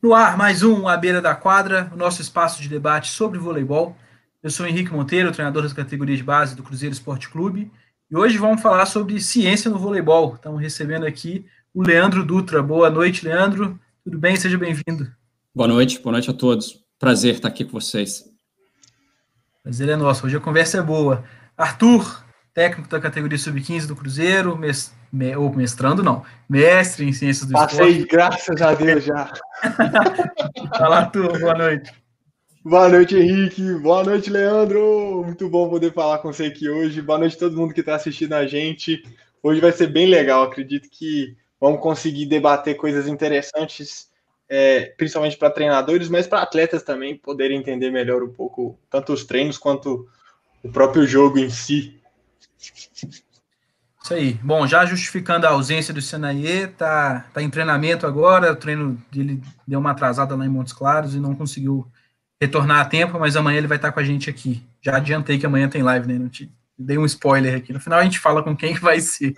No ar, mais um À Beira da Quadra, o nosso espaço de debate sobre voleibol. Eu sou Henrique Monteiro, treinador das categorias de base do Cruzeiro Esporte Clube, e hoje vamos falar sobre ciência no voleibol. Estamos recebendo aqui o Leandro Dutra. Boa noite, Leandro. Tudo bem? Seja bem-vindo. Boa noite, boa noite a todos. Prazer estar aqui com vocês. Prazer é nosso. Hoje a conversa é boa. Arthur, técnico da categoria sub-15 do Cruzeiro, mes, me, ou mestrando não, mestre em ciências do Passei, esporte. graças a Deus já. Fala, Arthur, boa noite. Boa noite, Henrique. Boa noite, Leandro. Muito bom poder falar com você aqui hoje. Boa noite a todo mundo que está assistindo a gente. Hoje vai ser bem legal. Acredito que vamos conseguir debater coisas interessantes, é, principalmente para treinadores, mas para atletas também poderem entender melhor um pouco tanto os treinos quanto o próprio jogo em si. Isso aí. Bom, já justificando a ausência do Senaie, tá, tá em treinamento agora. O treino dele deu uma atrasada lá em Montes Claros e não conseguiu retornar a tempo, mas amanhã ele vai estar com a gente aqui. Já adiantei que amanhã tem live, né? Não te, dei um spoiler aqui. No final a gente fala com quem vai ser.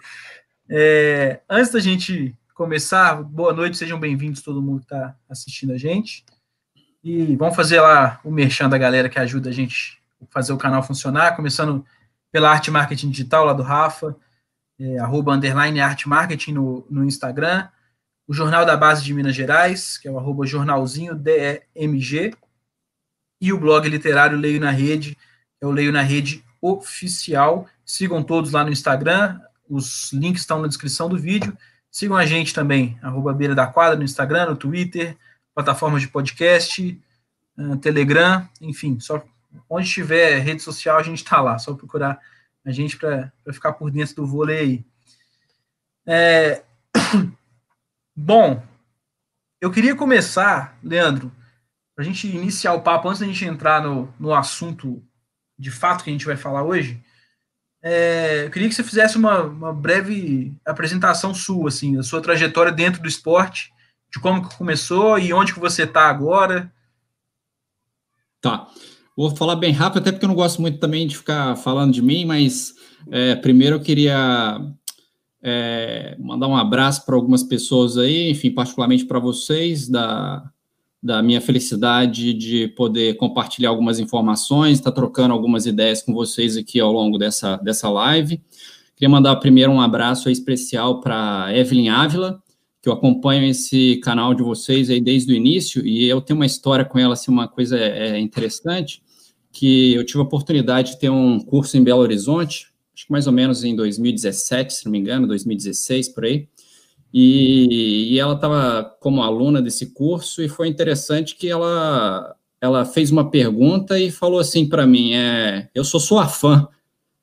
É, antes da gente começar, boa noite, sejam bem-vindos todo mundo que está assistindo a gente. E vamos fazer lá o merchan da galera que ajuda a gente a fazer o canal funcionar, começando pela Arte Marketing Digital, lá do Rafa, é, arroba underline Arte Marketing no, no Instagram, o Jornal da Base de Minas Gerais, que é o arroba jornalzinho DEMG, e o blog literário Leio na Rede, é o Leio na Rede Oficial. Sigam todos lá no Instagram, os links estão na descrição do vídeo. Sigam a gente também, arroba Beira da Quadra, no Instagram, no Twitter, plataformas de podcast, uh, Telegram, enfim, só onde tiver rede social a gente está lá, só procurar a gente para ficar por dentro do vôlei aí. É... Bom, eu queria começar, Leandro, para a gente iniciar o papo, antes da gente entrar no, no assunto de fato que a gente vai falar hoje, é, eu queria que você fizesse uma, uma breve apresentação sua, assim, da sua trajetória dentro do esporte, de como que começou e onde que você está agora. Tá. Vou falar bem rápido, até porque eu não gosto muito também de ficar falando de mim, mas é, primeiro eu queria é, mandar um abraço para algumas pessoas aí, enfim, particularmente para vocês, da, da minha felicidade de poder compartilhar algumas informações, estar tá trocando algumas ideias com vocês aqui ao longo dessa, dessa live. Queria mandar primeiro um abraço especial para Evelyn Ávila, que eu acompanho esse canal de vocês aí desde o início, e eu tenho uma história com ela, assim, uma coisa é, interessante, que eu tive a oportunidade de ter um curso em Belo Horizonte, acho que mais ou menos em 2017, se não me engano, 2016, por aí, e, e ela estava como aluna desse curso e foi interessante que ela ela fez uma pergunta e falou assim para mim, é, eu sou sua fã,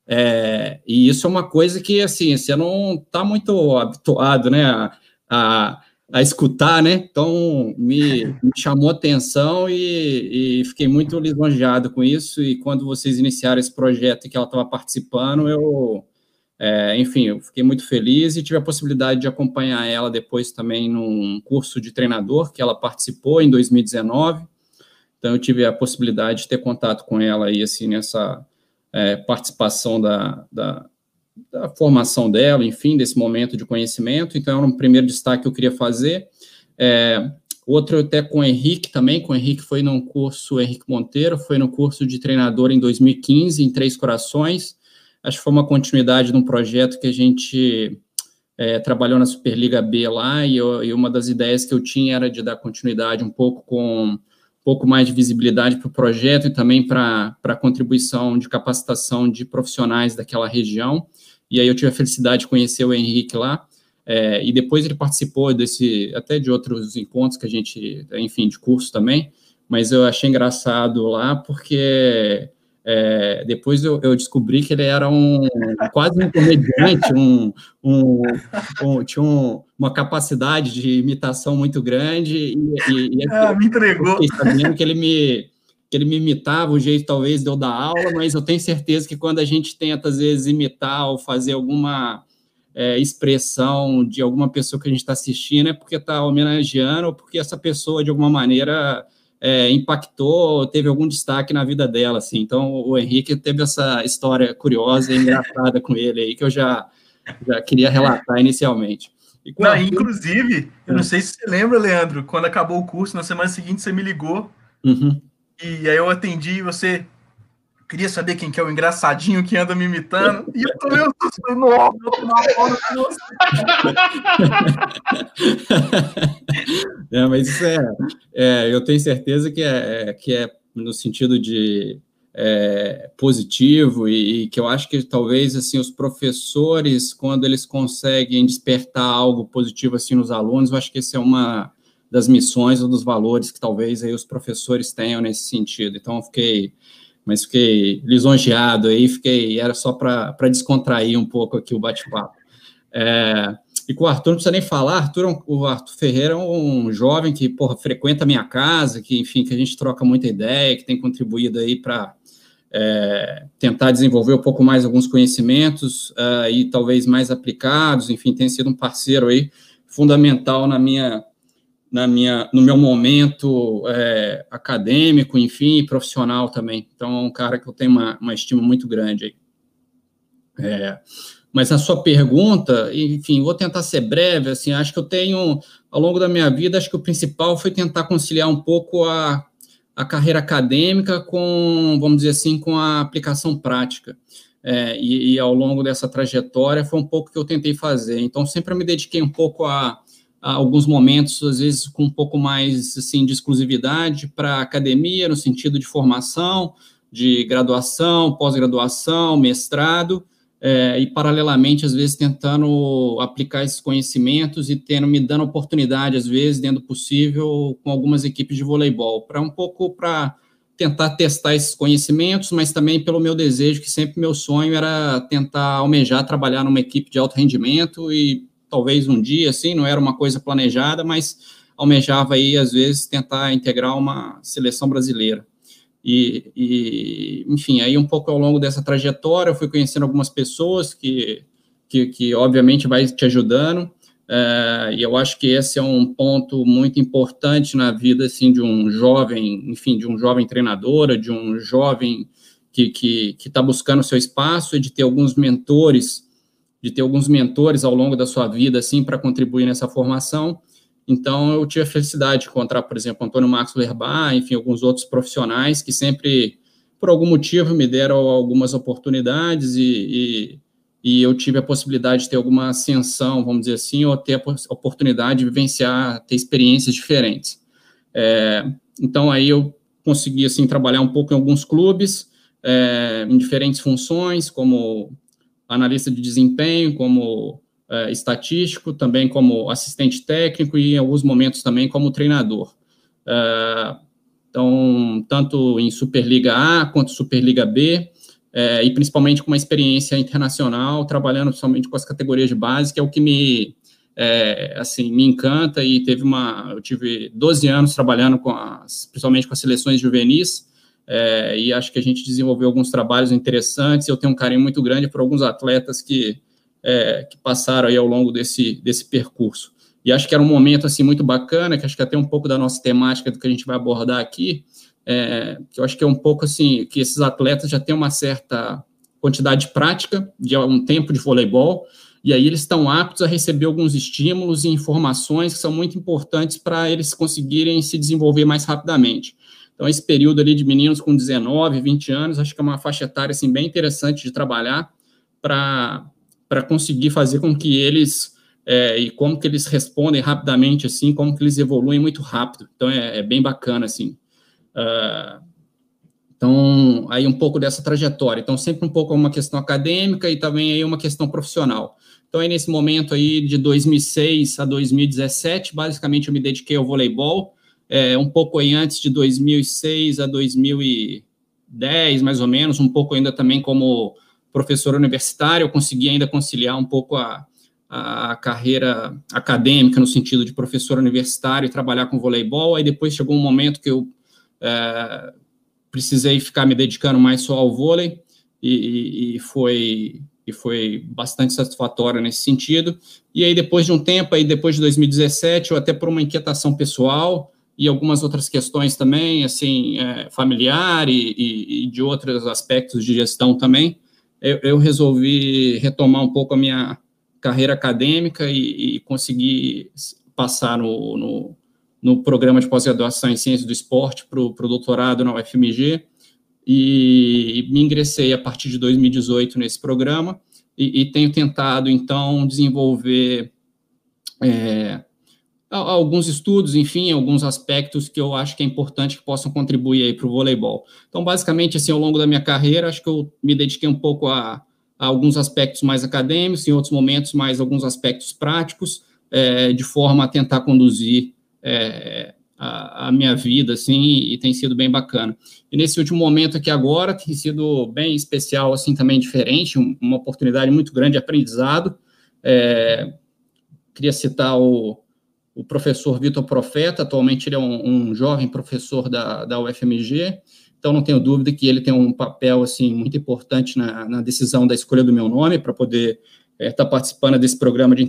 é, e isso é uma coisa que assim você não está muito habituado, né, a, a, a, escutar, né? Então me, me chamou atenção e, e, fiquei muito lisonjeado com isso. E quando vocês iniciaram esse projeto e que ela estava participando, eu é, enfim, eu fiquei muito feliz e tive a possibilidade de acompanhar ela depois também num curso de treinador que ela participou em 2019. Então, eu tive a possibilidade de ter contato com ela aí, assim, nessa é, participação da, da, da, formação dela, enfim, desse momento de conhecimento. Então, era um primeiro destaque que eu queria fazer. É, outro até com o Henrique também, com o Henrique foi num curso, Henrique Monteiro, foi no curso de treinador em 2015, em Três Corações, Acho que foi uma continuidade de um projeto que a gente é, trabalhou na Superliga B lá, e, eu, e, uma das ideias que eu tinha era de dar continuidade um pouco com pouco mais de visibilidade para o projeto e também para a contribuição de capacitação de profissionais daquela região. E aí eu tive a felicidade de conhecer o Henrique lá, é, e depois ele participou desse, até de outros encontros que a gente, enfim, de curso também, mas eu achei engraçado lá porque é, depois eu, eu, descobri que ele era um quase um comediante, um, um, um tinha um, uma capacidade de imitação muito grande. E, e, e ah, me entregou. sabendo que ele me que ele me imitava, o jeito talvez de eu dar aula, mas eu tenho certeza que quando a gente tenta, às vezes, imitar ou fazer alguma é, expressão de alguma pessoa que a gente está assistindo, é porque está homenageando ou porque essa pessoa, de alguma maneira, é, impactou, teve algum destaque na vida dela, assim. Então, o Henrique teve essa história curiosa e engraçada com ele aí, que eu já, já queria relatar inicialmente. Não, inclusive, eu não sei se você lembra, Leandro, quando acabou o curso, na semana seguinte você me ligou uhum. e aí eu atendi e você queria saber quem que é o engraçadinho que anda me imitando e eu tô meio nossa, eu tô na é, mas isso é, é, eu tenho certeza que é, é que é no sentido de é, positivo e, e, que eu acho que talvez assim os professores quando eles conseguem despertar algo positivo assim nos alunos, eu acho que esse é uma das missões ou dos valores que talvez aí os professores tenham nesse sentido. Então eu fiquei mas fiquei lisonjeado aí, fiquei era só para descontrair um pouco aqui o bate-papo. É, e com o Arthur, não precisa nem falar, Arthur, é o Arthur Ferreira é um jovem que, porra, frequenta a minha casa, que, enfim, que a gente troca muita ideia, que tem contribuído aí para é, tentar desenvolver um pouco mais alguns conhecimentos uh, e talvez mais aplicados, enfim, tem sido um parceiro aí fundamental na minha, na minha, no meu momento é, acadêmico, enfim, e profissional também. Então, é um cara que eu tenho uma, uma estima muito grande aí. É, mas a sua pergunta, enfim, vou tentar ser breve, assim, acho que eu tenho, ao longo da minha vida, acho que o principal foi tentar conciliar um pouco a, a carreira acadêmica com, vamos dizer assim, com a aplicação prática. É, e, e, ao longo dessa trajetória foi um pouco que eu tentei fazer. Então, sempre me dediquei um pouco a alguns momentos, às vezes com um pouco mais assim de exclusividade para a academia, no sentido de formação, de graduação, pós-graduação, mestrado, é, e paralelamente, às vezes, tentando aplicar esses conhecimentos e tendo, me dando oportunidade, às vezes, dentro do possível, com algumas equipes de voleibol, para um pouco para tentar testar esses conhecimentos, mas também pelo meu desejo, que sempre meu sonho era tentar almejar trabalhar numa equipe de alto rendimento e talvez um dia, assim, não era uma coisa planejada, mas almejava aí, às vezes, tentar integrar uma seleção brasileira. E, e, enfim, aí um pouco ao longo dessa trajetória, eu fui conhecendo algumas pessoas que, que, que obviamente, vai te ajudando, é, e eu acho que esse é um ponto muito importante na vida, assim, de um jovem, enfim, de um jovem treinadora, de um jovem que está que, que buscando seu espaço e de ter alguns mentores, de ter alguns mentores ao longo da sua vida, assim, para contribuir nessa formação, então, eu tive a felicidade de encontrar, por exemplo, Antônio Marcos Lerbar, enfim, alguns outros profissionais que sempre, por algum motivo, me deram algumas oportunidades e, e, e eu tive a possibilidade de ter alguma ascensão, vamos dizer assim, ou ter a oportunidade de vivenciar, ter experiências diferentes. É, então, aí eu consegui, assim, trabalhar um pouco em alguns clubes, é, em diferentes funções, como analista de desempenho, como uh, estatístico, também como assistente técnico e em alguns momentos também como treinador. Uh, então, tanto em Superliga A quanto Superliga B, uh, e principalmente com uma experiência internacional, trabalhando principalmente com as categorias de base, que é o que me, é, assim, me encanta, e teve uma, eu tive 12 anos trabalhando com as, principalmente com as seleções juvenis, é, e acho que a gente desenvolveu alguns trabalhos interessantes, eu tenho um carinho muito grande por alguns atletas que é, que passaram aí ao longo desse, desse percurso. E acho que era um momento, assim, muito bacana, que acho que até um pouco da nossa temática do que a gente vai abordar aqui, é, que eu acho que é um pouco, assim, que esses atletas já têm uma certa quantidade de prática, de um tempo de voleibol, e aí eles estão aptos a receber alguns estímulos e informações que são muito importantes para eles conseguirem se desenvolver mais rapidamente. Então, esse período ali de meninos com 19, 20 anos, acho que é uma faixa etária, assim, bem interessante de trabalhar para conseguir fazer com que eles é, e como que eles respondem rapidamente, assim, como que eles evoluem muito rápido. Então, é, é bem bacana, assim. Uh, então, aí um pouco dessa trajetória. Então, sempre um pouco uma questão acadêmica e também aí uma questão profissional. Então, aí nesse momento aí de 2006 a 2017, basicamente eu me dediquei ao voleibol, é, um pouco aí antes de 2006 a 2010, mais ou menos, um pouco ainda também como professor universitário, eu consegui ainda conciliar um pouco a, a carreira acadêmica no sentido de professor universitário e trabalhar com voleibol. Aí depois chegou um momento que eu é, precisei ficar me dedicando mais só ao vôlei e, e, foi e foi bastante satisfatório nesse sentido. E aí depois de um tempo, aí depois de 2017, eu até por uma inquietação pessoal e algumas outras questões também, assim, é, familiar e, e, e de outros aspectos de gestão também, eu, eu resolvi retomar um pouco a minha, carreira acadêmica e, e passar no, no, no programa de pós-graduação em Ciências do Esporte para o doutorado na UFMG, e me ingressei a partir de 2018 nesse programa, e, e tenho tentado, então, desenvolver é, alguns estudos, enfim, alguns aspectos que eu acho que é importante que possam contribuir aí para o voleibol. Então, basicamente, assim, ao longo da minha carreira, acho que eu me dediquei um pouco a, a alguns aspectos mais acadêmicos, em outros momentos mais alguns aspectos práticos, é, de forma a tentar conduzir é, a, a, minha vida, assim, e tem sido bem bacana. E nesse último momento aqui agora, tem sido bem especial, assim, também diferente, uma oportunidade muito grande de aprendizado. É, queria citar o o professor Vitor Profeta, atualmente ele é um, um, jovem professor da, da UFMG, então não tenho dúvida que ele tem um papel assim muito importante na, na decisão da escolha do meu nome para poder estar é, tá participando desse programa de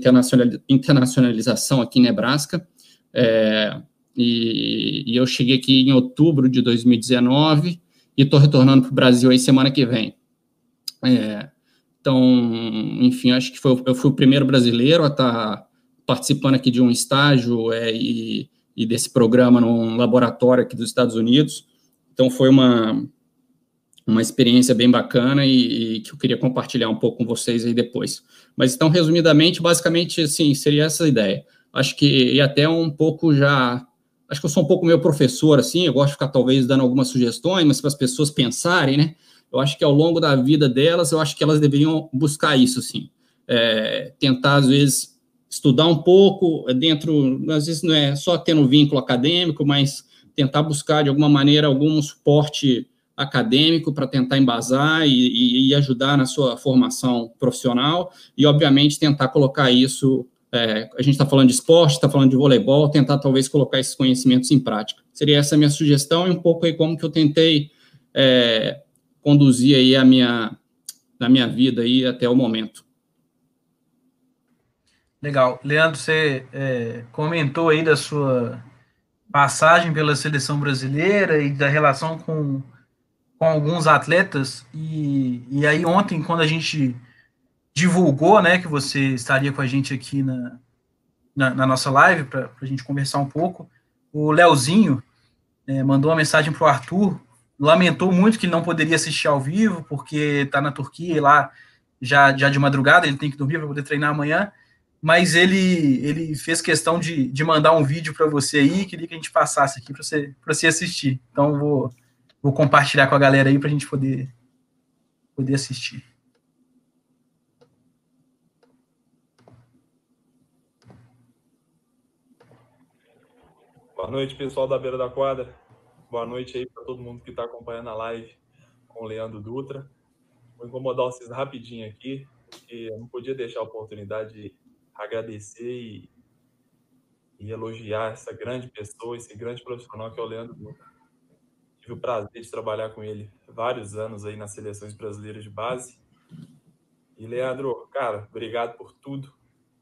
internacionalização aqui em Nebraska. É, e, e, eu cheguei aqui em outubro de 2019 e estou retornando para o Brasil aí semana que vem. É, então, enfim, acho que foi, eu fui o primeiro brasileiro a estar tá participando aqui de um estágio é, e, e, desse programa num laboratório aqui dos Estados Unidos. Então, foi uma, uma experiência bem bacana e, e, que eu queria compartilhar um pouco com vocês aí depois. Mas, então, resumidamente, basicamente, assim, seria essa a ideia. Acho que, e até um pouco já... Acho que eu sou um pouco meu professor, assim, eu gosto de ficar, talvez, dando algumas sugestões, mas para as pessoas pensarem, né? Eu acho que ao longo da vida delas, eu acho que elas deveriam buscar isso, assim. É, tentar, às vezes, estudar um pouco é dentro, às vezes não é só tendo vínculo acadêmico, mas tentar buscar de alguma maneira algum suporte acadêmico para tentar embasar e, e, ajudar na sua formação profissional e, obviamente, tentar colocar isso. É, a gente está falando de esporte, está falando de voleibol, tentar talvez colocar esses conhecimentos em prática. Seria essa a minha sugestão e um pouco aí como que eu tentei é, conduzir aí a minha, a minha vida aí até o momento. Legal. Leandro, você é, comentou aí da sua passagem pela seleção brasileira e da relação com, com alguns atletas. E, e aí, ontem, quando a gente divulgou né, que você estaria com a gente aqui na, na, na nossa live, para a gente conversar um pouco, o Leozinho é, mandou uma mensagem para o Arthur, lamentou muito que não poderia assistir ao vivo, porque está na Turquia e lá já, já de madrugada, ele tem que dormir para poder treinar amanhã mas ele, ele fez questão de, de mandar um vídeo para você aí, queria que a gente passasse aqui para você, você assistir. Então, vou, vou compartilhar com a galera aí para a gente poder, poder assistir. Boa noite, pessoal da beira da quadra. Boa noite aí para todo mundo que está acompanhando a live com o Leandro Dutra. Vou incomodar vocês rapidinho aqui, porque eu não podia deixar a oportunidade de agradecer e, e, elogiar essa grande pessoa, esse grande profissional que é o Leandro. Tive o prazer de trabalhar com ele vários anos aí nas seleções brasileiras de base. E, Leandro, cara, obrigado por tudo.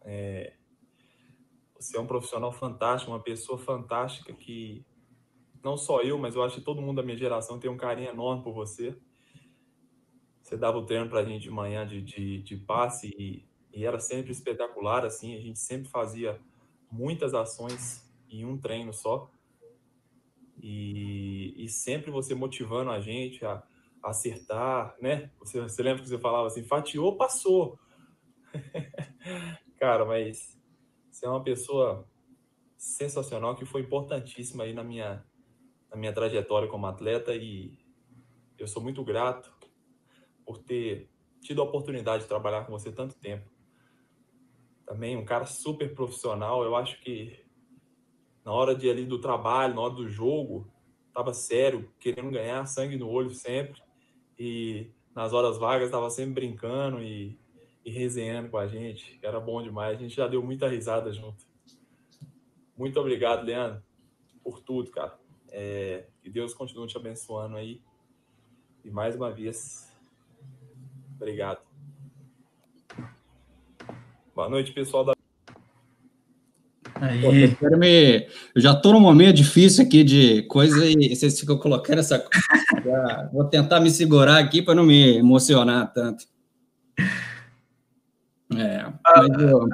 É, você é um profissional fantástico, uma pessoa fantástica que não só eu, mas eu acho que todo mundo da minha geração tem um carinho enorme por você. Você dava o treino para a gente de manhã de, de, de passe e e era sempre espetacular, assim, a gente sempre fazia muitas ações em um treino só, e, e sempre você motivando a gente a, a acertar, né? Você, você lembra que você falava assim, fatiou, passou. Cara, mas você é uma pessoa sensacional que foi importantíssima aí na minha, na minha trajetória como atleta e eu sou muito grato por ter tido a oportunidade de trabalhar com você tanto tempo também um cara super profissional. Eu acho que na hora de ali do trabalho, na hora do jogo, tava sério, querendo ganhar, sangue no olho sempre. E nas horas vagas tava sempre brincando e, e resenhando com a gente. Era bom demais. A gente já deu muita risada junto. Muito obrigado, Leandro, por tudo, cara. É, que Deus continue te abençoando aí. E mais uma vez, obrigado. Boa noite, pessoal da. Aí. Pô, eu, me... eu já estou num momento difícil aqui de coisa e vocês ficam colocando essa coisa. Vou tentar me segurar aqui para não me emocionar tanto. É. mas, eu...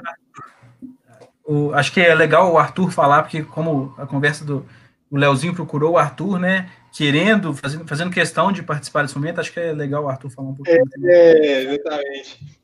o, acho que é legal o Arthur falar, porque como a conversa do o Leozinho procurou o Arthur, né? Querendo, fazendo, fazendo questão de participar desse momento, acho que é legal o Arthur falar um pouquinho. É, é exatamente.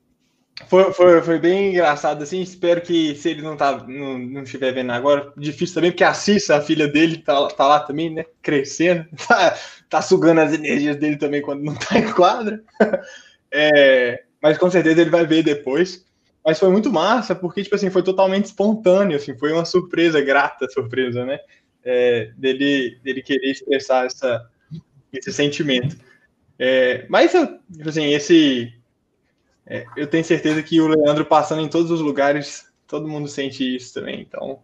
Foi, foi, foi bem engraçado, assim. Espero que, se ele não, tá, não, não estiver vendo agora, difícil também, porque a Cissa, a filha dele, tá, tá lá também, né? Crescendo, tá, tá sugando as energias dele também quando não tá em quadra. É, mas com certeza ele vai ver depois. Mas foi muito massa, porque, tipo assim, foi totalmente espontâneo, assim, foi uma surpresa, grata surpresa, né? É, dele, dele querer expressar essa, esse sentimento. É, mas, tipo assim, esse é, eu tenho certeza que o Leandro passando em todos os lugares, todo mundo sente isso também. Então,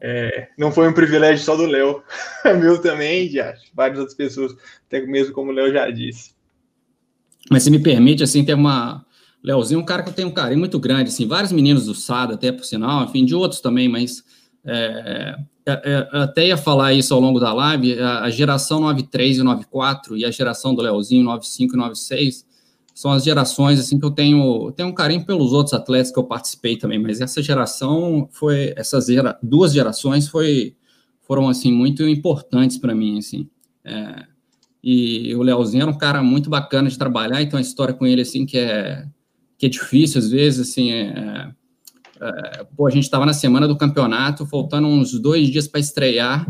é, não foi um privilégio só do Léo, é meu também, já várias outras pessoas, até mesmo como o Léo já disse. Mas se me permite, assim, ter uma. Leozinho é um cara que eu tenho um carinho muito grande, assim, vários meninos do SAD, até por sinal, enfim, de outros também, mas é, é, é até ia falar isso ao longo da live, a, a geração 93 e 94 e a geração do Leozinho 95 e 96 são as gerações assim que eu tenho, tenho um carinho pelos outros atletas que eu participei também, mas essa geração foi essas gera, duas gerações foi foram assim muito importantes para mim assim. É, e o Leozinho era um cara muito bacana de trabalhar, então a história com ele assim que é que é difícil às vezes assim, é, é, pô, a gente estava na semana do campeonato, faltando uns dois dias para estrear.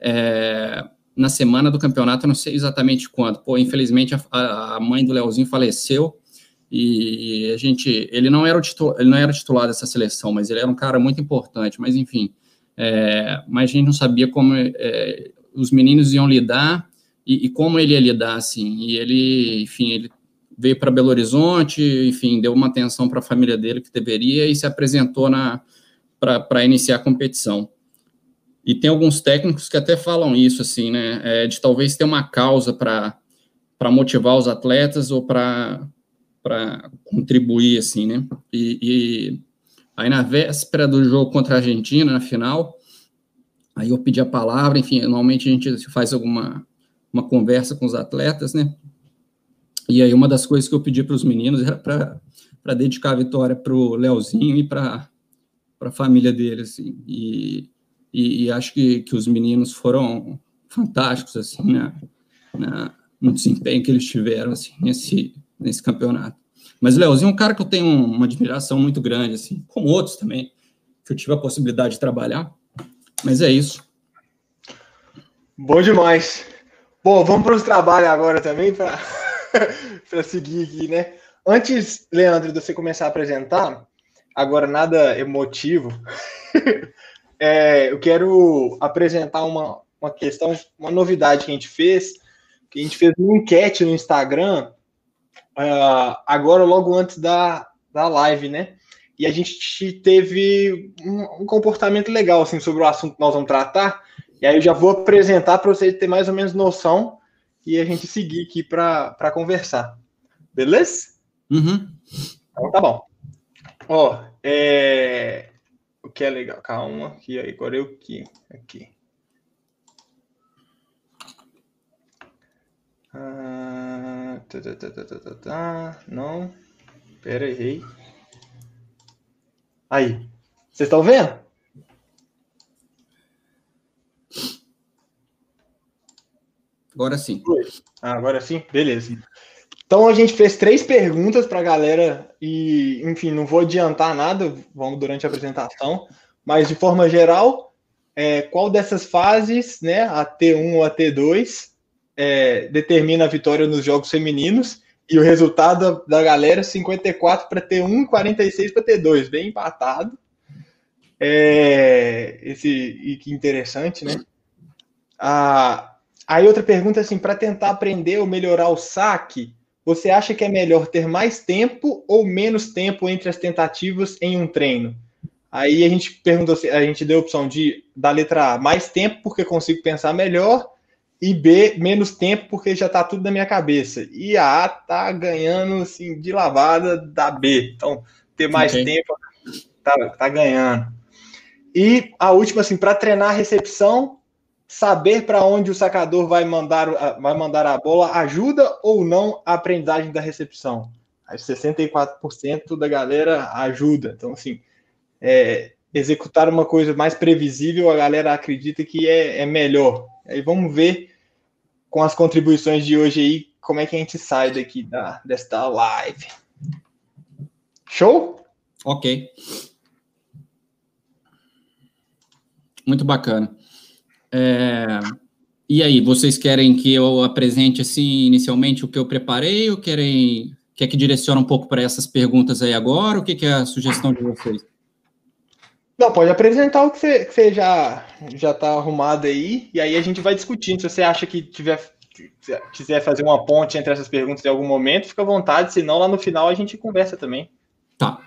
É, na semana do campeonato, eu não sei exatamente quando. Pô, infelizmente a, a mãe do Leozinho faleceu e a gente, ele não era o titular, ele não era titular dessa seleção, mas ele era um cara muito importante. Mas enfim, é, mas a gente não sabia como é, os meninos iam lidar e, e, como ele ia lidar, assim. E ele, enfim, ele veio para Belo Horizonte, enfim, deu uma atenção para a família dele que deveria e se apresentou na para iniciar a competição. E tem alguns técnicos que até falam isso, assim, né? É, de talvez ter uma causa para motivar os atletas ou para contribuir, assim, né? E, e, aí na véspera do jogo contra a Argentina, na final, aí eu pedi a palavra, enfim, normalmente a gente faz alguma uma conversa com os atletas, né? E aí uma das coisas que eu pedi para os meninos era para dedicar a vitória para o Leozinho e para a família dele, assim. E e, e acho que, que os meninos foram fantásticos assim na, na, no desempenho que eles tiveram assim nesse nesse campeonato. Mas Leozinho é um cara que eu tenho uma admiração muito grande assim, como outros também que eu tive a possibilidade de trabalhar. Mas é isso. Bom demais. Bom, vamos para os trabalhos agora também para para seguir aqui, né? Antes, Leandro, de você começar a apresentar, agora nada emotivo. é, eu quero apresentar uma, uma questão, uma novidade que a gente fez, que a gente fez uma enquete no Instagram, uh, agora logo antes da, da live, né? E a gente teve um, um, comportamento legal assim sobre o assunto que nós vamos tratar. E aí eu já vou apresentar para vocês terem mais ou menos noção e a gente seguir aqui para conversar. Beleza? Uhum. Então tá bom. Ó, é, o que é legal. Calma, que agora eu que aqui. Ah, tá, tá, tá, tá, tá, tá, não. Pera, errei. Aí. Vocês estão vendo? Agora sim. Ah, agora sim? Beleza. Então a gente fez três perguntas para a galera e, enfim, não vou adiantar nada, vamos durante a apresentação, mas de forma geral, é, qual dessas fases, né, a T1 ou a T2, é, determina a vitória nos jogos femininos e o resultado da galera 54 para T1 e 46 para T2, bem empatado. É, esse e que interessante, né? Ah, aí outra pergunta assim, para tentar aprender ou melhorar o saque, você acha que é melhor ter mais tempo ou menos tempo entre as tentativas em um treino? Aí a gente perguntou, a gente deu a opção de da letra A, mais tempo porque consigo pensar melhor, e B, menos tempo porque já está tudo na minha cabeça. E a A tá ganhando assim de lavada da B. Então, ter mais okay. tempo tá, tá ganhando. E a última assim, para treinar a recepção, saber para onde o sacador vai mandar, vai mandar a bola ajuda ou não a aprendizagem da recepção? 64% da galera ajuda. Então, assim, é, executar uma coisa mais previsível, a galera acredita que é, é melhor. Aí vamos ver com as contribuições de hoje aí como é que a gente sai daqui da, desta live. Show? Ok. Muito bacana. É... E aí, vocês querem que eu apresente assim inicialmente o que eu preparei ou querem quer que direcione um pouco para essas perguntas aí agora? O que, que é a sugestão de vocês? Não, pode apresentar o que você, que você já já está arrumado aí e aí a gente vai discutindo. Se você acha que tiver quiser fazer uma ponte entre essas perguntas em algum momento, fica à vontade. Senão lá no final a gente conversa também. Tá.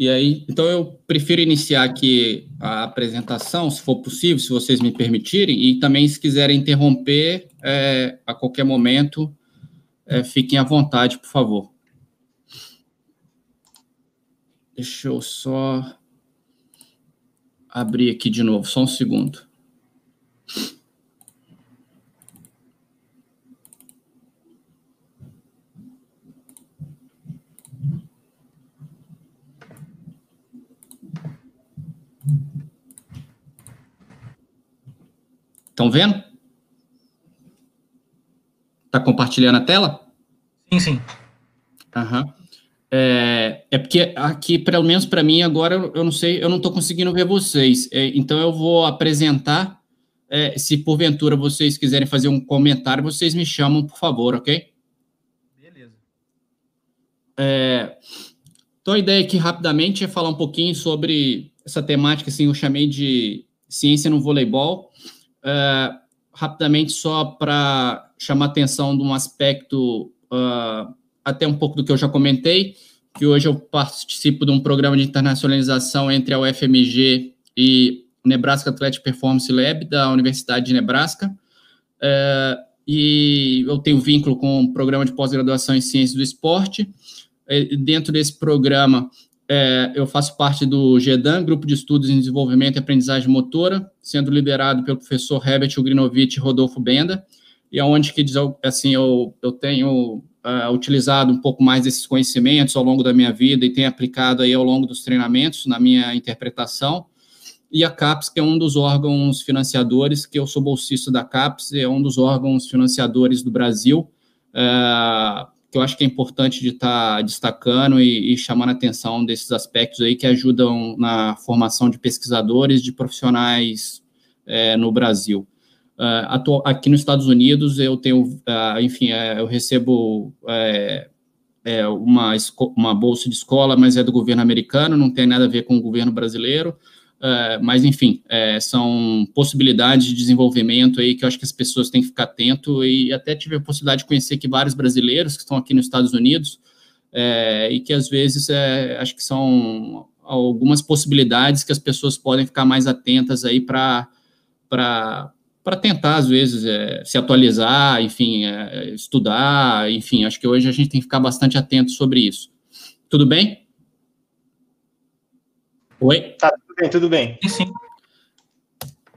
E aí, então eu prefiro iniciar aqui a apresentação, se for possível, se vocês me permitirem, e também se quiserem interromper é, a qualquer momento, é, fiquem à vontade, por favor. Deixa eu só abrir aqui de novo, só um segundo. Estão vendo? Está compartilhando a tela? Sim, sim. Uhum. É, é porque aqui, pelo menos para mim, agora eu não sei, eu não estou conseguindo ver vocês. É, então eu vou apresentar. É, se porventura vocês quiserem fazer um comentário, vocês me chamam, por favor, ok? Beleza. É, então a ideia aqui rapidamente é falar um pouquinho sobre essa temática, assim, eu chamei de ciência no voleibol. Uh, rapidamente, só para chamar atenção de um aspecto, uh, até um pouco do que eu já comentei, que hoje eu participo de um programa de internacionalização entre a UFMG e Nebraska Athletic Performance Lab, da Universidade de Nebraska. Uh, e eu tenho vínculo com o programa de pós-graduação em Ciências do Esporte. Dentro desse programa, é, eu faço parte do GEDAN, Grupo de Estudos em Desenvolvimento e Aprendizagem Motora, sendo liderado pelo professor Herbert Ugrinovich e Rodolfo Benda, e aonde que assim eu, eu tenho uh, utilizado um pouco mais desses conhecimentos ao longo da minha vida e tenho aplicado aí ao longo dos treinamentos na minha interpretação. E a CAPES, que é um dos órgãos financiadores, que eu sou bolsista da CAPES, é um dos órgãos financiadores do Brasil. Uh, que eu acho que é importante de estar tá destacando e, e, chamando a atenção desses aspectos aí que ajudam na formação de pesquisadores, de profissionais é, no Brasil. Uh, aqui nos Estados Unidos eu tenho, uh, enfim, uh, eu recebo uma, uma bolsa de escola, mas é do governo americano, não tem nada a ver com o governo brasileiro. Mas, enfim, são possibilidades de desenvolvimento aí que eu acho que as pessoas têm que ficar atento e até tive a possibilidade de conhecer aqui vários brasileiros que estão aqui nos Estados Unidos e que às vezes acho que são algumas possibilidades que as pessoas podem ficar mais atentas aí para para tentar, às vezes, é, se atualizar, enfim, é, estudar, enfim, acho que hoje a gente tem que ficar bastante atento sobre isso. Tudo bem? Oi? Tá, bem, tudo bem. Sim.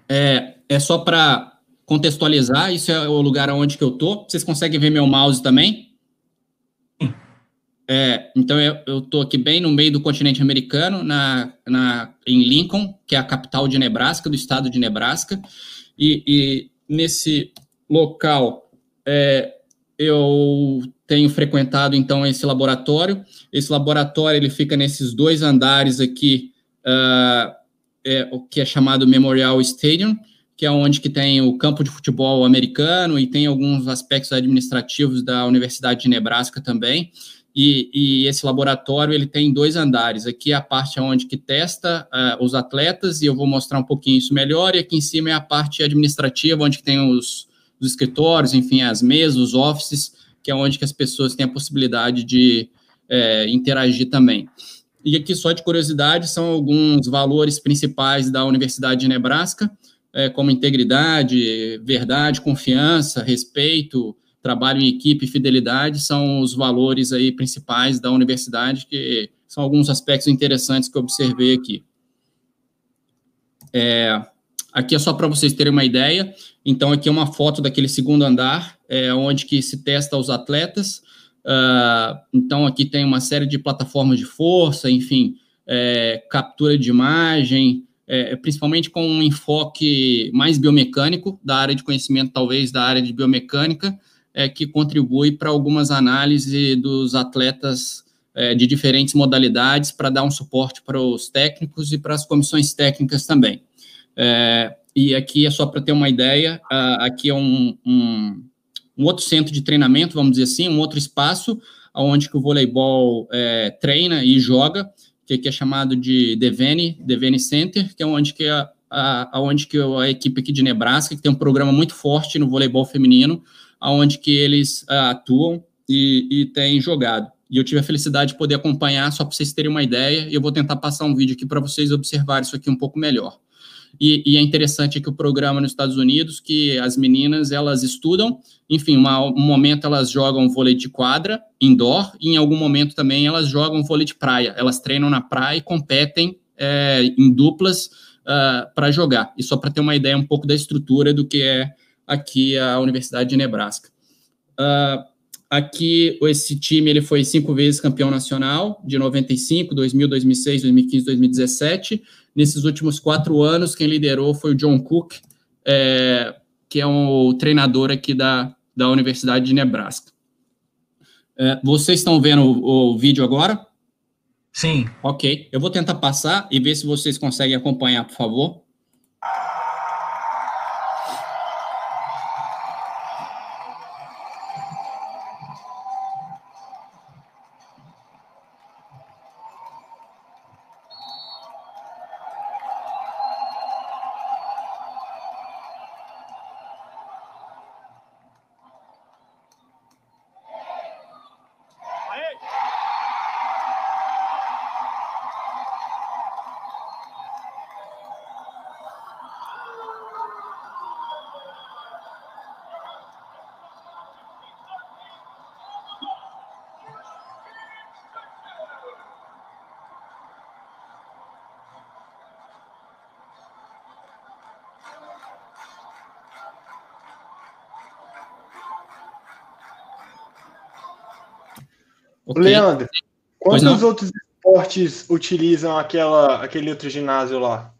É, é só para contextualizar, isso é o lugar onde que eu tô. Vocês conseguem ver meu mouse também? É, então eu estou aqui bem no meio do continente americano, na, na, em Lincoln, que é a capital de Nebraska, do estado de Nebraska, e, e nesse local é, eu tenho frequentado então esse laboratório. Esse laboratório ele fica nesses dois andares aqui uh, é, o que é chamado Memorial Stadium, que é onde que tem o campo de futebol americano e tem alguns aspectos administrativos da Universidade de Nebraska também. E, e, esse laboratório ele tem dois andares. Aqui é a parte onde que testa uh, os atletas e eu vou mostrar um pouquinho isso melhor. E aqui em cima é a parte administrativa, onde que tem os, os escritórios, enfim, as mesas, os offices, que é onde que as pessoas têm a possibilidade de é, interagir também. E aqui, só de curiosidade, são alguns valores principais da Universidade de Nebraska, é, como integridade, verdade, confiança, respeito, trabalho em equipe fidelidade, são os valores aí principais da universidade, que são alguns aspectos interessantes que eu observei aqui. É, aqui é só para vocês terem uma ideia. Então, aqui é uma foto daquele segundo andar, é, onde que se testa os atletas. Uh, então, aqui tem uma série de plataformas de força, enfim, é, captura de imagem, é, principalmente com um enfoque mais biomecânico, da área de conhecimento, talvez, da área de biomecânica, é, que contribui para algumas análises dos atletas é, de diferentes modalidades para dar um suporte para os técnicos e para as comissões técnicas também. É, e aqui é só para ter uma ideia, aqui é um, um, um, outro centro de treinamento, vamos dizer assim, um outro espaço onde que o voleibol é, treina e joga, que aqui é chamado de Devene, Devene Center, que é onde que a, a, onde que a equipe aqui de Nebraska, que tem um programa muito forte no voleibol feminino, aonde que eles uh, atuam e, e têm jogado. E eu tive a felicidade de poder acompanhar, só para vocês terem uma ideia, e eu vou tentar passar um vídeo aqui para vocês observarem isso aqui um pouco melhor. E, e, é interessante que o programa nos Estados Unidos, que as meninas, elas estudam, enfim, uma, um momento elas jogam vôlei de quadra, indoor, e em algum momento também elas jogam vôlei de praia. Elas treinam na praia e competem é, em duplas uh, ah, para jogar. E só para ter uma ideia um pouco da estrutura do que é aqui a Universidade de Nebraska. Uh, aqui, esse time ele foi cinco vezes campeão nacional, de 95, 2000, 2006, 2015, 2017. Nesses últimos quatro anos, quem liderou foi o John Cook, é, que é um treinador aqui da, da Universidade de Nebraska. É, vocês estão vendo o, o vídeo agora? Sim. Ok. Eu vou tentar passar e ver se vocês conseguem acompanhar, por favor. Okay. Leandro, quantos outros esportes utilizam aquela, aquele outro ginásio lá?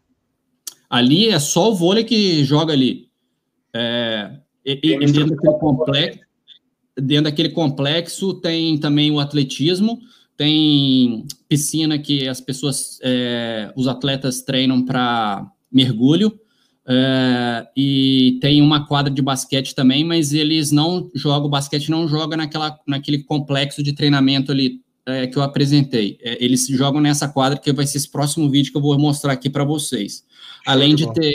Ali é só o vôlei que joga ali. É, e, e dentro, daquele complexo, dentro daquele complexo tem também o atletismo, tem piscina que as pessoas, é, os atletas treinam para mergulho, é, e tem uma quadra de basquete também, mas eles não jogam, o basquete não joga naquela, naquele complexo de treinamento ali é, que eu apresentei. É, eles jogam nessa quadra, que vai ser esse próximo vídeo que eu vou mostrar aqui para vocês. Além de ter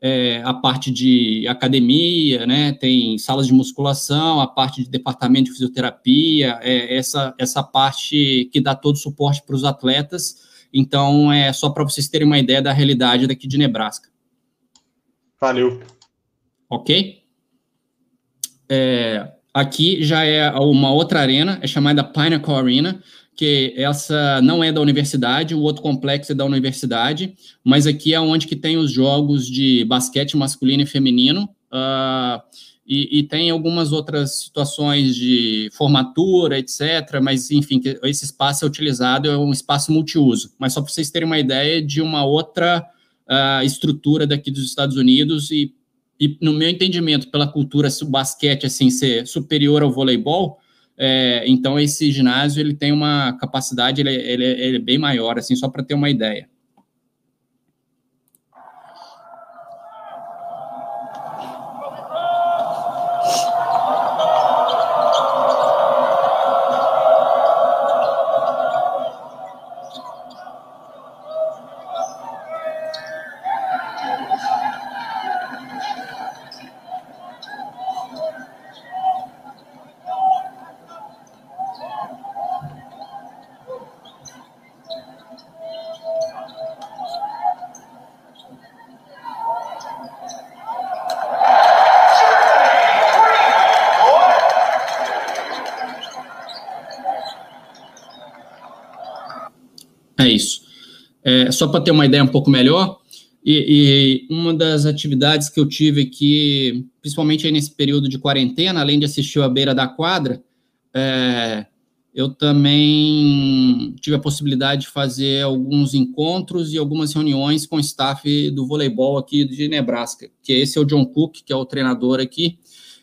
é, a parte de academia, né, tem salas de musculação, a parte de departamento de fisioterapia, é, essa, essa parte que dá todo o suporte para os atletas. Então, é só para vocês terem uma ideia da realidade daqui de Nebraska. Valeu. Ok? É, aqui já é uma outra arena, é chamada Pinnacle Arena, que essa não é da universidade, o outro complexo é da universidade, mas aqui é onde que tem os jogos de basquete masculino e feminino, uh, e, e, tem algumas outras situações de formatura, etc., mas, enfim, esse espaço é utilizado, é um espaço multiuso, mas só para vocês terem uma ideia de uma outra a estrutura daqui dos Estados Unidos e, e no meu entendimento, pela cultura do basquete assim ser superior ao voleibol, é, então esse ginásio ele tem uma capacidade, ele, ele, ele é bem maior, assim, só para ter uma ideia. Só para ter uma ideia um pouco melhor, e, e, uma das atividades que eu tive aqui, principalmente nesse período de quarentena, além de assistir a beira da quadra, é, eu também tive a possibilidade de fazer alguns encontros e algumas reuniões com o staff do voleibol aqui de Nebraska, que esse é o John Cook, que é o treinador aqui,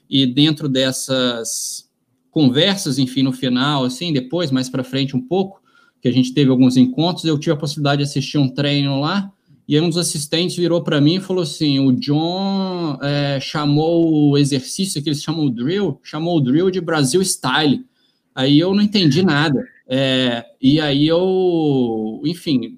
e dentro dessas conversas, enfim, no final, assim, depois, mais para frente um pouco, que a gente teve alguns encontros, eu tive a possibilidade de assistir um treino lá, e aí um dos assistentes virou para mim e falou assim, o John é, chamou o exercício que eles chamam o drill, chamou o drill de Brasil Style, Aí eu não entendi nada. É, e aí eu, enfim,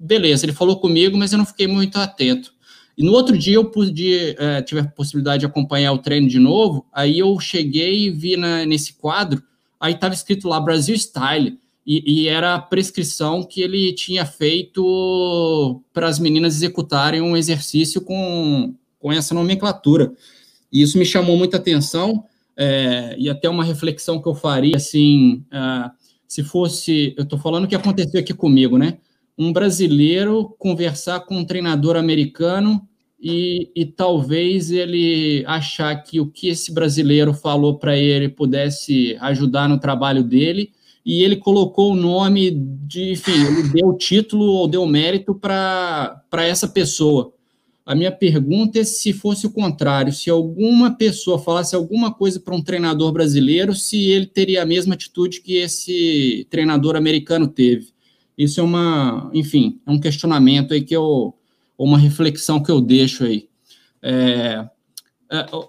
beleza, ele falou comigo, mas eu não fiquei muito atento. E no outro dia eu pude, é, tive a possibilidade de acompanhar o treino de novo, aí eu cheguei e vi na, nesse quadro, aí estava escrito lá Brasil Style, e, e, era a prescrição que ele tinha feito para as meninas executarem um exercício com, com essa nomenclatura. E isso me chamou muita atenção, é, e até uma reflexão que eu faria, assim, uh, se fosse, eu estou falando o que aconteceu aqui comigo, né? Um brasileiro conversar com um treinador americano e, e talvez ele achar que o que esse brasileiro falou para ele pudesse ajudar no trabalho dele, e ele colocou o nome de, enfim, ele deu título ou deu mérito para essa pessoa. A minha pergunta é se fosse o contrário, se alguma pessoa falasse alguma coisa para um treinador brasileiro, se ele teria a mesma atitude que esse treinador americano teve. Isso é uma, enfim, é um questionamento aí que eu, uma reflexão que eu deixo aí. É,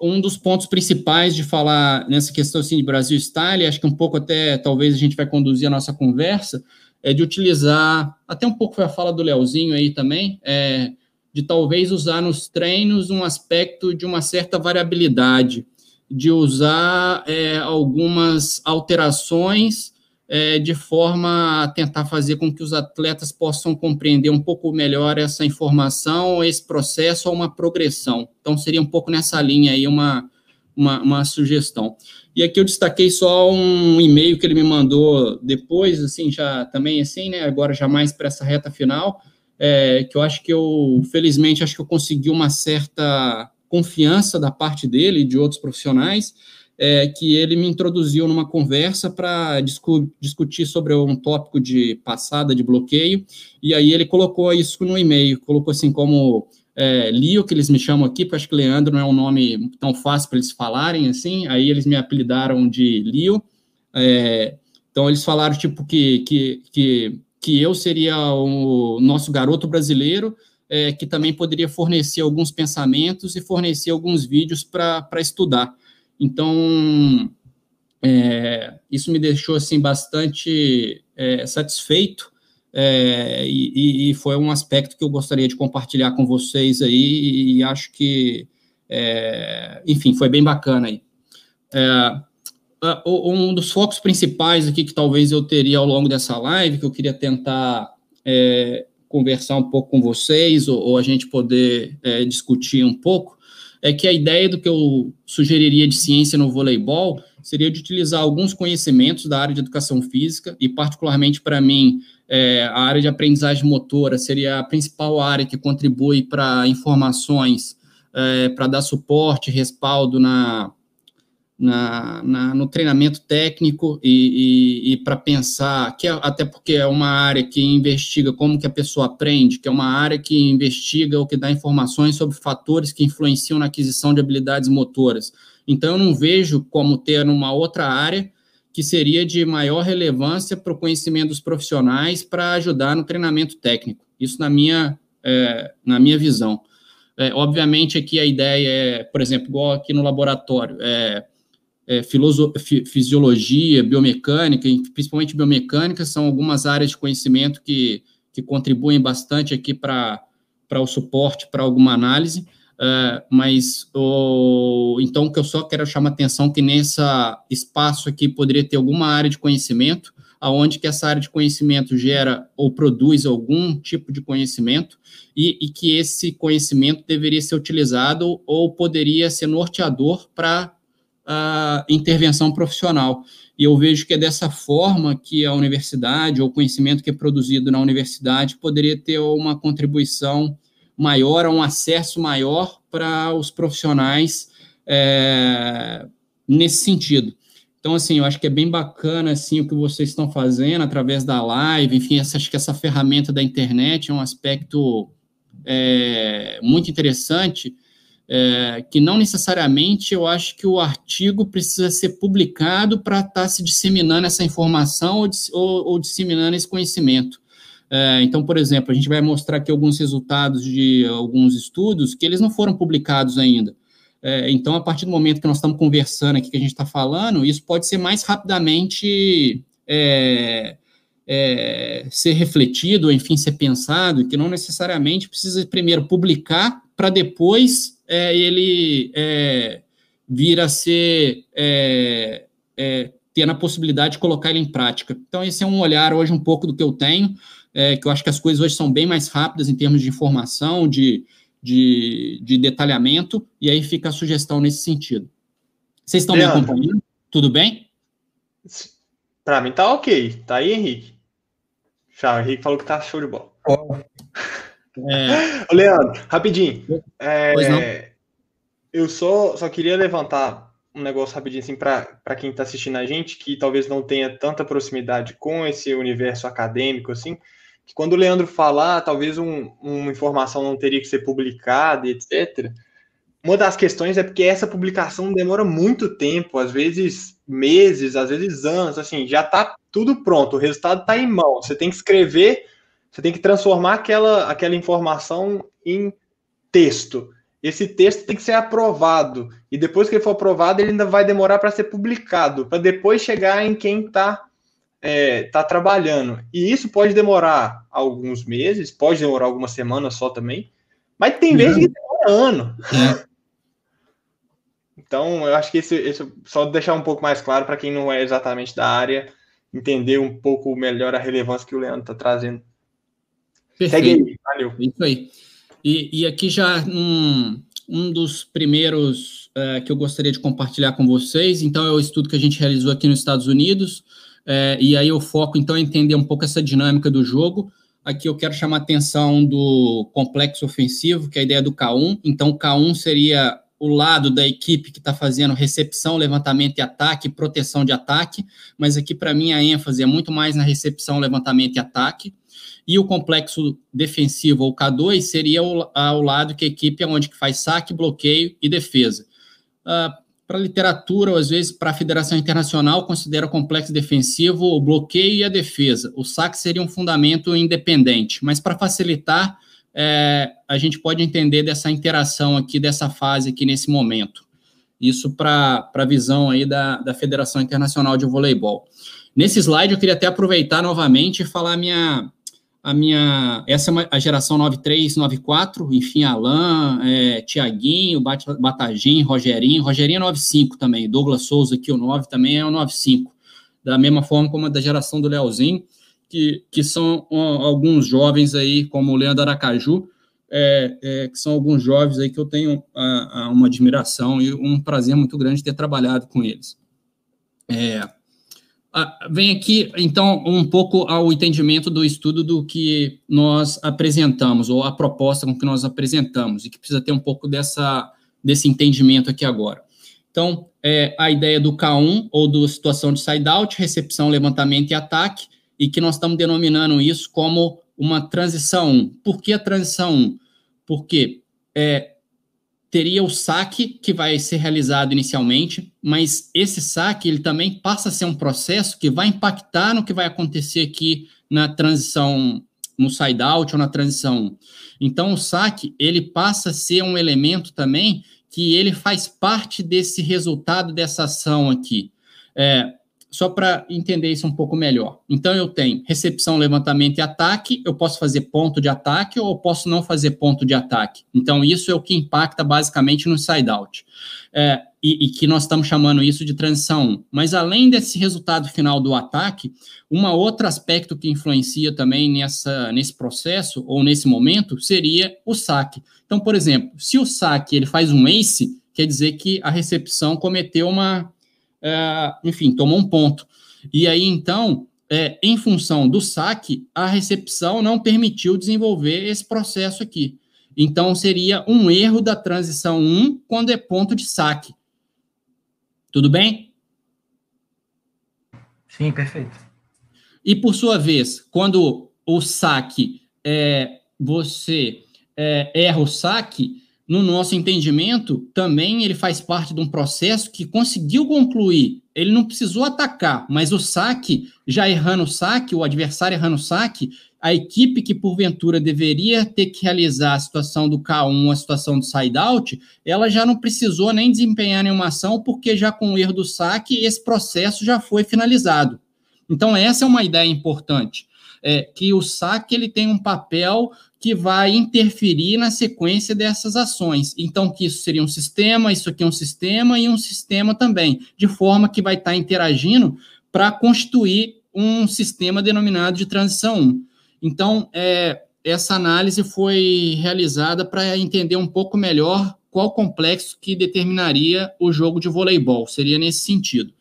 um dos pontos principais de falar nessa questão assim, de Brasil Style, acho que um pouco até talvez a gente vai conduzir a nossa conversa, é de utilizar, até um pouco foi a fala do Leozinho aí também, é, de talvez usar nos treinos um aspecto de uma certa variabilidade, de usar é, algumas alterações é, de forma a tentar fazer com que os atletas possam compreender um pouco melhor essa informação, esse processo ou uma progressão. Então, seria um pouco nessa linha aí uma, uma, uma sugestão. E aqui eu destaquei só um e-mail que ele me mandou depois, assim, já também assim, né, agora já mais para essa reta final, é, que eu acho que eu, felizmente, acho que eu consegui uma certa confiança da parte dele e de outros profissionais, é, que ele me introduziu numa conversa para discu discutir sobre um tópico de passada de bloqueio, e aí ele colocou isso no e-mail, colocou assim como é, Lio, que eles me chamam aqui, porque acho que Leandro não é um nome tão fácil para eles falarem assim, aí eles me apelidaram de Lio, é, então eles falaram tipo que, que, que que eu seria o nosso garoto brasileiro, é, que também poderia fornecer alguns pensamentos e fornecer alguns vídeos para estudar. Então, é, isso me deixou assim bastante é, satisfeito é, e, e, foi um aspecto que eu gostaria de compartilhar com vocês aí e acho que, é, enfim, foi bem bacana aí. É, um dos focos principais aqui que talvez eu teria ao longo dessa live, que eu queria tentar é, conversar um pouco com vocês, ou, ou a gente poder discutir um pouco, é que a ideia do que eu sugeriria de ciência no voleibol seria de utilizar alguns conhecimentos da área de educação física, e particularmente para mim, é, a área de aprendizagem motora seria a principal área que contribui para informações, é, para dar suporte, respaldo na na, na, no treinamento técnico e, e, e para pensar, que é, até porque é uma área que investiga como que a pessoa aprende, que é uma área que investiga ou que dá informações sobre fatores que influenciam na aquisição de habilidades motoras. Então, eu não vejo como ter uma outra área que seria de maior relevância para o conhecimento dos profissionais para ajudar no treinamento técnico. Isso na minha, é, na minha visão. É, obviamente, aqui a ideia é, por exemplo, igual aqui no laboratório, é, é, fisiologia, biomecânica, principalmente biomecânica, são algumas áreas de conhecimento que, que contribuem bastante aqui para o suporte para alguma análise, uh, mas o, então o que eu só quero chamar atenção que nesse espaço aqui poderia ter alguma área de conhecimento, aonde que essa área de conhecimento gera ou produz algum tipo de conhecimento e, e que esse conhecimento deveria ser utilizado ou poderia ser norteador para a intervenção profissional. E eu vejo que é dessa forma que a universidade, ou o conhecimento que é produzido na universidade, poderia ter uma contribuição maior, um acesso maior para os profissionais é, nesse sentido. Então, assim, eu acho que é bem bacana, assim, o que vocês estão fazendo através da live, enfim, essa, acho que essa ferramenta da internet é um aspecto é, muito interessante, é, que não necessariamente eu acho que o artigo precisa ser publicado para estar tá se disseminando essa informação ou, ou, ou disseminando esse conhecimento. É, então, por exemplo, a gente vai mostrar aqui alguns resultados de alguns estudos que eles não foram publicados ainda. É, então, a partir do momento que nós estamos conversando aqui, que a gente está falando, isso pode ser mais rapidamente é, é, ser refletido, enfim, ser pensado, que não necessariamente precisa primeiro publicar para depois é, ele é, vir a ser é, ter a possibilidade de colocar ele em prática. Então, esse é um olhar hoje um pouco do que eu tenho, que eu acho que as coisas hoje são bem mais rápidas em termos de informação, de de, de detalhamento, e aí fica a sugestão nesse sentido. Vocês estão Leandro, me acompanhando? Tudo bem? Para mim tá ok. Tá aí, Henrique? Já, o Henrique falou que tá show de bola. Oh. É... Leandro, rapidinho. É. Eu só, só queria levantar um negócio rapidinho assim para quem está assistindo a gente, que talvez não tenha tanta proximidade com esse universo acadêmico assim que quando o Leandro falar, talvez um, uma informação não teria que ser publicada, etc. Uma das questões é porque essa publicação demora muito tempo, às vezes meses, às vezes anos, assim, já está tudo pronto, o resultado está em mão. Você tem que escrever, você tem que transformar aquela, aquela informação em texto. Esse texto tem que ser aprovado. E depois que ele for aprovado, ele ainda vai demorar para ser publicado, para depois chegar em quem está é, tá trabalhando. E isso pode demorar alguns meses, pode demorar algumas semanas só também, mas tem vezes que demora ano. É. Então, eu acho que esse, esse só deixar um pouco mais claro para quem não é exatamente da área, entender um pouco melhor a relevância que o Leandro está trazendo. Perfeito. Segue aí, valeu. Isso aí. E, e aqui já um, um dos primeiros uh, que eu gostaria de compartilhar com vocês, então é o estudo que a gente realizou aqui nos Estados Unidos, é, e aí eu foco, então, em entender um pouco essa dinâmica do jogo. Aqui eu quero chamar a atenção do complexo ofensivo, que é a ideia do K1. Então, o K1 seria o lado da equipe que está fazendo recepção, levantamento e ataque, proteção de ataque, mas aqui para mim a ênfase é muito mais na recepção, levantamento e ataque. E o complexo defensivo, ou K2, seria o, ao lado que a equipe é onde que faz saque, bloqueio e defesa. Uh, para a literatura, ou às vezes para a Federação Internacional, considera o complexo defensivo o bloqueio e a defesa. O saque seria um fundamento independente, mas para facilitar, é, a gente pode entender dessa interação aqui, dessa fase aqui nesse momento. Isso para a visão aí da, da Federação Internacional de Voleibol. Nesse slide, eu queria até aproveitar novamente e falar minha, a minha, essa é uma, a geração 93, 94, enfim, Alain, é, Tiaguinho, Batagim, Rogerinho, Rogerinho é 95 também, Douglas Souza aqui, o 9 também é o 95, da mesma forma como a da geração do Leozinho, que, que são alguns jovens aí, como o Leandro Aracaju, é, é, que são alguns jovens aí que eu tenho a, a uma admiração e um prazer muito grande ter trabalhado com eles. É, ah, vem aqui, então, um pouco ao entendimento do estudo do que nós apresentamos, ou a proposta com que nós apresentamos, e que precisa ter um pouco dessa, desse entendimento aqui agora. Então, é a ideia do K1, ou do situação de side-out, recepção, levantamento e ataque, e que nós estamos denominando isso como uma transição 1. Por que a transição 1? Porque é, teria o saque que vai ser realizado inicialmente, mas esse saque ele também passa a ser um processo que vai impactar no que vai acontecer aqui na transição no side out ou na transição. Então o saque ele passa a ser um elemento também que ele faz parte desse resultado dessa ação aqui. É, só para entender isso um pouco melhor. Então, eu tenho recepção, levantamento e ataque. Eu posso fazer ponto de ataque ou posso não fazer ponto de ataque. Então, isso é o que impacta basicamente no side-out. É, e, e, que nós estamos chamando isso de transição 1. Mas, além desse resultado final do ataque, um outro aspecto que influencia também nessa, nesse processo ou nesse momento seria o saque. Então, por exemplo, se o saque ele faz um ace, quer dizer que a recepção cometeu uma enfim, tomou um ponto. E aí, então, é, em função do saque, a recepção não permitiu desenvolver esse processo aqui. Então, seria um erro da transição 1 quando é ponto de saque. Tudo bem? Sim, perfeito. E por sua vez, quando o saque é, você é, erra o saque, no nosso entendimento, também ele faz parte de um processo que conseguiu concluir. Ele não precisou atacar, mas o saque, já errando o saque, o adversário errando o saque, a equipe que porventura deveria ter que realizar a situação do K1, a situação do side-out, ela já não precisou nem desempenhar nenhuma ação, porque já com o erro do saque, esse processo já foi finalizado. Então, essa é uma ideia importante. É, que o saque ele tem um papel que vai interferir na sequência dessas ações. Então, que isso seria um sistema, isso aqui é um sistema e um sistema também, de forma que vai estar interagindo para constituir um sistema denominado de transição 1. Então, é, essa análise foi realizada para entender um pouco melhor qual complexo que determinaria o jogo de voleibol, seria nesse sentido.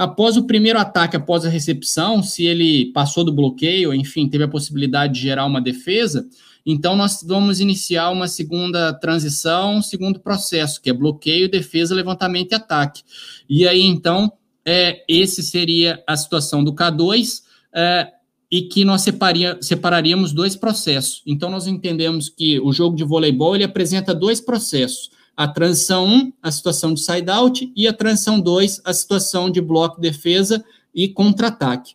Após o primeiro ataque, após a recepção, se ele passou do bloqueio, enfim, teve a possibilidade de gerar uma defesa, então, nós vamos iniciar uma segunda transição, um segundo processo, que é bloqueio, defesa, levantamento e ataque. E aí, então, é, esse seria a situação do K2, é, e que nós separia, separaríamos dois processos. Então, nós entendemos que o jogo de voleibol ele apresenta dois processos. A transição 1, a situação de side-out, e a transição 2, a situação de bloco, defesa e contra-ataque.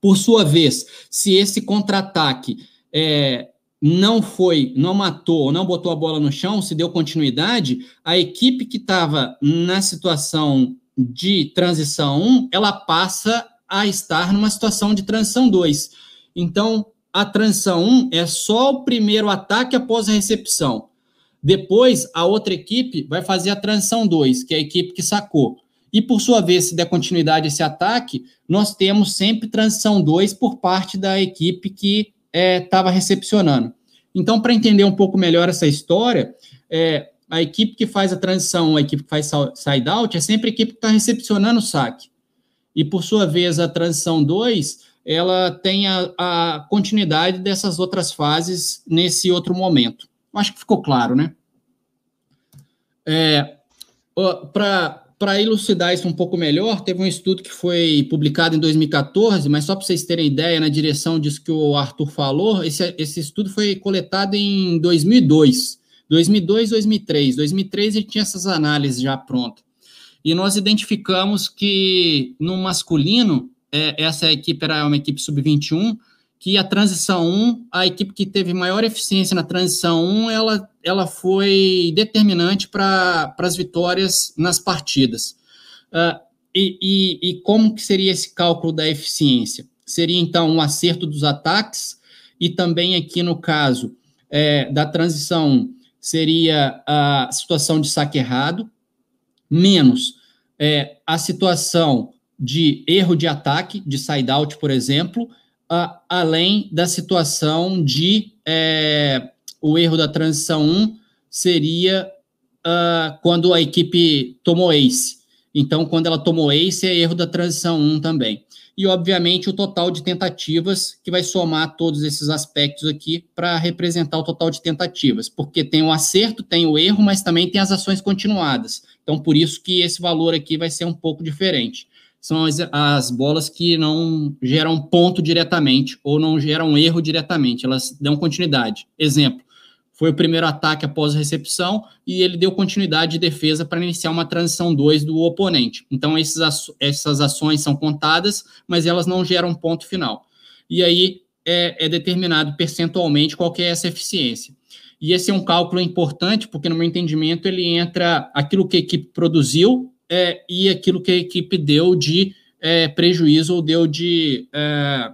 Por sua vez, se esse contra-ataque é, não foi, não matou, não botou a bola no chão, se deu continuidade, a equipe que estava na situação de transição 1, ela passa a estar numa situação de transição 2. Então, a transição 1 é só o primeiro ataque após a recepção. Depois, a outra equipe vai fazer a transição 2, que é a equipe que sacou. E, por sua vez, se der continuidade a esse ataque, nós temos sempre transição 2 por parte da equipe que estava é, recepcionando. Então, para entender um pouco melhor essa história, é, a equipe que faz a transição, a equipe que faz side-out, é sempre a equipe que está recepcionando o saque. E, por sua vez, a transição 2, ela tem a, a, continuidade dessas outras fases nesse outro momento. Acho que ficou claro, né? É, para para elucidar isso um pouco melhor, teve um estudo que foi publicado em 2014, mas só para vocês terem ideia, na direção disso que o Arthur falou, esse, esse estudo foi coletado em 2002. 2002, 2003. 2003 ele tinha essas análises já prontas. E nós identificamos que no masculino, é, essa equipe era uma equipe sub-21, que a transição 1, a equipe que teve maior eficiência na transição 1, ela, ela foi determinante para as vitórias nas partidas. Uh, e, e, e, como que seria esse cálculo da eficiência? Seria, então, um acerto dos ataques, e também aqui no caso é, da transição 1, seria a situação de saque errado, menos é, a situação de erro de ataque, de side-out, por exemplo, além da situação de é, o erro da transição 1 seria uh, quando a equipe tomou ace. Então, quando ela tomou ace, é erro da transição 1 também. E, obviamente, o total de tentativas, que vai somar todos esses aspectos aqui para representar o total de tentativas. Porque tem o acerto, tem o erro, mas também tem as ações continuadas. Então, por isso que esse valor aqui vai ser um pouco diferente são as, as bolas que não geram ponto diretamente ou não geram erro diretamente, elas dão continuidade. Exemplo, foi o primeiro ataque após a recepção e ele deu continuidade de defesa para iniciar uma transição 2 do oponente. Então, esses, essas ações são contadas, mas elas não geram ponto final. E aí é, é determinado percentualmente qual é essa eficiência. E esse é um cálculo importante, porque, no meu entendimento, ele entra aquilo que a equipe produziu é, e aquilo que a equipe deu de é, prejuízo ou deu de é,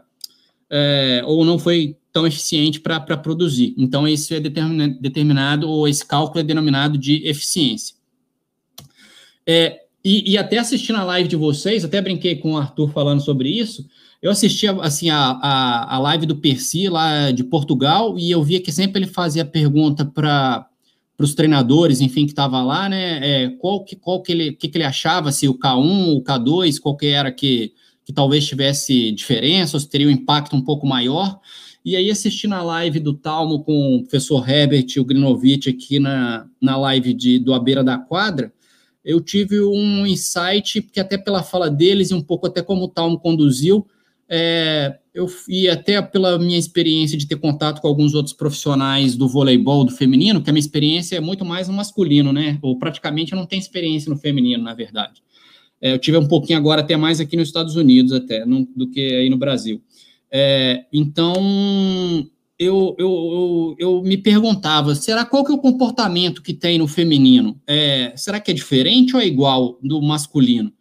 é ou não foi tão eficiente para produzir. Então, isso é determinado, ou esse cálculo é denominado de eficiência. É, e, e, até assistindo a live de vocês, até brinquei com o Arthur falando sobre isso, eu assisti assim, a, a, a live do Percy lá de Portugal e eu via que sempre ele fazia pergunta para para os treinadores, enfim, que estava lá, né? É, qual que, qual que ele, que, que ele achava, se o K1, o K2, qual que era que, que talvez tivesse diferença, ou se teria um impacto um pouco maior. E aí, assistindo a live do Talmo com o professor Herbert e o Grinovich aqui na, na live de, do A Beira da Quadra, eu tive um insight, que até pela fala deles e um pouco até como o Tal me conduziu, é, eu e até pela minha experiência de ter contato com alguns outros profissionais do voleibol do feminino, que a minha experiência é muito mais no masculino, né? Ou praticamente eu não tenho experiência no feminino, na verdade. É, eu tive um pouquinho agora até mais aqui nos Estados Unidos até do que aí no Brasil. É, então eu, eu, eu, eu, me perguntava, será qual que é o comportamento que tem no feminino? É, será que é diferente ou é igual do masculino?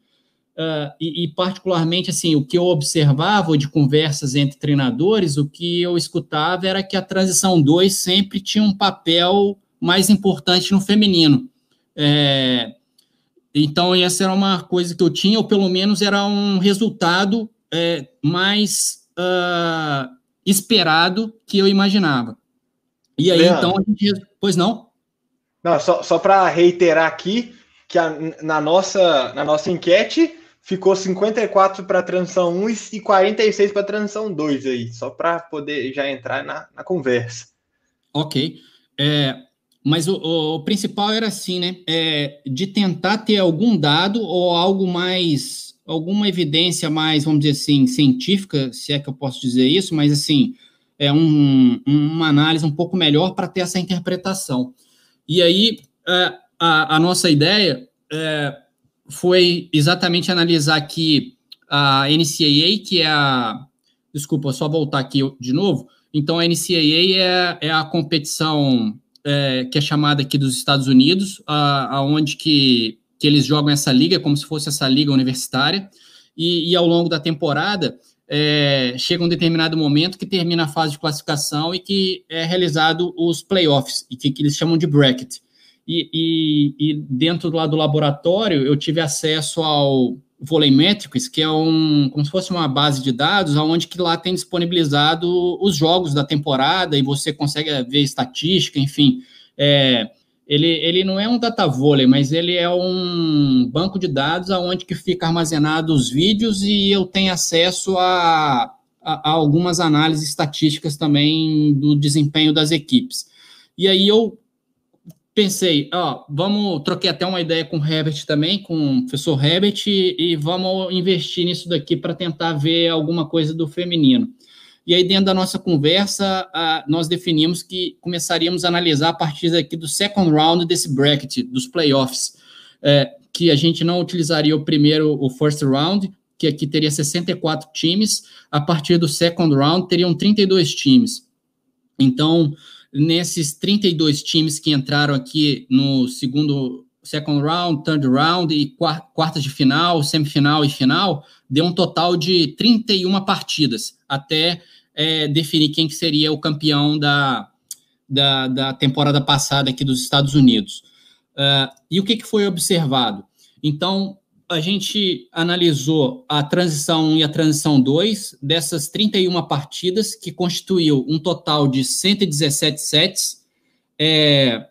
Uh, e, e, particularmente, assim, o que eu observava de conversas entre treinadores, o que eu escutava era que a transição 2 sempre tinha um papel mais importante no feminino. É, então, essa era uma coisa que eu tinha, ou pelo menos era um resultado é, mais uh, esperado que eu imaginava. E aí, Leandro, então, a gente... Pois não? Não, só, só para reiterar aqui, que a, na, nossa, na nossa enquete ficou 54 para transição 1 e 46 para transição 2 aí, só para poder já entrar na, na conversa. Ok. É, mas o, o, o, principal era assim, né? É, de tentar ter algum dado ou algo mais, alguma evidência mais, vamos dizer assim, científica, se é que eu posso dizer isso, mas assim, é um, uma análise um pouco melhor para ter essa interpretação. E aí, é, a, a nossa ideia é, foi exatamente analisar aqui a NCAA, que é a. Desculpa, só voltar aqui de novo. Então, a NCAA é, é a competição é, que é chamada aqui dos Estados Unidos, aonde que, que eles jogam essa liga, como se fosse essa liga universitária, e, e ao longo da temporada é, chega um determinado momento que termina a fase de classificação e que é realizado os playoffs, e que, que eles chamam de bracket. E, e, e dentro do, do laboratório eu tive acesso ao Volleymetrics, que é um, como se fosse uma base de dados, onde que lá tem disponibilizado os jogos da temporada e você consegue ver estatística, enfim. É, ele, ele não é um data mas ele é um banco de dados onde que fica armazenado os vídeos e eu tenho acesso a, a, a algumas análises estatísticas também do desempenho das equipes. E aí eu pensei, ó, vamos, troquei até uma ideia com o Herbert também, com o professor Herbert, e, vamos investir nisso daqui para tentar ver alguma coisa do feminino. E aí, dentro da nossa conversa, nós definimos que começaríamos a analisar a partir daqui do second round desse bracket, dos playoffs, é, que a gente não utilizaria o primeiro, o first round, que aqui teria 64 times, a partir do second round teriam 32 times. Então, nesses 32 times que entraram aqui no segundo second round, third round e quartas de final, semifinal e final, deu um total de 31 partidas até é, definir quem que seria o campeão da, da, da, temporada passada aqui dos Estados Unidos. Uh, e o que, que foi observado? Então, a gente analisou a transição 1 e a transição 2 dessas 31 partidas, que constituiu um total de 117 sets, é,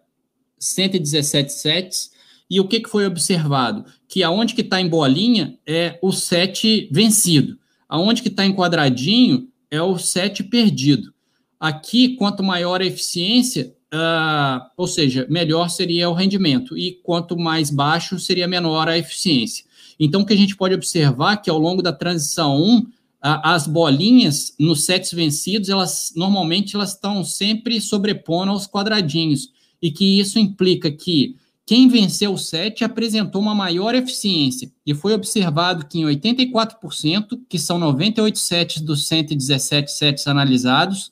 117 sets, e o que, que foi observado? Que aonde que está em bolinha é o set vencido, aonde que está em quadradinho é o set perdido. Aqui, quanto maior a eficiência, uh, ou seja, melhor seria o rendimento, e quanto mais baixo seria menor a eficiência. Então, o que a gente pode observar é que ao longo da transição 1, a, as bolinhas nos sets vencidos, elas normalmente elas estão sempre sobrepondo aos quadradinhos, e que isso implica que quem venceu o set apresentou uma maior eficiência, e foi observado que em 84%, que são 98 sets dos 117 sets analisados,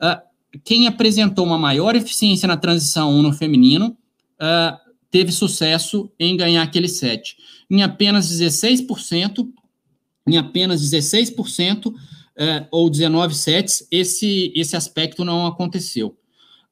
uh, quem apresentou uma maior eficiência na transição 1 no feminino uh, teve sucesso em ganhar aquele set. Em apenas 16%, em apenas 16%, uh, ou 19 sets, esse, esse aspecto não aconteceu.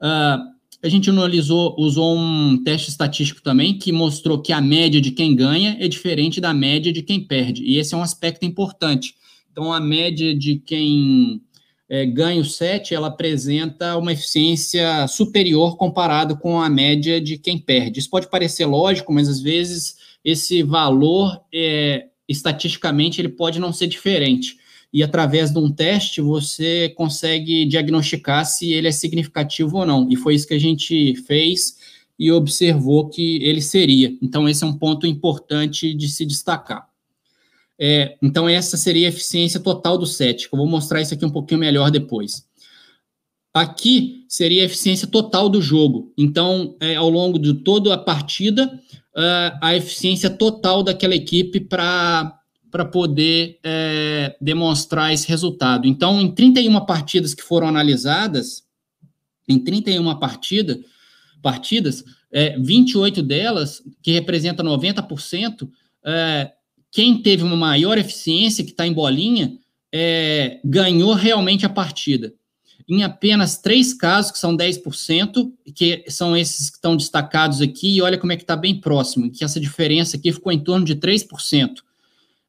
Uh, a gente analisou, usou um teste estatístico também que mostrou que a média de quem ganha é diferente da média de quem perde. E esse é um aspecto importante. Então, a média de quem é, ganha o set, ela apresenta uma eficiência superior comparado com a média de quem perde. Isso pode parecer lógico, mas às vezes esse valor, é, estatisticamente, ele pode não ser diferente. E através de um teste, você consegue diagnosticar se ele é significativo ou não. E foi isso que a gente fez e observou que ele seria. Então, esse é um ponto importante de se destacar. É, então, essa seria a eficiência total do set. Eu vou mostrar isso aqui um pouquinho melhor depois. Aqui seria a eficiência total do jogo. Então, é, ao longo de toda a partida, uh, a eficiência total daquela equipe para poder é, demonstrar esse resultado. Então, em 31 partidas que foram analisadas, em 31 partida, partidas, é, 28 delas, que representa 90%, é, quem teve uma maior eficiência, que está em bolinha, é, ganhou realmente a partida em apenas três casos, que são 10%, que são esses que estão destacados aqui, e olha como é que está bem próximo, que essa diferença aqui ficou em torno de 3%,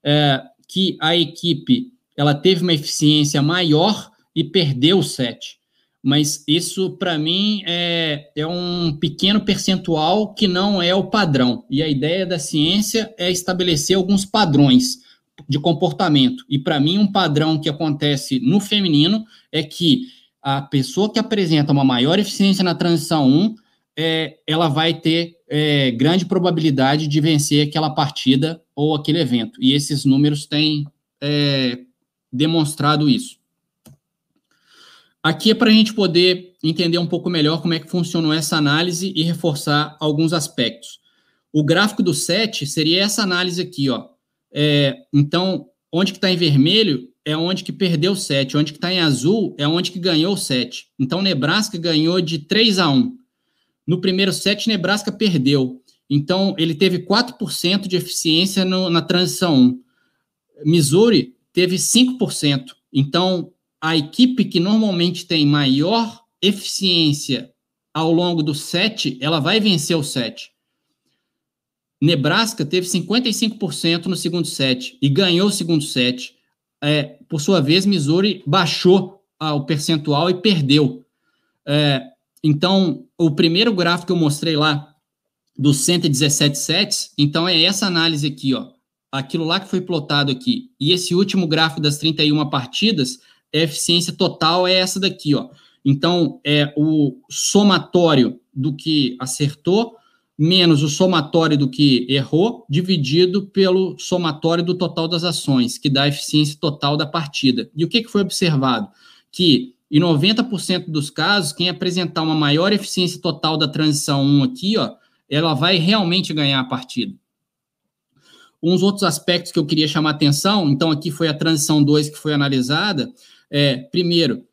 é, que a equipe ela teve uma eficiência maior e perdeu o 7. Mas isso, para mim, é, é um pequeno percentual que não é o padrão. E a ideia da ciência é estabelecer alguns padrões de comportamento. E, para mim, um padrão que acontece no feminino é que a pessoa que apresenta uma maior eficiência na transição 1, é, ela vai ter é, grande probabilidade de vencer aquela partida ou aquele evento. E esses números têm é, demonstrado isso. Aqui é para a gente poder entender um pouco melhor como é que funcionou essa análise e reforçar alguns aspectos. O gráfico do set seria essa análise aqui, ó. É, então, onde que está em vermelho é onde que perdeu o set, onde que está em azul é onde que ganhou o set. Então, Nebraska ganhou de 3 a 1. No primeiro set, Nebraska perdeu. Então, ele teve 4% de eficiência no, na transição 1. Missouri teve 5%. Então, a equipe que normalmente tem maior eficiência ao longo do set, ela vai vencer o set. Nebraska teve 55% no segundo set e ganhou o segundo set é, por sua vez, Missouri baixou ah, o percentual e perdeu. É, então, o primeiro gráfico que eu mostrei lá, dos 117 sets, então é essa análise aqui, ó. Aquilo lá que foi plotado aqui. E esse último gráfico das 31 partidas, eficiência total é essa daqui, ó. Então, é o somatório do que acertou menos o somatório do que errou, dividido pelo somatório do total das ações, que dá a eficiência total da partida. E o que, que foi observado? Que em 90% dos casos, quem apresentar uma maior eficiência total da transição 1 aqui, ó, ela vai realmente ganhar a partida. Uns outros aspectos que eu queria chamar atenção, então aqui foi a transição 2 que foi analisada, é, primeiro,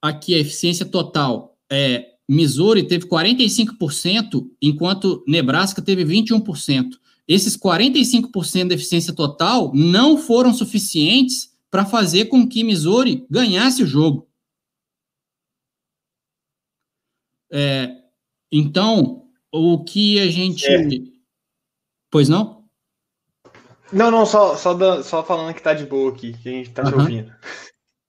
aqui a eficiência total é Missouri teve 45%, enquanto Nebraska teve 21%. Esses 45% de eficiência total não foram suficientes para fazer com que Missouri ganhasse o jogo. É, então, o que a gente. É. Pois não? Não, não, só, só, só falando que tá de boa aqui, que a gente tá te ouvindo.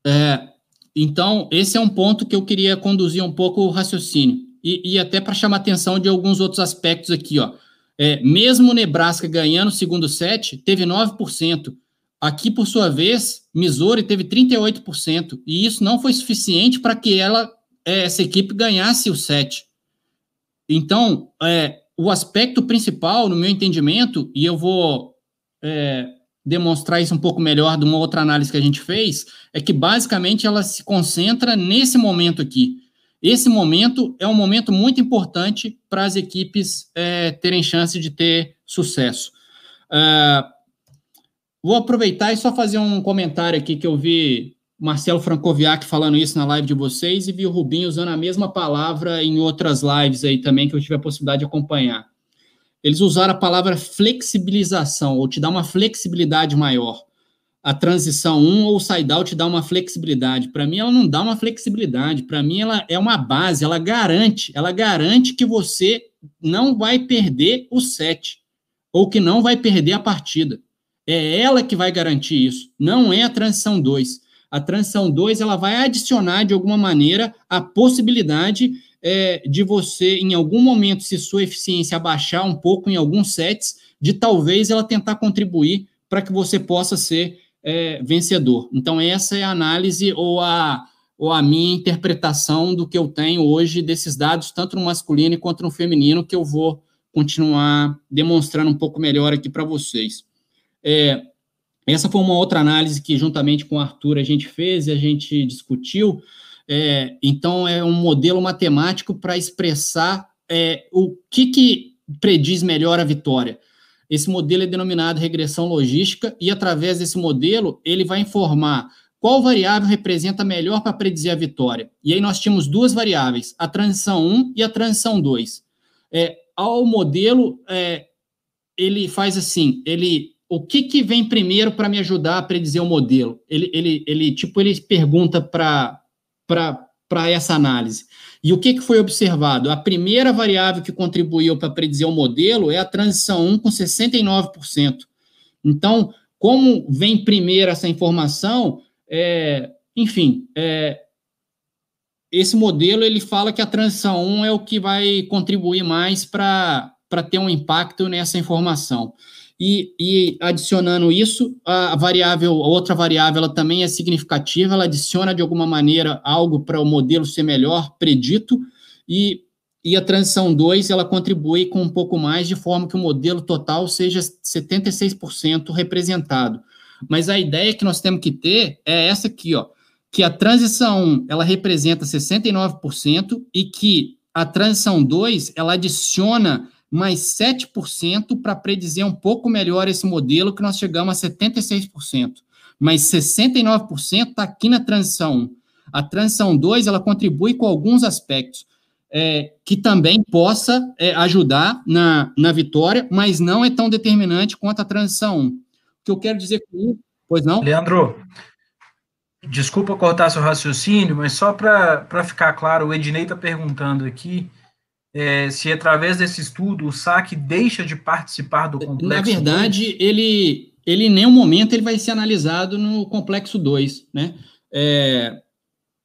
É, então, esse é um ponto que eu queria conduzir um pouco o raciocínio. E, e até para chamar atenção de alguns outros aspectos aqui, ó. É, mesmo Nebraska ganhando o segundo set, teve 9%. Aqui, por sua vez, Missouri teve 38%. E isso não foi suficiente para que ela, é, essa equipe ganhasse o set. Então, é, o aspecto principal, no meu entendimento, e eu vou é, demonstrar isso um pouco melhor de uma outra análise que a gente fez, é que basicamente ela se concentra nesse momento aqui. Esse momento é um momento muito importante para as equipes é, terem chance de ter sucesso. Uh, vou aproveitar e só fazer um comentário aqui que eu vi Marcelo Francoviac falando isso na live de vocês e vi o Rubinho usando a mesma palavra em outras lives aí também que eu tive a possibilidade de acompanhar eles usaram a palavra flexibilização, ou te dá uma flexibilidade maior. A transição 1 ou o side-out te dá uma flexibilidade. Para mim, ela não dá uma flexibilidade. Para mim, ela é uma base, ela garante, ela garante que você não vai perder o set, ou que não vai perder a partida. É ela que vai garantir isso, não é a transição 2. A transição 2 ela vai adicionar de alguma maneira a possibilidade é, de você, em algum momento, se sua eficiência abaixar um pouco em alguns sets, de talvez ela tentar contribuir para que você possa ser é, vencedor. Então, essa é a análise ou a, ou a minha interpretação do que eu tenho hoje desses dados, tanto no masculino quanto no feminino, que eu vou continuar demonstrando um pouco melhor aqui para vocês. É, essa foi uma outra análise que, juntamente com o Arthur, a gente fez e a gente discutiu. É, então, é um modelo matemático para expressar é, o que, que prediz melhor a vitória. Esse modelo é denominado regressão logística, e através desse modelo, ele vai informar qual variável representa melhor para predizer a vitória. E aí nós tínhamos duas variáveis, a transição 1 e a transição 2. É, ao modelo, é, ele faz assim, ele o que, que vem primeiro para me ajudar a predizer o modelo? Ele, ele, ele tipo, ele pergunta para essa análise. E o que, que foi observado? A primeira variável que contribuiu para predizer o modelo é a transição 1 com 69%. Então, como vem primeiro essa informação, é, enfim, é, esse modelo ele fala que a transição 1 é o que vai contribuir mais para ter um impacto nessa informação. E, e, adicionando isso, a variável, a outra variável, ela também é significativa, ela adiciona de alguma maneira algo para o modelo ser melhor predito, e, e a transição 2, ela contribui com um pouco mais, de forma que o modelo total seja 76% representado. Mas a ideia que nós temos que ter é essa aqui, ó, que a transição 1, ela representa 69% e que a transição 2, ela adiciona mais 7% para predizer um pouco melhor esse modelo, que nós chegamos a 76%. Mas 69% está aqui na transição 1. A transição 2, ela contribui com alguns aspectos é, que também possa é, ajudar na, na vitória, mas não é tão determinante quanto a transição 1. O que eu quero dizer com isso, pois não? Leandro, desculpa cortar seu raciocínio, mas só para ficar claro, o Ednei está perguntando aqui é, se através desse estudo o saque deixa de participar do complexo. Na verdade, 2. ele, ele em nenhum momento ele vai ser analisado no complexo 2, né? É,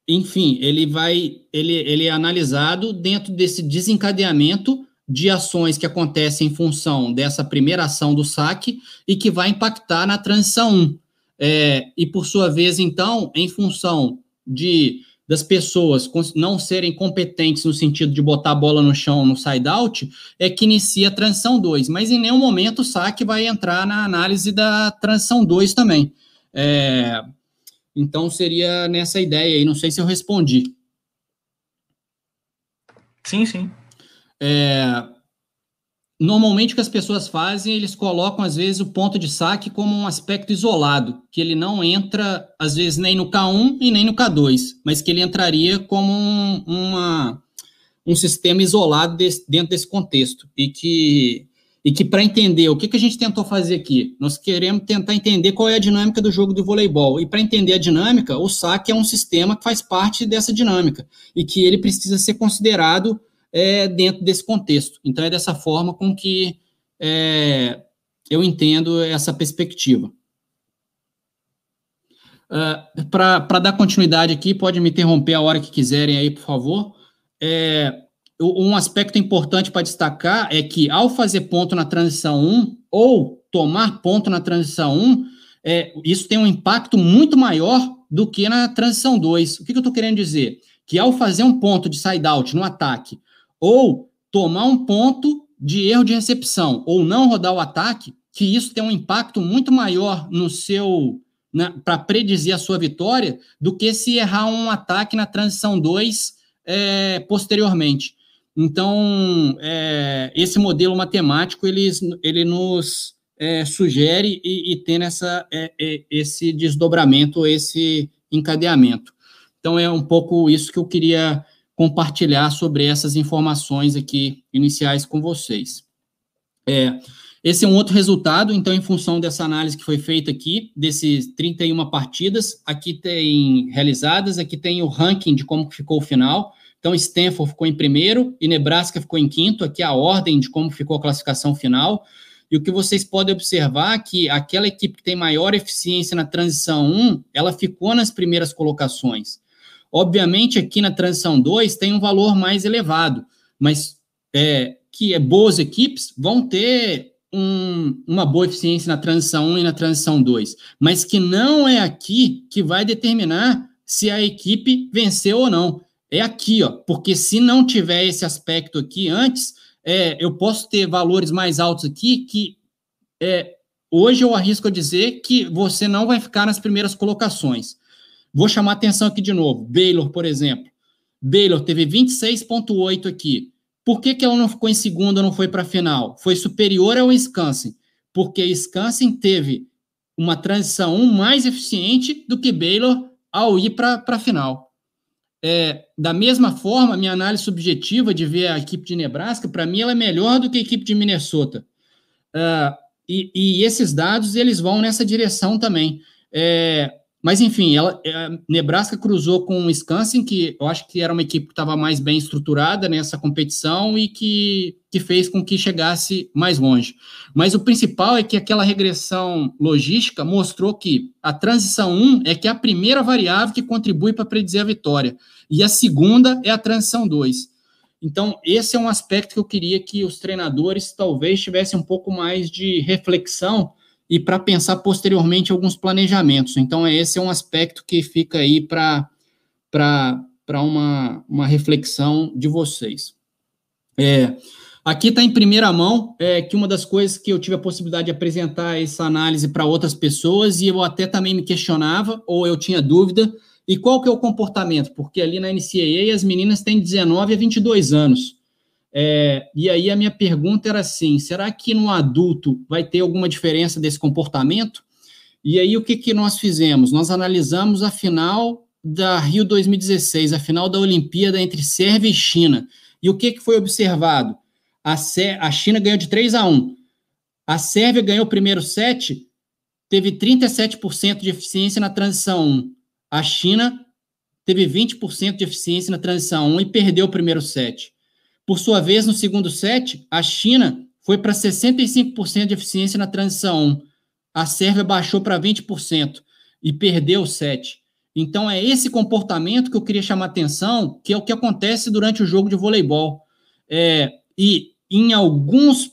enfim, ele vai ele, ele é analisado dentro desse desencadeamento de ações que acontecem em função dessa primeira ação do saque e que vai impactar na transição 1. É, e por sua vez, então, em função de das pessoas não serem competentes no sentido de botar a bola no chão no side-out, é que inicia a transição 2. Mas em nenhum momento o saque vai entrar na análise da transição 2 também. É, então seria nessa ideia aí, não sei se eu respondi. Sim, sim. É, Normalmente o que as pessoas fazem, eles colocam às vezes o ponto de saque como um aspecto isolado, que ele não entra às vezes nem no K1 e nem no K2, mas que ele entraria como um, uma, um sistema isolado desse, dentro desse contexto e que e que para entender o que, que a gente tentou fazer aqui, nós queremos tentar entender qual é a dinâmica do jogo do voleibol. E para entender a dinâmica, o saque é um sistema que faz parte dessa dinâmica e que ele precisa ser considerado é, dentro desse contexto. Então, é dessa forma com que é, eu entendo essa perspectiva. Uh, Para dar continuidade aqui, pode me interromper a hora que quiserem aí, por favor. É, um aspecto importante para destacar é que, ao fazer ponto na transição 1, ou tomar ponto na transição 1, é, isso tem um impacto muito maior do que na transição 2. O que, que eu estou querendo dizer? Que ao fazer um ponto de side-out no ataque, ou tomar um ponto de erro de recepção, ou não rodar o ataque, que isso tem um impacto muito maior no seu para predizer a sua vitória do que se errar um ataque na transição 2 é, posteriormente. Então, é, esse modelo matemático ele, ele nos é, sugere e, e tem essa, é, é, esse desdobramento, esse encadeamento. Então, é um pouco isso que eu queria compartilhar sobre essas informações aqui iniciais com vocês. É, esse é um outro resultado, então, em função dessa análise que foi feita aqui, desses 31 partidas, aqui tem realizadas, aqui tem o ranking de como ficou o final. Então, Stanford ficou em primeiro e Nebraska ficou em quinto, aqui a ordem de como ficou a classificação final. E o que vocês podem observar é que aquela equipe que tem maior eficiência na transição 1, ela ficou nas primeiras colocações. Obviamente, aqui na transição 2 tem um valor mais elevado, mas é, que é, boas equipes vão ter um, uma boa eficiência na transição 1 e na transição 2, mas que não é aqui que vai determinar se a equipe venceu ou não. É aqui, ó, porque se não tiver esse aspecto aqui antes, é, eu posso ter valores mais altos aqui que é, hoje eu arrisco a dizer que você não vai ficar nas primeiras colocações. Vou chamar atenção aqui de novo. Baylor, por exemplo. Baylor teve 26,8 aqui. Por que, que ela não ficou em segundo, não foi para a final? Foi superior ao Wisconsin, porque Wisconsin teve uma transição mais eficiente do que Baylor ao ir para a final. É, da mesma forma, minha análise subjetiva de ver a equipe de Nebraska, para mim, ela é melhor do que a equipe de Minnesota. Uh, e, e, esses dados, eles vão nessa direção também. É, mas, enfim, ela, é, Nebraska cruzou com o Wisconsin, que eu acho que era uma equipe que estava mais bem estruturada nessa competição e que, que fez com que chegasse mais longe. Mas o principal é que aquela regressão logística mostrou que a transição 1 é que é a primeira variável que contribui para predizer a vitória, e a segunda é a transição 2. Então, esse é um aspecto que eu queria que os treinadores talvez tivessem um pouco mais de reflexão e para pensar posteriormente alguns planejamentos. Então, esse é um aspecto que fica aí para uma, uma reflexão de vocês. É, aqui está em primeira mão é, que uma das coisas que eu tive a possibilidade de apresentar essa análise para outras pessoas e eu até também me questionava ou eu tinha dúvida. E qual que é o comportamento? Porque ali na NCAA as meninas têm 19 a 22 anos. É, e aí a minha pergunta era assim: será que no adulto vai ter alguma diferença desse comportamento? E aí o que, que nós fizemos? Nós analisamos a final da Rio 2016, a final da Olimpíada entre Sérvia e China. E o que, que foi observado? A, a China ganhou de 3 a 1. A Sérvia ganhou o primeiro set, teve 37% de eficiência na transição 1. A China teve 20% de eficiência na transição 1 e perdeu o primeiro set. Por sua vez, no segundo set, a China foi para 65% de eficiência na transição 1. A Sérvia baixou para 20% e perdeu o set. Então, é esse comportamento que eu queria chamar atenção, que é o que acontece durante o jogo de voleibol. É, e em alguns.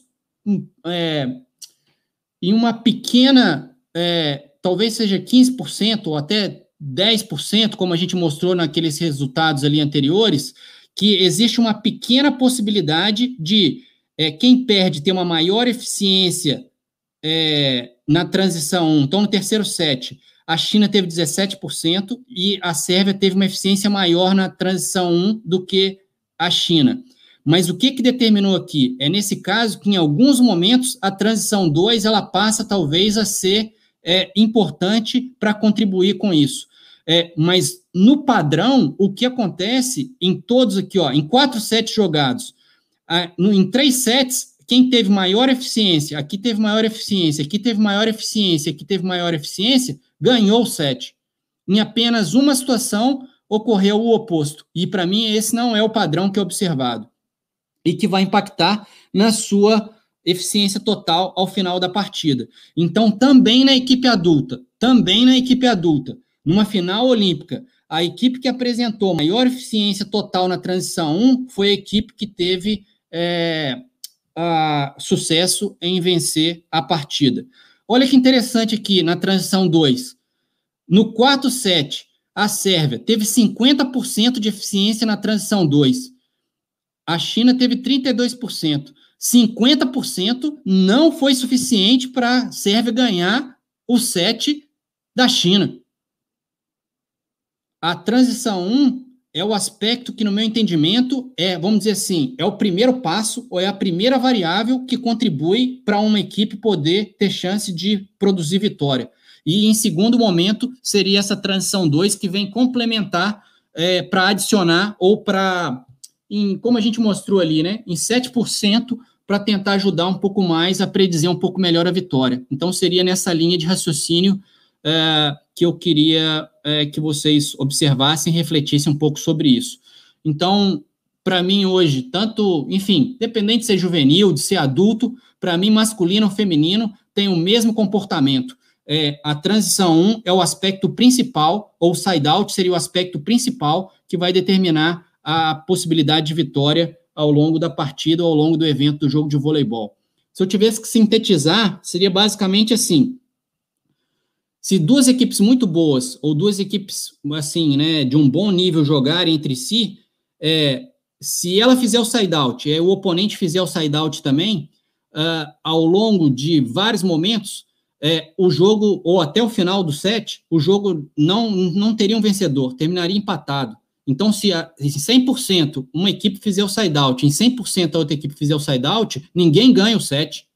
É, em uma pequena. É, talvez seja 15% ou até 10%, como a gente mostrou naqueles resultados ali anteriores, que existe uma pequena possibilidade de é, quem perde ter uma maior eficiência é, na transição 1. Então, no terceiro set, a China teve 17% e a Sérvia teve uma eficiência maior na transição 1 do que a China. Mas o que, que determinou aqui? É nesse caso que, em alguns momentos, a transição 2 ela passa, talvez, a ser é, importante para contribuir com isso. É, mas no padrão, o que acontece em todos aqui, ó, em quatro sets jogados, a, no, em três sets, quem teve maior eficiência, aqui teve maior eficiência, aqui teve maior eficiência, aqui teve maior eficiência, ganhou o set. Em apenas uma situação ocorreu o oposto. E para mim esse não é o padrão que é observado e que vai impactar na sua eficiência total ao final da partida. Então, também na equipe adulta, também na equipe adulta, numa final olímpica, a equipe que apresentou maior eficiência total na transição 1 foi a equipe que teve é, a, sucesso em vencer a partida. Olha que interessante aqui na transição 2. No quarto set, a Sérvia teve 50% de eficiência na transição 2. A China teve 32%. 50% não foi suficiente para a Sérvia ganhar o set da China. A transição 1 é o aspecto que, no meu entendimento, é, vamos dizer assim, é o primeiro passo ou é a primeira variável que contribui para uma equipe poder ter chance de produzir vitória. E, em segundo momento, seria essa transição 2 que vem complementar é, para adicionar ou para, como a gente mostrou ali, né, em 7% para tentar ajudar um pouco mais a predizer um pouco melhor a vitória. Então, seria nessa linha de raciocínio é, que eu queria é, que vocês observassem e refletissem um pouco sobre isso. Então, para mim hoje, tanto, enfim, independente de ser juvenil, de ser adulto, para mim, masculino ou feminino, tem o mesmo comportamento. É, a transição 1 é o aspecto principal, ou side-out seria o aspecto principal que vai determinar a possibilidade de vitória ao longo da partida ao longo do evento do jogo de voleibol. Se eu tivesse que sintetizar, seria basicamente assim: se duas equipes muito boas ou duas equipes assim, né, de um bom nível jogarem entre si, é, se ela fizer o side out e o oponente fizer o side out também, uh, ao longo de vários momentos, é, o jogo, ou até o final do set, o jogo não, não teria um vencedor, terminaria empatado. Então, se, a, se 100% uma equipe fizer o side-out, em 100% a outra equipe fizer o side-out, ninguém ganha o set.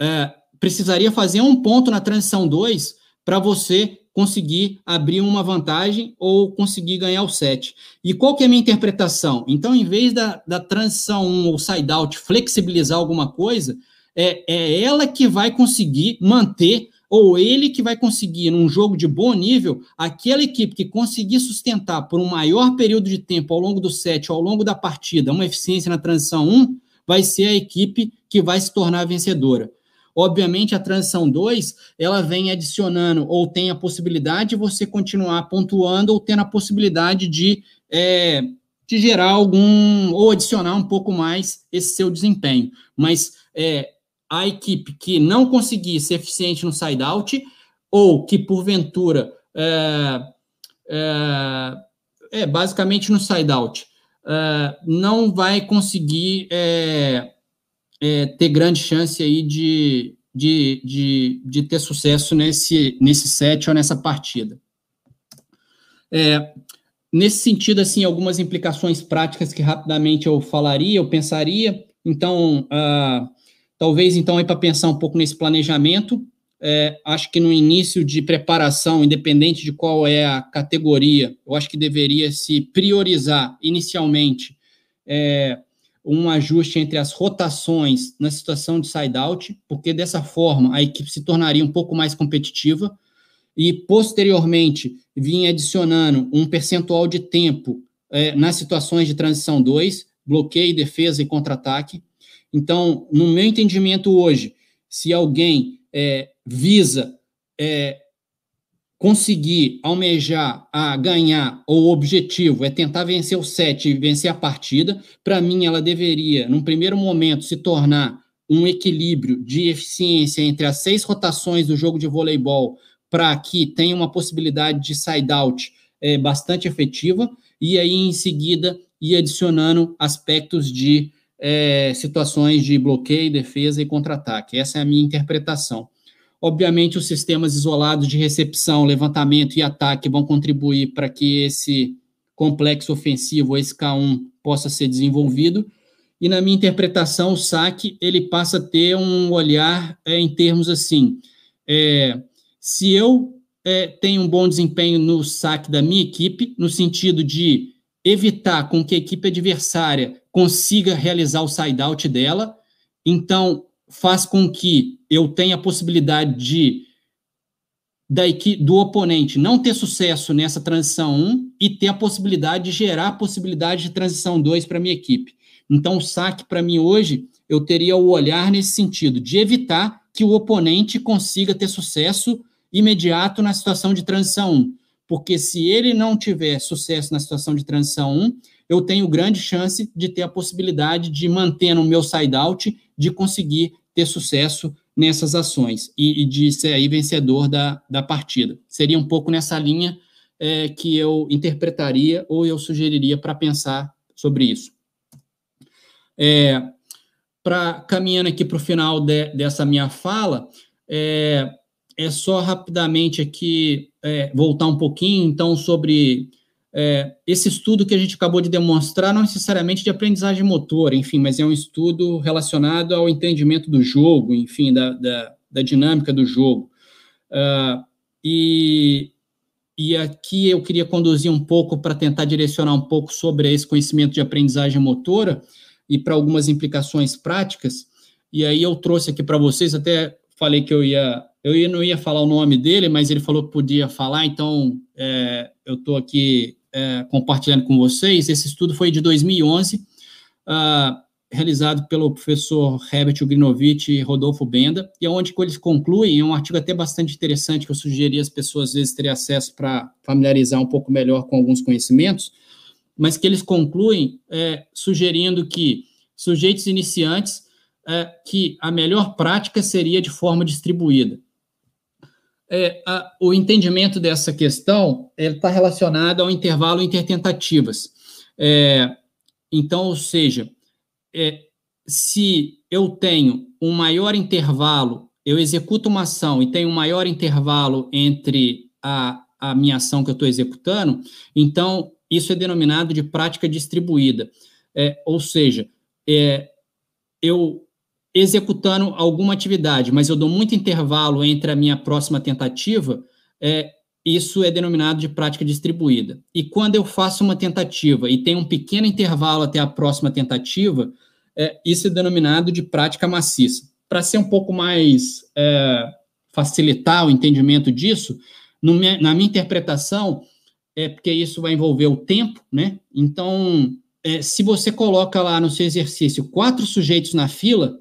É, precisaria fazer um ponto na transição 2 para você conseguir abrir uma vantagem ou conseguir ganhar o set. E qual que é a minha interpretação? Então, em vez da, da transição 1 ou side-out flexibilizar alguma coisa, é, é ela que vai conseguir manter ou ele que vai conseguir, num jogo de bom nível, aquela equipe que conseguir sustentar por um maior período de tempo ao longo do set, ao longo da partida, uma eficiência na transição 1, vai ser a equipe que vai se tornar vencedora. Obviamente, a transição 2, ela vem adicionando ou tem a possibilidade de você continuar pontuando ou tendo a possibilidade de, é, de gerar algum, ou adicionar um pouco mais esse seu desempenho. Mas é, a equipe que não conseguir ser eficiente no side-out ou que, porventura, é, é, é basicamente no side-out, é, não vai conseguir é, é, ter grande chance aí de, de, de, de, ter sucesso nesse, nesse set ou nessa partida. É, nesse sentido, assim, algumas implicações práticas que rapidamente eu falaria, eu pensaria. Então, uh, Talvez, então, aí para pensar um pouco nesse planejamento, é, acho que no início de preparação, independente de qual é a categoria, eu acho que deveria se priorizar inicialmente é, um ajuste entre as rotações na situação de side-out, porque dessa forma a equipe se tornaria um pouco mais competitiva e, posteriormente, vinha adicionando um percentual de tempo é, nas situações de transição 2, bloqueio, defesa e contra-ataque, então, no meu entendimento hoje, se alguém é, visa é, conseguir almejar a ganhar, ou o objetivo é tentar vencer o set e vencer a partida, para mim ela deveria, num primeiro momento, se tornar um equilíbrio de eficiência entre as seis rotações do jogo de voleibol para que tenha uma possibilidade de side-out é, bastante efetiva, e aí em seguida ir adicionando aspectos de é, situações de bloqueio, defesa e contra-ataque. Essa é a minha interpretação. Obviamente, os sistemas isolados de recepção, levantamento e ataque vão contribuir para que esse complexo ofensivo, esse K1, possa ser desenvolvido. E na minha interpretação, o saque ele passa a ter um olhar é, em termos assim: é, se eu é, tenho um bom desempenho no saque da minha equipe, no sentido de evitar com que a equipe adversária consiga realizar o side-out dela, então faz com que eu tenha a possibilidade de da equipe, do oponente não ter sucesso nessa transição 1 e ter a possibilidade de gerar a possibilidade de transição 2 para minha equipe. Então, o saque para mim hoje, eu teria o olhar nesse sentido, de evitar que o oponente consiga ter sucesso imediato na situação de transição 1 porque se ele não tiver sucesso na situação de transição 1, eu tenho grande chance de ter a possibilidade de manter no meu side-out, de conseguir ter sucesso nessas ações e, e, de ser aí vencedor da, da partida. Seria um pouco nessa linha é, que eu interpretaria ou eu sugeriria para pensar sobre isso. É, para caminhando aqui para o final de, dessa minha fala, é, é só rapidamente aqui é, voltar um pouquinho, então, sobre é, esse estudo que a gente acabou de demonstrar, não necessariamente de aprendizagem motora, enfim, mas é um estudo relacionado ao entendimento do jogo, enfim, da, da, da dinâmica do jogo. Uh, e, e aqui eu queria conduzir um pouco para tentar direcionar um pouco sobre esse conhecimento de aprendizagem motora e para algumas implicações práticas. E aí eu trouxe aqui para vocês, até falei que eu ia eu não ia falar o nome dele, mas ele falou que podia falar, então é, eu estou aqui é, compartilhando com vocês. Esse estudo foi de 2011, uh, ah, realizado pelo professor Herbert Ugrinovich e Rodolfo Benda, e é onde eles concluem, é um artigo até bastante interessante que eu sugeri às pessoas às vezes terem acesso para familiarizar um pouco melhor com alguns conhecimentos, mas que eles concluem é, sugerindo que sujeitos iniciantes é, que a melhor prática seria de forma distribuída. É, a, o entendimento dessa questão está relacionado ao intervalo intertentativas. É, então, ou seja, é, se eu tenho um maior intervalo, eu executo uma ação e tenho um maior intervalo entre a, a minha ação que eu estou executando, então isso é denominado de prática distribuída. É, ou seja, é, eu executando alguma atividade, mas eu dou muito intervalo entre a minha próxima tentativa, é, isso é denominado de prática distribuída. E quando eu faço uma tentativa e tem um pequeno intervalo até a próxima tentativa, é, isso é denominado de prática maciça. Para ser um pouco mais é, facilitar o entendimento disso, na minha interpretação, é porque isso vai envolver o tempo, né? Então, é, se você coloca lá no seu exercício quatro sujeitos na fila,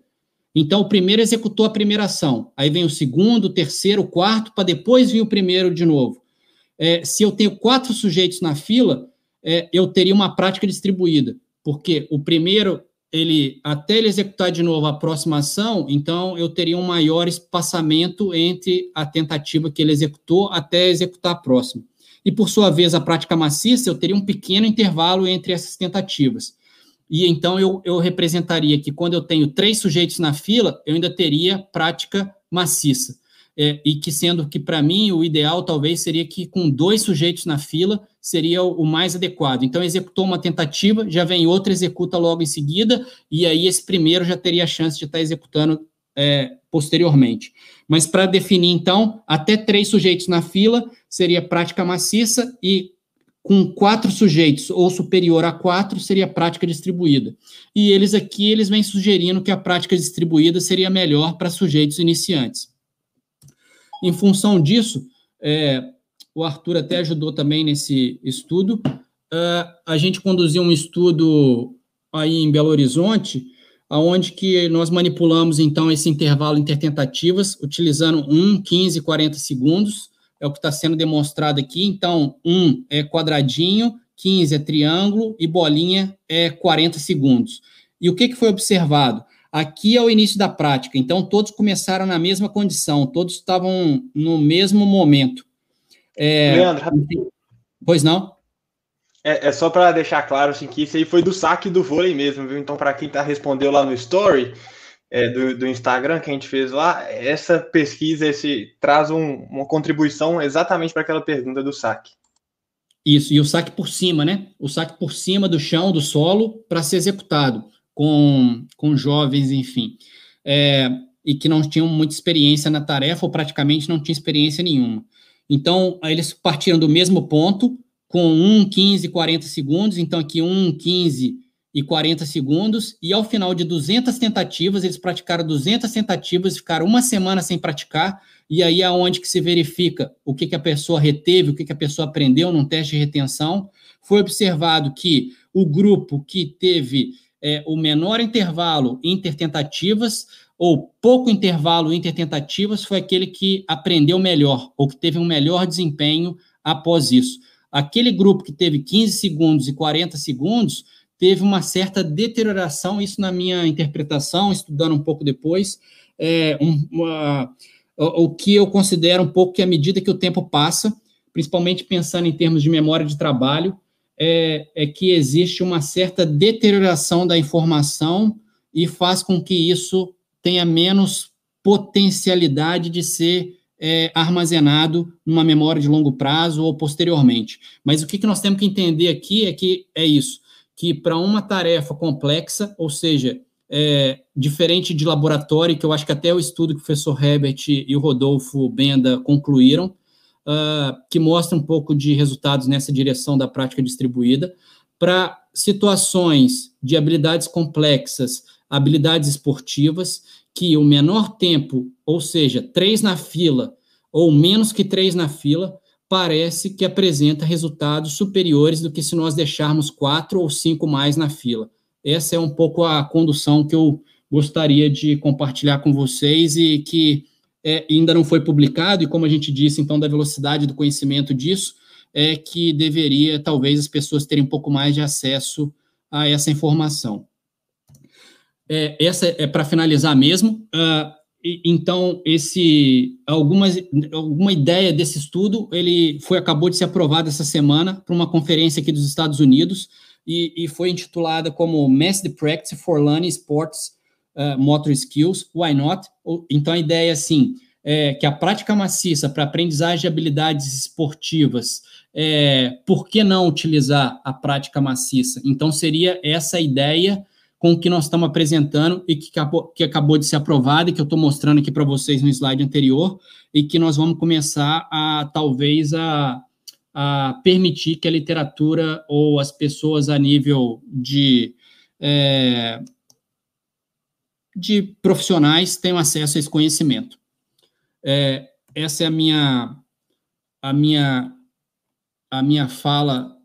então o primeiro executou a primeira ação, aí vem o segundo, o terceiro, o quarto, para depois vir o primeiro de novo. É, se eu tenho quatro sujeitos na fila, é, eu teria uma prática distribuída, porque o primeiro, ele até ele executar de novo a próxima ação, então eu teria um maior espaçamento entre a tentativa que ele executou até executar a próxima e, por sua vez, a prática maciça, eu teria um pequeno intervalo entre essas tentativas. E então eu, eu representaria que quando eu tenho três sujeitos na fila, eu ainda teria prática maciça. É, e que sendo que para mim o ideal talvez seria que com dois sujeitos na fila seria o, o mais adequado. Então executou uma tentativa, já vem outra, executa logo em seguida, e aí esse primeiro já teria a chance de estar executando é, posteriormente. Mas para definir, então, até três sujeitos na fila seria prática maciça e com quatro sujeitos ou superior a quatro seria prática distribuída. E eles aqui eles vêm sugerindo que a prática distribuída seria melhor para sujeitos iniciantes. Em função disso, é, o Arthur até ajudou também nesse estudo. Uh, a gente conduziu um estudo aí em Belo Horizonte aonde que nós manipulamos, então, esse intervalo intertentativas, utilizando 1, 15 e 40 segundos, é o que está sendo demonstrado aqui. Então, 1 é quadradinho, 15 é triângulo e bolinha é 40 segundos. E o que, que foi observado? Aqui é o início da prática, então todos começaram na mesma condição, todos estavam no mesmo momento. É, Leandro, rapidinho. Pois não? É, é só para deixar claro assim, que isso aí foi do saque do vôlei mesmo, viu? Então, para quem tá respondeu lá no story é, do, do, Instagram que a gente fez lá, essa pesquisa esse, traz um, uma contribuição exatamente para aquela pergunta do saque. Isso, e o saque por cima, né? O saque por cima do chão, do solo, para ser executado com, com jovens, enfim. É, e que não tinham muita experiência na tarefa, ou praticamente não tinham experiência nenhuma. Então, eles partiram do mesmo ponto, com 1, 15, 40 segundos, então aqui 1, 15 e 40 segundos, e ao final de 200 tentativas, eles praticaram 200 tentativas, ficaram uma semana sem praticar, e aí é onde que se verifica o que, que a pessoa reteve, o que, que a pessoa aprendeu num teste de retenção. Foi observado que o grupo que teve é, o menor intervalo intertentativas, ou pouco intervalo intertentativas, foi aquele que aprendeu melhor, ou que teve um melhor desempenho após isso. Aquele grupo que teve 15 segundos e 40 segundos teve uma certa deterioração, isso na minha interpretação, estudando um pouco depois, é uma, o que eu considero um pouco que à medida que o tempo passa, principalmente pensando em termos de memória de trabalho, é, é que existe uma certa deterioração da informação e faz com que isso tenha menos potencialidade de ser é, armazenado numa memória de longo prazo ou posteriormente. Mas o que, que nós temos que entender aqui é que é isso, que para uma tarefa complexa, ou seja, é, diferente de laboratório, que eu acho que até o estudo que o professor Herbert e o Rodolfo Benda concluíram, uh, que mostra um pouco de resultados nessa direção da prática distribuída, para situações de habilidades complexas, habilidades esportivas, que o menor tempo, ou seja, três na fila ou menos que três na fila, parece que apresenta resultados superiores do que se nós deixarmos quatro ou cinco mais na fila. Essa é um pouco a condução que eu gostaria de compartilhar com vocês e que é, ainda não foi publicado, e como a gente disse, então, da velocidade do conhecimento disso, é que deveria, talvez, as pessoas terem um pouco mais de acesso a essa informação é, essa é para finalizar mesmo. Uh, então esse algumas alguma ideia desse estudo ele foi acabou de ser aprovado essa semana para uma conferência aqui dos Estados Unidos e, e, foi intitulada como Mass Practice for Learning Sports uh, Motor Skills Why Not? Então a ideia é assim é que a prática maciça para aprendizagem de habilidades esportivas é, por que não utilizar a prática maciça? Então seria essa ideia com o que nós estamos apresentando e que acabou, que acabou de ser aprovado e que eu estou mostrando aqui para vocês no slide anterior e que nós vamos começar a, talvez, a, a permitir que a literatura ou as pessoas a nível de, é, de profissionais tenham acesso a esse conhecimento. É, essa é a minha, a minha, a minha fala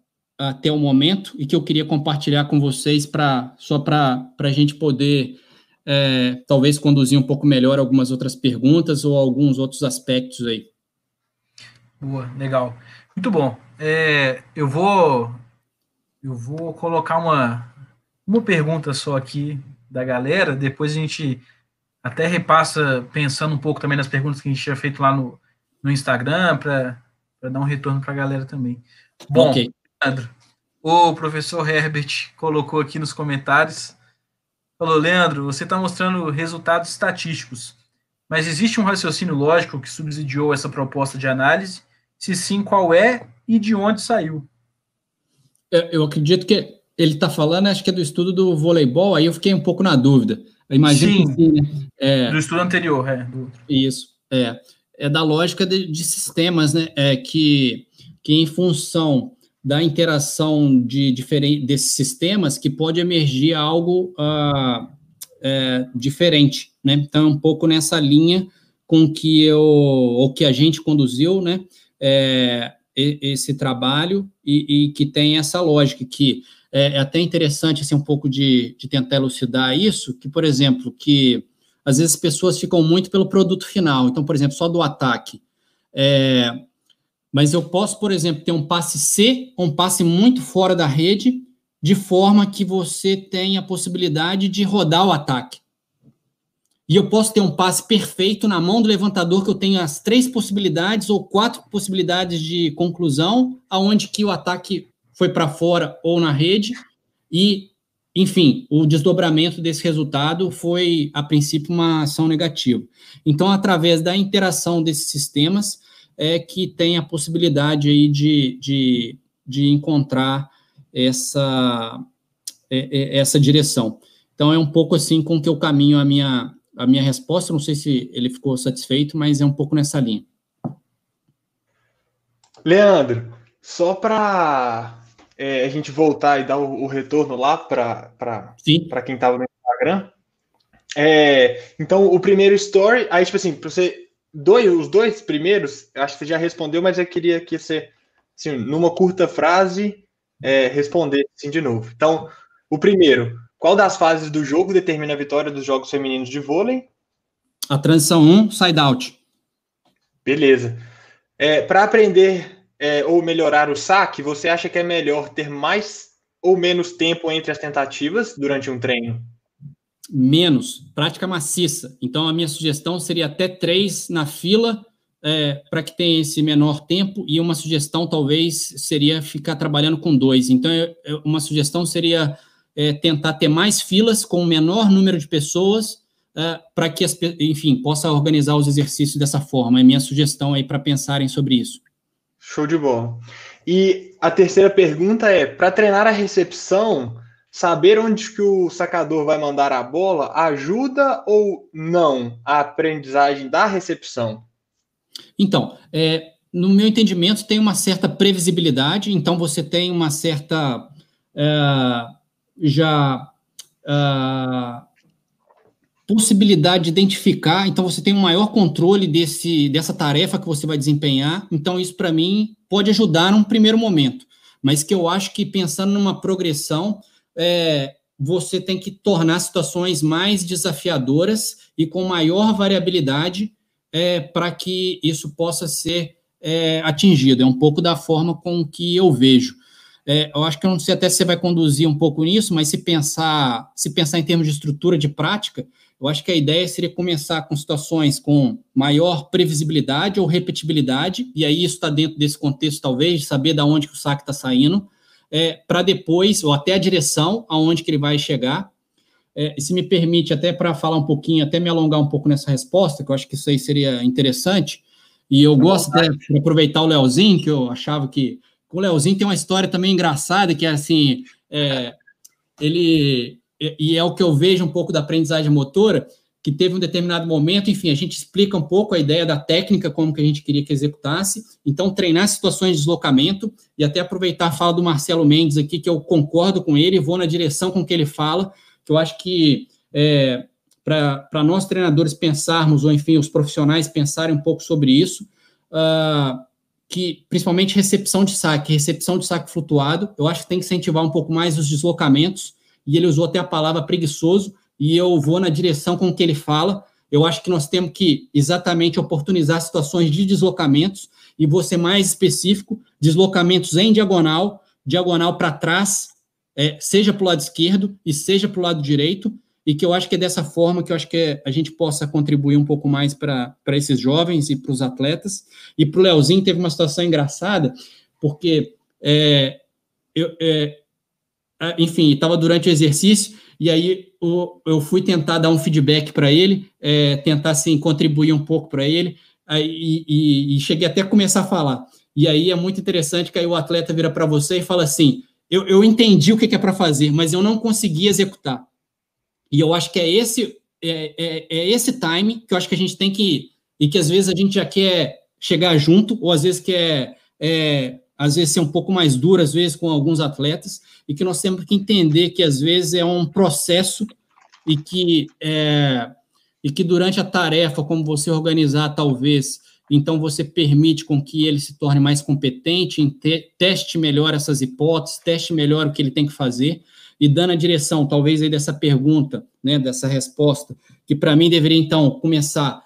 até o momento e que eu queria compartilhar com vocês para só para a gente poder é, talvez conduzir um pouco melhor algumas outras perguntas ou alguns outros aspectos aí. Boa, legal. Muito bom. É, eu vou eu vou colocar uma uma pergunta só aqui da galera, depois a gente até repassa pensando um pouco também nas perguntas que a gente tinha feito lá no, no Instagram para dar um retorno para a galera também. Bom, okay. Leandro, o professor Herbert colocou aqui nos comentários, falou, Leandro, você está mostrando resultados estatísticos, mas existe um raciocínio lógico que subsidiou essa proposta de análise? Se sim, qual é e de onde saiu? Eu acredito que ele está falando, acho que é do estudo do voleibol, aí eu fiquei um pouco na dúvida. Eu imagino sim, que né? É, do estudo anterior, é. Isso, é. É da lógica de, de sistemas, né? É que, que em função da interação de diferentes desses sistemas que pode emergir algo uh, é, diferente, né? Então, um pouco nessa linha com que eu, ou que a gente conduziu, né? É, esse trabalho e, e, que tem essa lógica que é, é, até interessante assim um pouco de, de tentar elucidar isso, que por exemplo que às vezes as pessoas ficam muito pelo produto final, então por exemplo só do ataque. É, mas eu posso, por exemplo, ter um passe C, um passe muito fora da rede, de forma que você tenha a possibilidade de rodar o ataque. E eu posso ter um passe perfeito na mão do levantador, que eu tenho as três possibilidades ou quatro possibilidades de conclusão, aonde que o ataque foi para fora ou na rede, e, enfim, o desdobramento desse resultado foi, a princípio, uma ação negativa. Então, através da interação desses sistemas, é que tem a possibilidade aí de, de, de encontrar essa, é, é, essa direção. Então, é um pouco assim com que eu caminho a minha, a minha resposta. Não sei se ele ficou satisfeito, mas é um pouco nessa linha. Leandro, só para é, a gente voltar e dar o, o retorno lá para quem estava no Instagram. É, então, o primeiro story, aí, tipo assim, para você dois, os dois primeiros, acho que você já respondeu, mas eu queria que você, assim, numa curta frase, é, responder assim, de novo. Então, o primeiro, qual das fases do jogo determina a vitória dos jogos femininos de vôlei? A transição 1, side out. Beleza. É, Para aprender é, ou melhorar o saque, você acha que é melhor ter mais ou menos tempo entre as tentativas durante um treino? Menos, prática maciça. Então, a minha sugestão seria até três na fila, é, para que tenha esse menor tempo, e uma sugestão talvez seria ficar trabalhando com dois. Então, eu, eu, uma sugestão seria é, tentar ter mais filas com o menor número de pessoas, é, para que, as, enfim, possa organizar os exercícios dessa forma. É minha sugestão aí para pensarem sobre isso. Show de bola. E a terceira pergunta é: para treinar a recepção, saber onde que o sacador vai mandar a bola ajuda ou não a aprendizagem da recepção? Então, é, no meu entendimento, tem uma certa previsibilidade, então você tem uma certa é, já é, possibilidade de identificar, então você tem um maior controle desse, dessa tarefa que você vai desempenhar, então isso para mim pode ajudar num primeiro momento, mas que eu acho que pensando numa progressão, é, você tem que tornar situações mais desafiadoras e com maior variabilidade é, para que isso possa ser é, atingido. É um pouco da forma com que eu vejo. É, eu acho que eu não sei até se você vai conduzir um pouco nisso, mas se pensar, se pensar em termos de estrutura de prática, eu acho que a ideia seria começar com situações com maior previsibilidade ou repetibilidade, e aí isso está dentro desse contexto, talvez, de saber da onde que o saque está saindo, é, para depois, ou até a direção aonde que ele vai chegar. É, se me permite, até para falar um pouquinho, até me alongar um pouco nessa resposta, que eu acho que isso aí seria interessante, e eu gosto de aproveitar o Leozinho, que eu achava que. O Leozinho tem uma história também engraçada, que é assim. É, ele. E é o que eu vejo um pouco da aprendizagem motora, que teve um determinado momento, enfim, a gente explica um pouco a ideia da técnica, como que a gente queria que executasse, então treinar situações de deslocamento, e até aproveitar a fala do Marcelo Mendes aqui, que eu concordo com ele, vou na direção com que ele fala, que eu acho que é, para nós treinadores pensarmos, ou enfim, os profissionais pensarem um pouco sobre isso, uh, que principalmente recepção de saque, recepção de saque flutuado, eu acho que tem que incentivar um pouco mais os deslocamentos, e ele usou até a palavra preguiçoso, e eu vou na direção com que ele fala. Eu acho que nós temos que exatamente oportunizar situações de deslocamentos, e ser mais específico: deslocamentos em diagonal, diagonal para trás, é, seja para o lado esquerdo e seja para o lado direito, e que eu acho que é dessa forma que eu acho que é, a gente possa contribuir um pouco mais para esses jovens e para os atletas. E para o Leozinho teve uma situação engraçada, porque é, eu, é, enfim, estava durante o exercício, e aí eu, fui tentar dar um feedback para ele, é, tentar assim, contribuir um pouco para ele, aí, e, e, cheguei até a começar a falar. E aí é muito interessante que aí o atleta vira para você e fala assim: eu, eu entendi o que, que é para fazer, mas eu não consegui executar. E eu acho que é esse é, é, é, esse time que eu acho que a gente tem que ir. E que às vezes a gente já quer chegar junto, ou às vezes quer, é, às vezes, ser um pouco mais duro, às vezes, com alguns atletas, e que nós temos que entender que às vezes é um processo e que, é, e que durante a tarefa, como você organizar, talvez, então você permite com que ele se torne mais competente, te, teste melhor essas hipóteses, teste melhor o que ele tem que fazer, e dando a direção, talvez, aí dessa pergunta, né, dessa resposta, que para mim deveria, então, começar,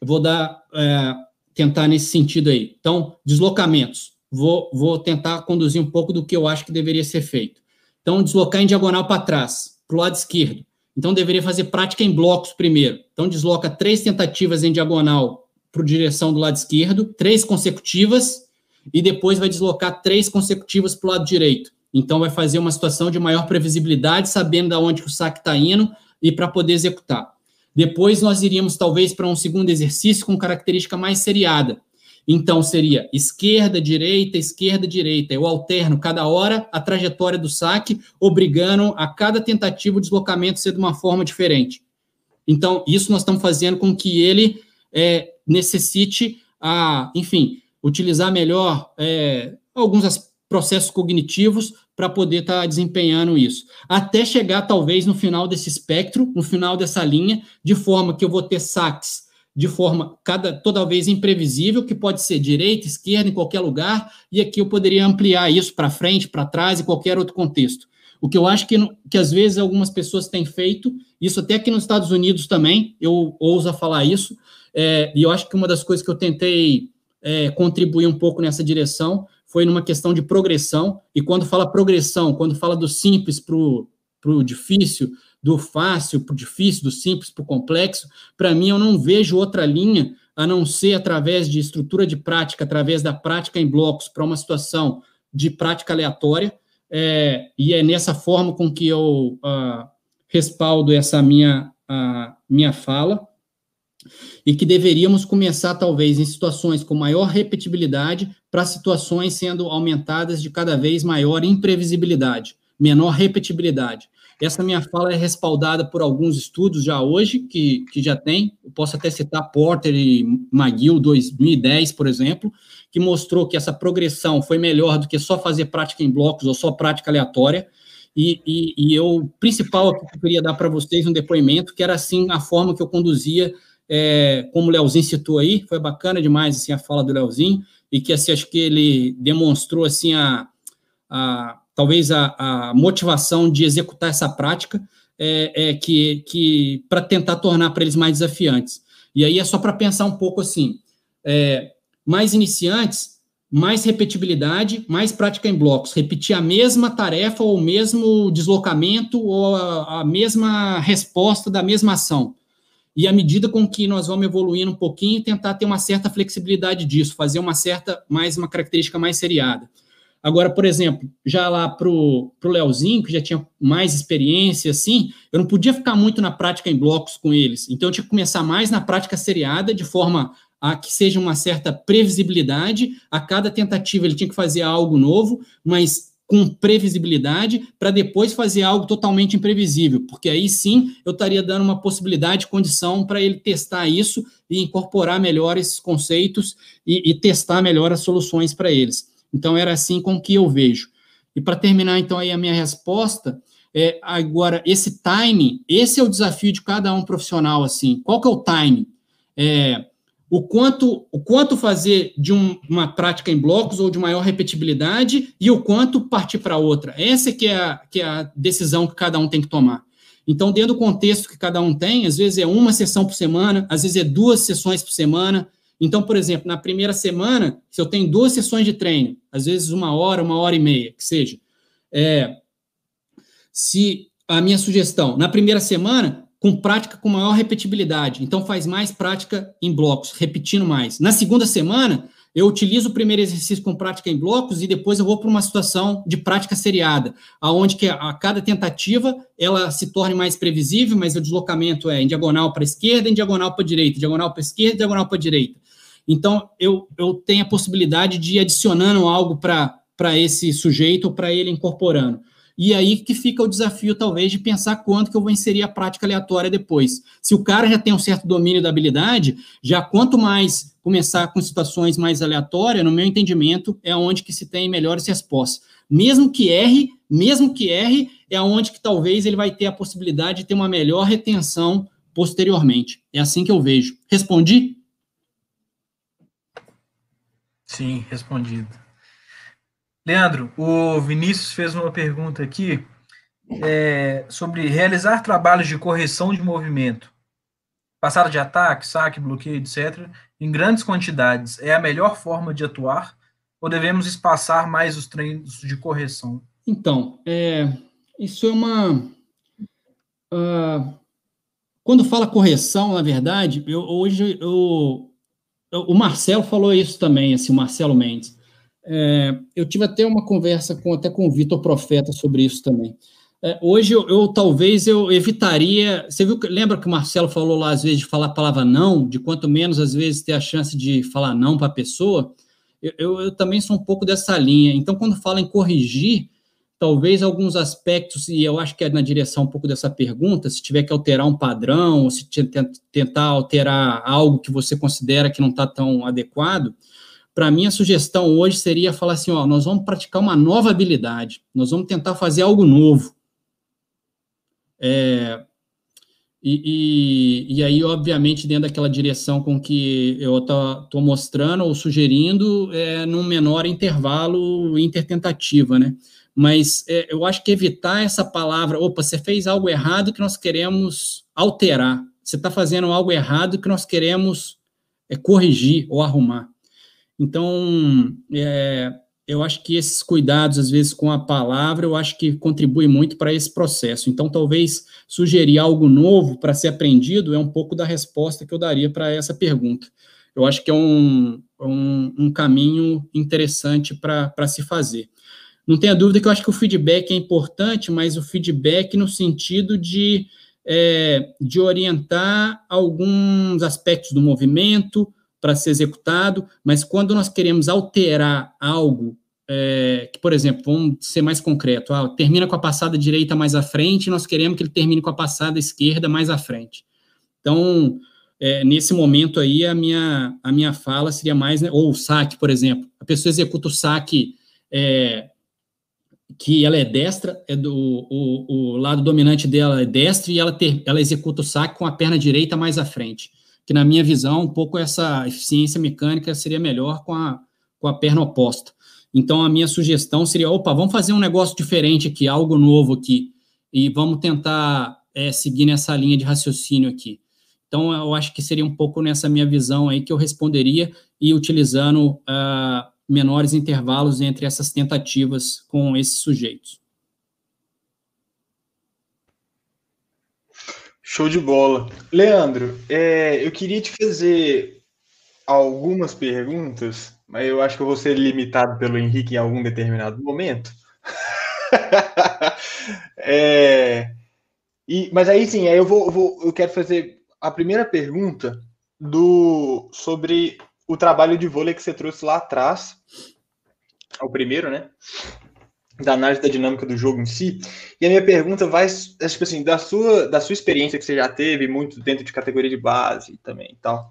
vou dar, é, tentar nesse sentido aí. Então, deslocamentos, vou, vou tentar conduzir um pouco do que eu acho que deveria ser feito. Então, deslocar em diagonal para trás, para o lado esquerdo. Então, deveria fazer prática em blocos primeiro. Então, desloca três tentativas em diagonal para a direção do lado esquerdo, três consecutivas, e depois vai deslocar três consecutivas para o lado direito. Então, vai fazer uma situação de maior previsibilidade, sabendo de onde o saque está indo e para poder executar. Depois, nós iríamos, talvez, para um segundo exercício com característica mais seriada. Então, seria esquerda, direita, esquerda, direita. Eu alterno cada hora a trajetória do saque, obrigando a cada tentativa o deslocamento ser de uma forma diferente. Então, isso nós estamos fazendo com que ele é, necessite, a, enfim, utilizar melhor é, alguns processos cognitivos para poder estar tá desempenhando isso. Até chegar, talvez, no final desse espectro, no final dessa linha, de forma que eu vou ter saques de forma cada toda vez imprevisível, que pode ser direita, esquerda, em qualquer lugar, e aqui eu poderia ampliar isso para frente, para trás, e qualquer outro contexto. O que eu acho que, que às vezes algumas pessoas têm feito, isso até aqui nos Estados Unidos também, eu ouso falar isso, é, e eu acho que uma das coisas que eu tentei é, contribuir um pouco nessa direção foi numa questão de progressão, e quando fala progressão, quando fala do simples para o difícil, do fácil para o difícil, do simples para o complexo, para mim eu não vejo outra linha a não ser através de estrutura de prática, através da prática em blocos para uma situação de prática aleatória, é, e é nessa forma com que eu uh, respaldo essa minha, minha fala e que deveríamos começar, talvez, em situações com maior repetibilidade, para situações sendo aumentadas de cada vez maior imprevisibilidade, menor repetibilidade. Essa minha fala é respaldada por alguns estudos já hoje, que, que já tem, eu posso até citar Porter e McGill, 2010, por exemplo, que mostrou que essa progressão foi melhor do que só fazer prática em blocos ou só prática aleatória, e, e, e eu, o principal que eu queria dar para vocês um depoimento, que era assim a forma que eu conduzia é, como o Leozinho citou aí, foi bacana demais assim, a fala do Leozinho, e que assim, acho que ele demonstrou assim a, a talvez a, a, motivação de executar essa prática é, é que, que para tentar tornar para eles mais desafiantes. E aí é só para pensar um pouco assim, é, mais iniciantes, mais repetibilidade, mais prática em blocos, repetir a mesma tarefa ou o mesmo deslocamento ou a, a mesma resposta da mesma ação e à medida com que nós vamos evoluindo um pouquinho, tentar ter uma certa flexibilidade disso, fazer uma certa, mais uma característica mais seriada. Agora, por exemplo, já lá para o Leozinho, que já tinha mais experiência, assim, eu não podia ficar muito na prática em blocos com eles. Então, eu tinha que começar mais na prática seriada, de forma a que seja uma certa previsibilidade. A cada tentativa ele tinha que fazer algo novo, mas com previsibilidade, para depois fazer algo totalmente imprevisível, porque aí sim eu estaria dando uma possibilidade, condição para ele testar isso e incorporar melhor esses conceitos e, e testar melhor as soluções para eles. Então, era assim com que eu vejo. E para terminar, então, aí a minha resposta, é, agora, esse time, esse é o desafio de cada um profissional, assim. Qual que é o time? É, o quanto, o quanto fazer de um, uma prática em blocos ou de maior repetibilidade e o quanto partir para outra. Essa que é, a, que é a decisão que cada um tem que tomar. Então, dentro do contexto que cada um tem, às vezes é uma sessão por semana, às vezes é duas sessões por semana, então, por exemplo, na primeira semana, se eu tenho duas sessões de treino, às vezes uma hora, uma hora e meia, que seja, é, se a minha sugestão, na primeira semana, com prática com maior repetibilidade, então faz mais prática em blocos, repetindo mais. Na segunda semana, eu utilizo o primeiro exercício com prática em blocos e depois eu vou para uma situação de prática seriada, aonde que a, cada tentativa ela se torne mais previsível, mas o deslocamento é em diagonal para a esquerda, em diagonal para a direita, diagonal para a esquerda, diagonal para a direita. Então, eu, eu tenho a possibilidade de ir adicionando algo para esse sujeito, para ele incorporando. E aí que fica o desafio, talvez, de pensar quanto que eu vou inserir a prática aleatória depois. Se o cara já tem um certo domínio da habilidade, já quanto mais começar com situações mais aleatórias, no meu entendimento, é onde que se tem melhores respostas. Mesmo que erre, mesmo que erre, é onde que talvez ele vai ter a possibilidade de ter uma melhor retenção posteriormente. É assim que eu vejo. Respondi? Sim, respondido. Leandro, o Vinícius fez uma pergunta aqui é, sobre realizar trabalhos de correção de movimento, passada de ataque, saque, bloqueio, etc., em grandes quantidades, é a melhor forma de atuar ou devemos espaçar mais os treinos de correção? Então, é, isso é uma. Uh, quando fala correção, na verdade, eu, hoje eu, o Marcelo falou isso também, assim, o Marcelo Mendes. É, eu tive até uma conversa com até com o Vitor Profeta sobre isso também. É, hoje eu, eu, talvez eu evitaria. Você viu lembra que o Marcelo falou lá às vezes de falar a palavra não, de quanto menos às vezes ter a chance de falar não para a pessoa. Eu, eu, eu, também sou um pouco dessa linha. Então, quando fala em corrigir, talvez alguns aspectos, e eu acho que é na direção um pouco dessa pergunta, se tiver que alterar um padrão, ou se tentar alterar algo que você considera que não está tão adequado, para mim a sugestão hoje seria falar assim, ó, nós vamos praticar uma nova habilidade, nós vamos tentar fazer algo novo. É, e, e, e, aí, obviamente, dentro daquela direção com que eu estou mostrando ou sugerindo, é, num menor intervalo intertentativa, né? Mas é, eu acho que evitar essa palavra, opa, você fez algo errado que nós queremos alterar, você está fazendo algo errado que nós queremos é, corrigir ou arrumar. Então, é, eu acho que esses cuidados, às vezes, com a palavra, eu acho que contribui muito para esse processo. Então, talvez sugerir algo novo para ser aprendido é um pouco da resposta que eu daria para essa pergunta. Eu acho que é um, um, um caminho interessante para se fazer. Não tenha dúvida que eu acho que o feedback é importante, mas o feedback no sentido de, é, de orientar alguns aspectos do movimento, para ser executado, mas quando nós queremos alterar algo, é, que, por exemplo, vamos ser mais concreto, ah, termina com a passada direita mais à frente, nós queremos que ele termine com a passada esquerda mais à frente. Então, é, nesse momento aí, a minha, a minha fala seria mais, né, ou o saque, por exemplo, a pessoa executa o saque é, que ela é destra, é do, o, o lado dominante dela é destro e ela, ter, ela executa o saque com a perna direita mais à frente que na minha visão, um pouco essa eficiência mecânica seria melhor com a, com a perna oposta. Então, a minha sugestão seria, opa, vamos fazer um negócio diferente aqui, algo novo aqui, e vamos tentar é, seguir nessa linha de raciocínio aqui. Então, eu acho que seria um pouco nessa minha visão aí que eu responderia e utilizando uh, menores intervalos entre essas tentativas com esses sujeitos. Show de bola. Leandro, é, eu queria te fazer algumas perguntas, mas eu acho que eu vou ser limitado pelo Henrique em algum determinado momento. é, e, mas aí sim, aí eu vou, vou, eu quero fazer a primeira pergunta do sobre o trabalho de vôlei que você trouxe lá atrás, é o primeiro, né? Da análise da dinâmica do jogo em si. E a minha pergunta vai, é, tipo assim, da sua, da sua experiência que você já teve, muito dentro de categoria de base também e tal.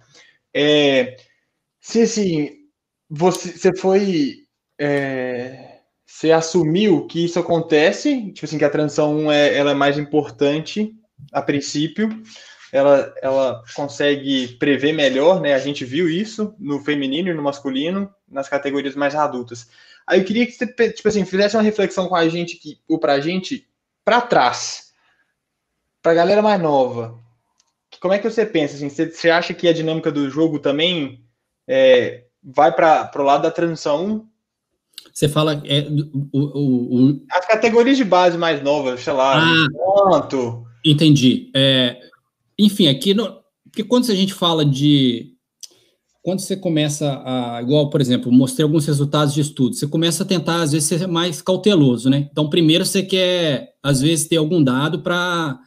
É, se assim, você, você foi. É, você assumiu que isso acontece, tipo assim, que a transição 1 é, ela é mais importante a princípio, ela, ela consegue prever melhor, né? A gente viu isso no feminino e no masculino, nas categorias mais adultas. Aí eu queria que você, tipo assim, fizesse uma reflexão com a gente, que, ou pra gente, para trás, pra galera mais nova. Como é que você pensa, assim, você, você acha que a dinâmica do jogo também é, vai para o lado da transição você fala é, o, o, o, as categorias de base mais novas, sei lá, ah, quanto. Entendi. É, enfim, aqui no, porque quando a gente fala de quando você começa a, igual, por exemplo, mostrei alguns resultados de estudo, você começa a tentar, às vezes, ser mais cauteloso, né? Então, primeiro você quer, às vezes, ter algum dado para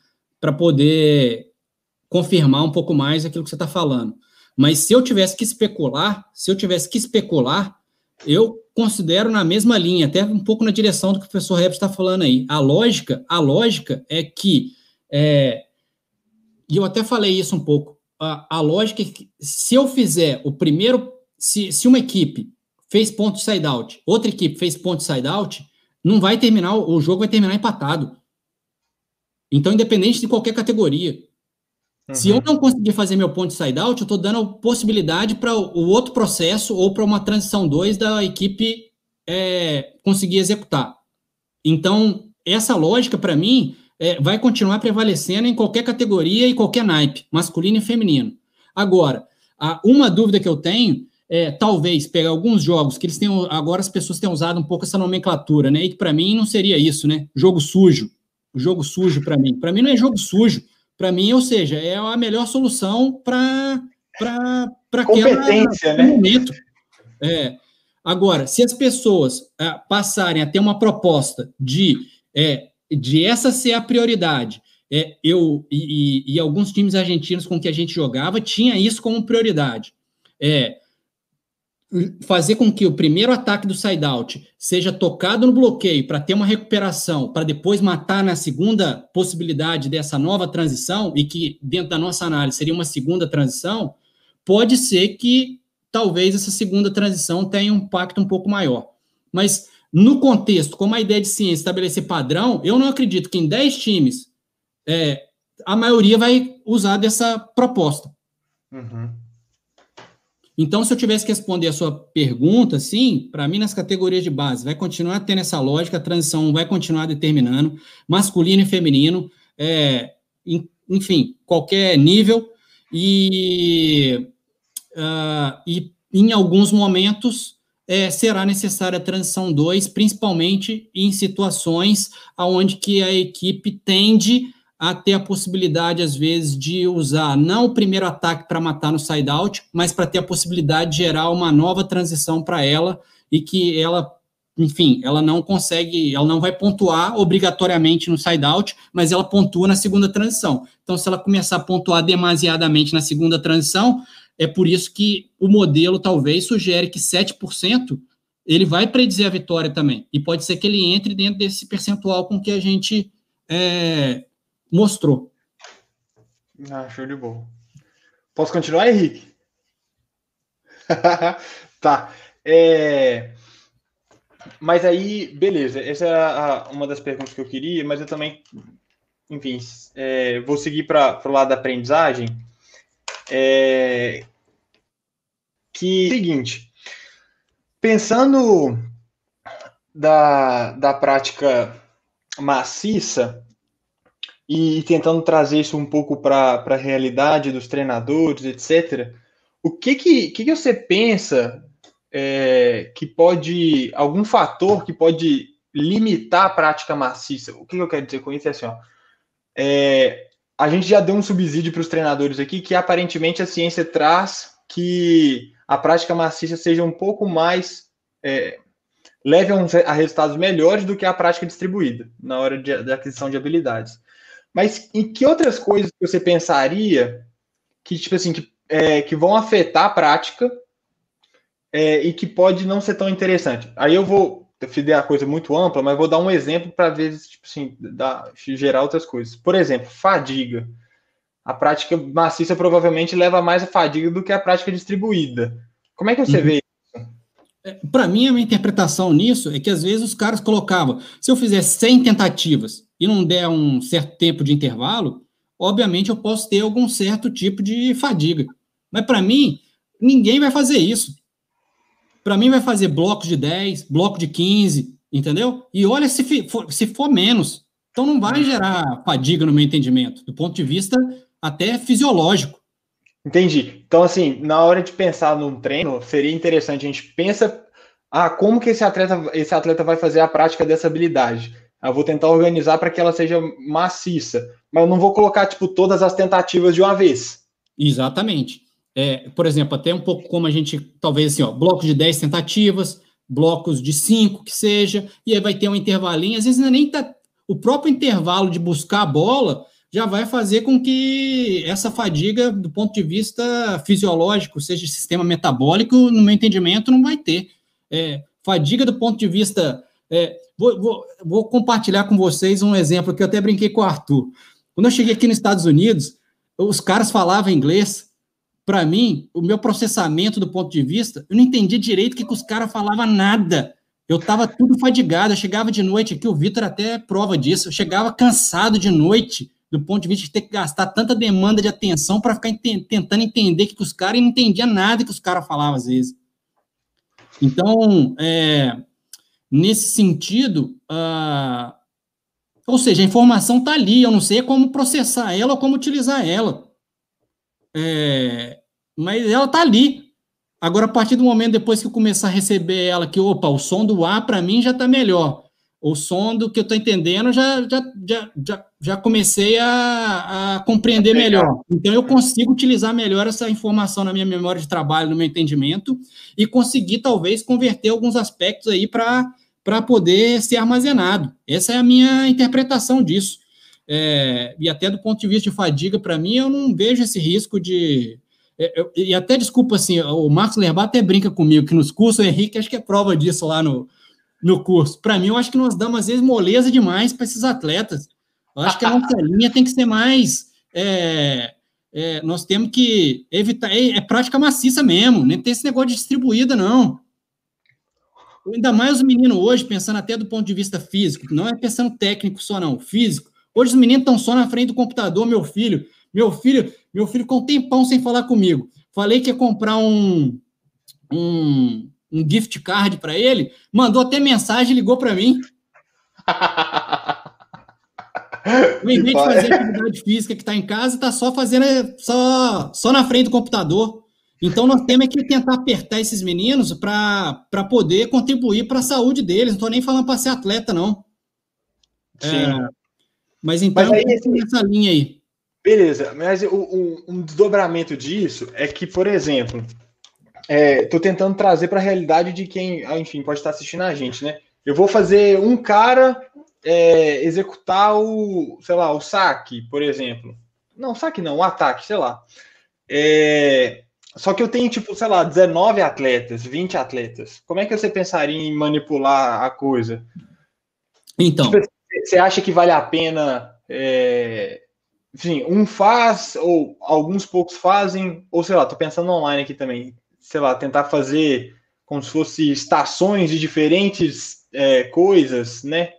poder confirmar um pouco mais aquilo que você está falando. Mas se eu tivesse que especular, se eu tivesse que especular, eu considero na mesma linha, até um pouco na direção do que o professor Rebs está falando aí. A lógica, a lógica é que, é, e eu até falei isso um pouco, a, a lógica é que se eu fizer o primeiro, se, se uma equipe fez ponto side out, outra equipe fez ponto side out, não vai terminar, o jogo vai terminar empatado. Então, independente de qualquer categoria. Uhum. Se eu uhum. não conseguir fazer meu ponto de side-out, eu estou dando possibilidade para o outro processo ou para uma transição 2 da equipe é, conseguir executar. Então, essa lógica, para mim, é, vai continuar prevalecendo em qualquer categoria e qualquer naipe, masculino e feminino. Agora, a, uma dúvida que eu tenho é, talvez, pegar alguns jogos que eles têm, agora as pessoas têm usado um pouco essa nomenclatura, né? E que para mim não seria isso, né? Jogo sujo. Jogo sujo para mim. Para mim não é jogo sujo para mim, ou seja, é a melhor solução para para competência, né? momento. É. Agora, se as pessoas é, passarem a ter uma proposta de é, de essa ser a prioridade, é, eu e, e, alguns times argentinos com que a gente jogava tinha isso como prioridade. É, fazer com que o primeiro ataque do side-out seja tocado no bloqueio para ter uma recuperação, para depois matar na segunda possibilidade dessa nova transição, e que dentro da nossa análise seria uma segunda transição, pode ser que talvez essa segunda transição tenha um impacto um pouco maior. Mas no contexto, como a ideia de ciência estabelecer padrão, eu não acredito que em 10 times é, a maioria vai usar dessa proposta. Uhum. Então, se eu tivesse que responder a sua pergunta, sim, para mim, nas categorias de base, vai continuar tendo essa lógica, a transição vai continuar determinando, masculino e feminino, é, enfim, qualquer nível, e, uh, e em alguns momentos é, será necessária a transição 2, principalmente em situações onde que a equipe tende a ter a possibilidade, às vezes, de usar não o primeiro ataque para matar no side-out, mas para ter a possibilidade de gerar uma nova transição para ela e que ela, enfim, ela não consegue, ela não vai pontuar obrigatoriamente no side-out, mas ela pontua na segunda transição. Então, se ela começar a pontuar demasiadamente na segunda transição, é por isso que o modelo talvez sugere que 7% ele vai predizer a vitória também. E pode ser que ele entre dentro desse percentual com que a gente é, mostrou. Ah, show de bola. Posso continuar, Henrique? tá. É... Mas aí, beleza. Essa é a, uma das perguntas que eu queria, mas eu também, enfim, é, vou seguir para o lado da aprendizagem. É... Que seguinte, pensando da, da prática maciça, e tentando trazer isso um pouco para a realidade dos treinadores, etc. O que que, que, que você pensa é, que pode, algum fator que pode limitar a prática maciça? O que, eu quero dizer com isso é assim, ó, é, a gente já deu um subsídio para os treinadores aqui que aparentemente a ciência traz que a prática maciça seja um pouco mais é, leve a, a, resultados melhores do que a prática distribuída na hora de, da aquisição de habilidades. Mas em que outras coisas você pensaria que tipo assim que, é, que vão afetar a prática é, e que pode não ser tão interessante? Aí eu vou fizer a coisa muito ampla, mas vou dar um exemplo para ver, tipo assim, dar, gerar outras coisas. Por exemplo, fadiga. A prática maciça provavelmente leva mais a fadiga do que a prática distribuída. Como é que você uhum. vê isso? É, para mim, a minha interpretação nisso é que às vezes os caras colocavam, se eu fizer 100 tentativas e não der um certo tempo de intervalo, obviamente eu posso ter algum certo tipo de fadiga. Mas para mim, ninguém vai fazer isso. Para mim, vai fazer blocos de 10, bloco de 15, entendeu? E olha se for, se for menos. Então não vai gerar fadiga no meu entendimento, do ponto de vista até fisiológico. Entendi. Então, assim, na hora de pensar num treino, seria interessante a gente pensa ah, como que esse atleta, esse atleta vai fazer a prática dessa habilidade. Eu vou tentar organizar para que ela seja maciça, mas eu não vou colocar tipo todas as tentativas de uma vez. Exatamente é, por exemplo, até um pouco como a gente, talvez assim, ó, blocos de 10 tentativas, blocos de 5 que seja, e aí vai ter um intervalinho, às vezes é nem tá, o próprio intervalo de buscar a bola já vai fazer com que essa fadiga, do ponto de vista fisiológico, seja sistema metabólico, no meu entendimento, não vai ter. É, fadiga do ponto de vista. É, vou, vou, vou, compartilhar com vocês um exemplo que eu até brinquei com o Arthur. Quando eu cheguei aqui nos Estados Unidos, os caras falavam inglês, para mim, o meu processamento do ponto de vista, eu não entendi direito que, que os caras falavam nada. Eu estava tudo fadigado, eu chegava de noite aqui, o Vitor até é prova disso, eu chegava cansado de noite, do ponto de vista de ter que gastar tanta demanda de atenção para ficar ent tentando entender que, que os caras não entendiam nada que os caras falavam às vezes. Então, é, nesse sentido, uh, ou seja, a informação está ali, eu não sei como processar ela ou como utilizar ela. É, mas ela tá ali. Agora, a partir do momento depois que eu começar a receber ela, que, opa, o som do A para mim já tá melhor. O som do que eu tô entendendo já, já, já, já, já comecei a, a compreender melhor. Então, eu consigo utilizar melhor essa informação na minha memória de trabalho, no meu entendimento, e conseguir, talvez, converter alguns aspectos aí para poder ser armazenado. Essa é a minha interpretação disso. É, e até do ponto de vista de fadiga, para mim, eu não vejo esse risco de. É, e até desculpa assim, o Marcos Lerbar até brinca comigo que nos cursos, o Henrique acho que é prova disso lá no, no curso. Para mim, eu acho que nós damos às vezes moleza demais para esses atletas. Eu acho que a nossa linha tem que ser mais. É, é, nós temos que evitar. É, é, prática maciça mesmo, nem tem esse negócio de distribuída, não. Ainda mais o menino hoje, pensando até do ponto de vista físico, não é pensando técnico só, não, físico. Hoje os meninos estão só na frente do computador, meu filho. Meu filho, meu filho com um tempão sem falar comigo. Falei que ia comprar um, um, um gift card para ele, mandou até mensagem, ligou para mim. Em vez de fazer atividade física que está em casa, está só fazendo só, só na frente do computador. Então nós temos que tentar apertar esses meninos para poder contribuir para a saúde deles. Não estou nem falando para ser atleta, não. Sim. É, mas então, mas aí, esse, nessa linha aí. Beleza, mas um, um, desdobramento disso é que, por exemplo, estou é, tentando trazer para a realidade de quem, ah, enfim, pode estar assistindo a gente, né? Eu vou fazer um cara é, executar o, sei lá, o saque, por exemplo. Não, saque não, o ataque, sei lá. É, só que eu tenho, tipo, sei lá, 19 atletas, 20 atletas. Como é que você pensaria em manipular a coisa? Então. Tipo, você acha que vale a pena? É, enfim, um faz, ou alguns poucos fazem, ou sei lá, tô pensando online aqui também, sei lá, tentar fazer como se fosse estações de diferentes é, coisas, né?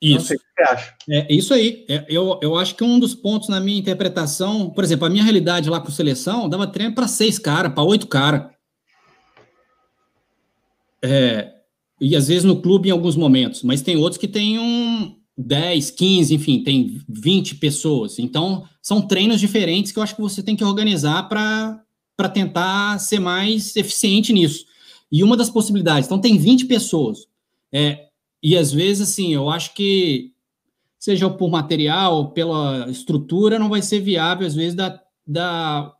Isso. Sei, o que você acha? É isso aí. É, eu, eu acho que um dos pontos na minha interpretação, por exemplo, a minha realidade lá com seleção dava treino para seis caras, para oito caras. É, e às vezes no clube em alguns momentos, mas tem outros que tem um 10, 15, enfim, tem 20 pessoas. Então, são treinos diferentes que eu acho que você tem que organizar para tentar ser mais eficiente nisso. E uma das possibilidades, então tem 20 pessoas. É, e às vezes, assim, eu acho que seja por material, pela estrutura, não vai ser viável, às vezes, dar, dar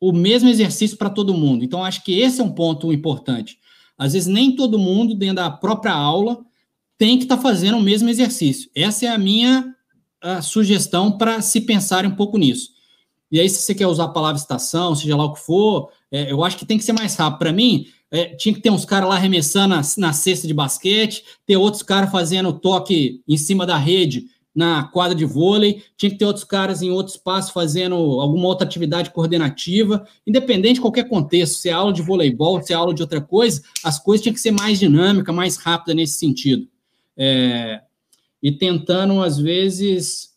o mesmo exercício para todo mundo. Então, acho que esse é um ponto importante. Às vezes, nem todo mundo, dentro da própria aula, tem que estar tá fazendo o mesmo exercício. Essa é a minha a sugestão para se pensar um pouco nisso. E aí, se você quer usar a palavra estação, seja lá o que for, é, eu acho que tem que ser mais rápido. Para mim, é, tinha que ter uns caras lá arremessando na, na cesta de basquete, ter outros caras fazendo toque em cima da rede na quadra de vôlei, tinha que ter outros caras em outro espaço fazendo alguma outra atividade coordenativa, independente de qualquer contexto, se é aula de voleibol, se é aula de outra coisa, as coisas tinham que ser mais dinâmica, mais rápida nesse sentido. É, e tentando, às vezes,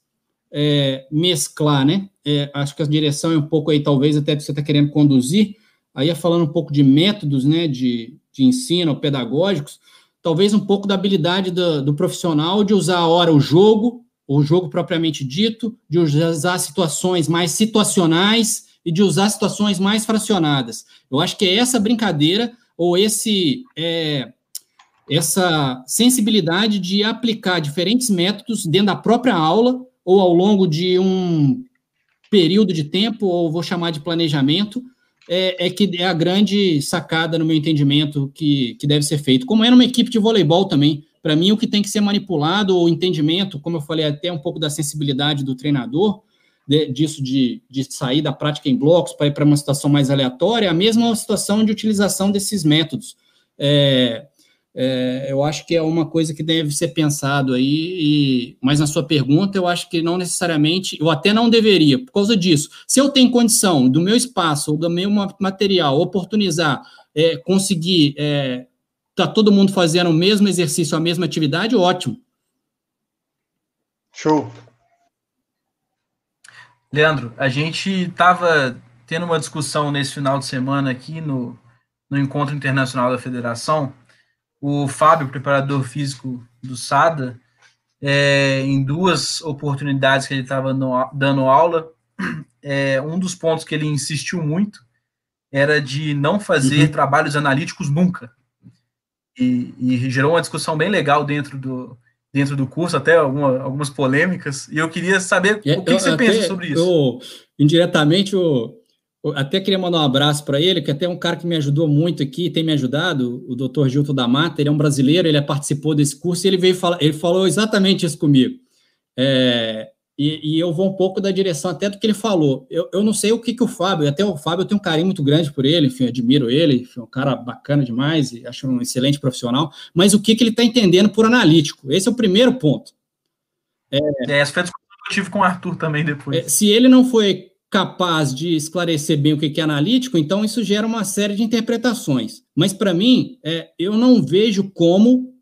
é, mesclar, né? É, acho que a direção é um pouco aí, talvez, até que você está querendo conduzir, aí é falando um pouco de métodos, né, de, de ensino pedagógicos, talvez um pouco da habilidade do, do profissional de usar a hora o jogo, o jogo propriamente dito, de usar situações mais situacionais e de usar situações mais fracionadas. Eu acho que é essa brincadeira ou esse é, essa sensibilidade de aplicar diferentes métodos dentro da própria aula ou ao longo de um período de tempo, ou vou chamar de planejamento, é, é, que é a grande sacada, no meu entendimento, que, que deve ser feito. Como é numa equipe de voleibol também. Para mim, o que tem que ser manipulado, o entendimento, como eu falei, até um pouco da sensibilidade do treinador, de, disso de, de sair da prática em blocos para ir para uma situação mais aleatória, é a mesma situação de utilização desses métodos. É, é, eu acho que é uma coisa que deve ser pensado aí, e, mas na sua pergunta, eu acho que não necessariamente, eu até não deveria, por causa disso. Se eu tenho condição do meu espaço ou do meu material oportunizar, é, conseguir, é, tá todo mundo fazendo o mesmo exercício, a mesma atividade, ótimo. Show. Leandro, a gente estava tendo uma discussão nesse final de semana aqui no, no Encontro Internacional da Federação, o Fábio, preparador físico do SADA, é, em duas oportunidades que ele estava dando aula, é, um dos pontos que ele insistiu muito era de não fazer uhum. trabalhos analíticos nunca. E, e, gerou uma discussão bem legal dentro do, dentro do curso, até alguma, algumas polêmicas, e eu queria saber é, o que, eu, que você pensa sobre isso. Eu, indiretamente, o, até queria mandar um abraço para ele, que até é um cara que me ajudou muito aqui, tem me ajudado, o doutor Gilton da Mata, ele é um brasileiro, ele participou desse curso e ele veio falar, ele falou exatamente isso comigo. É, e, e, eu vou um pouco da direção até do que ele falou. Eu, eu não sei o que, que o Fábio, até o Fábio eu tenho um carinho muito grande por ele, enfim, admiro ele, enfim, é um cara bacana demais, e acho um excelente profissional, mas o que, que ele está entendendo por analítico? Esse é o primeiro ponto. É, é essa foi a discussão que eu tive com o Arthur também depois. É, se ele não foi capaz de esclarecer bem o que é analítico, então isso gera uma série de interpretações. Mas, para mim, é, eu não vejo como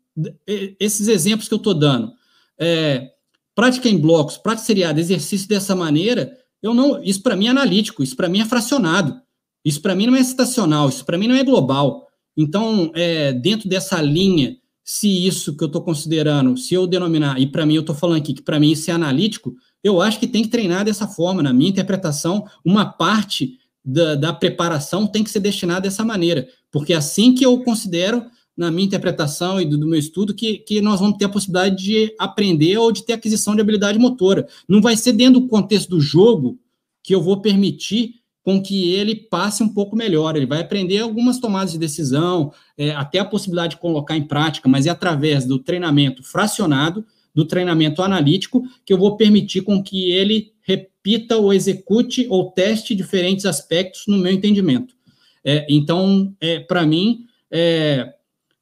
esses exemplos que eu estou dando, é, prática em blocos, prática seriada, exercício dessa maneira, eu não, isso para mim é analítico, isso para mim é fracionado, isso para mim não é estacional, isso para mim não é global. Então, é, dentro dessa linha, se isso que eu estou considerando, se eu denominar, e para mim eu estou falando aqui que para mim isso é analítico, eu acho que tem que treinar dessa forma. Na minha interpretação, uma parte da, da preparação tem que ser destinada dessa maneira, porque é assim que eu considero, na minha interpretação e do, do, meu estudo, que, que nós vamos ter a possibilidade de aprender ou de ter aquisição de habilidade motora. Não vai ser dentro do contexto do jogo que eu vou permitir com que ele passe um pouco melhor. Ele vai aprender algumas tomadas de decisão, é, até a possibilidade de colocar em prática, mas é através do treinamento fracionado do treinamento analítico que eu vou permitir com que ele repita ou execute ou teste diferentes aspectos no meu entendimento. É, então, é, para mim, é,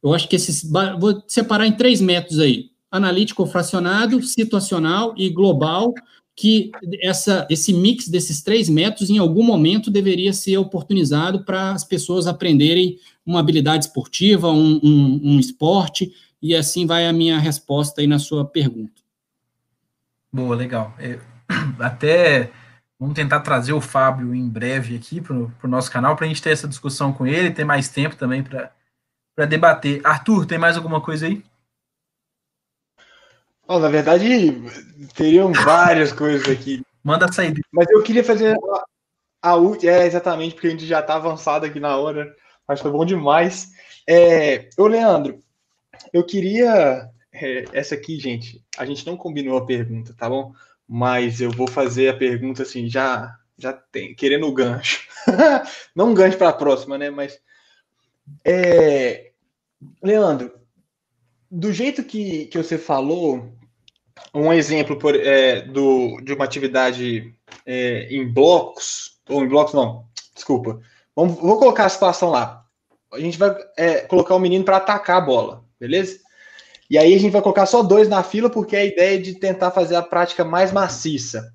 eu acho que esses. Vou separar em três métodos aí: analítico fracionado, situacional e global. Que essa, esse mix desses três métodos, em algum momento, deveria ser oportunizado para as pessoas aprenderem uma habilidade esportiva, um, um, um esporte, e assim vai a minha resposta aí na sua pergunta. Boa, legal. É, até vamos tentar trazer o Fábio em breve aqui para o nosso canal para a gente ter essa discussão com ele, ter mais tempo também para debater. Arthur, tem mais alguma coisa aí? Oh, na verdade, teriam várias coisas aqui. Manda sair. Mas eu queria fazer a última. É, exatamente, porque a gente já está avançado aqui na hora, mas foi bom demais. É, ô, Leandro, eu queria é, essa aqui, gente, a gente não combinou a pergunta, tá bom? Mas eu vou fazer a pergunta assim, já, já tem, querendo o gancho. não um gancho para a próxima, né? Mas, é, Leandro, do jeito que, que você falou, um exemplo por, é, do, de uma atividade é, em blocos, ou em blocos não, desculpa. Vamos, vou colocar a situação lá. A gente vai é, colocar o menino para atacar a bola, beleza? E aí a gente vai colocar só dois na fila, porque é a ideia de tentar fazer a prática mais maciça.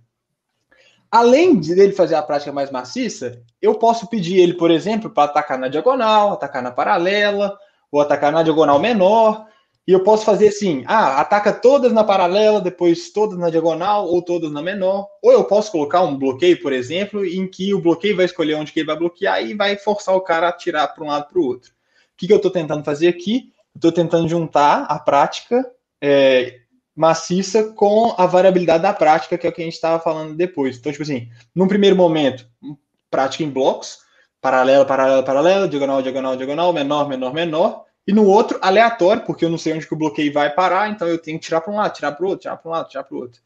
Além de ele fazer a prática mais maciça, eu posso pedir ele, por exemplo, para atacar na diagonal, atacar na paralela, ou atacar na diagonal menor. E eu posso fazer assim: ah, ataca todas na paralela, depois todas na diagonal ou todas na menor. Ou eu posso colocar um bloqueio, por exemplo, em que o bloqueio vai escolher onde que ele vai bloquear e vai forçar o cara a tirar para um lado para o outro. O que, que eu estou tentando fazer aqui? Estou tentando juntar a prática é, maciça com a variabilidade da prática, que é o que a gente estava falando depois. Então, tipo assim, num primeiro momento, prática em blocos, paralela, paralela, paralela, diagonal, diagonal, diagonal, menor, menor, menor e no outro, aleatório, porque eu não sei onde que o bloqueio vai parar, então eu tenho que tirar para um lado, tirar para o outro, tirar para um lado, tirar para o outro.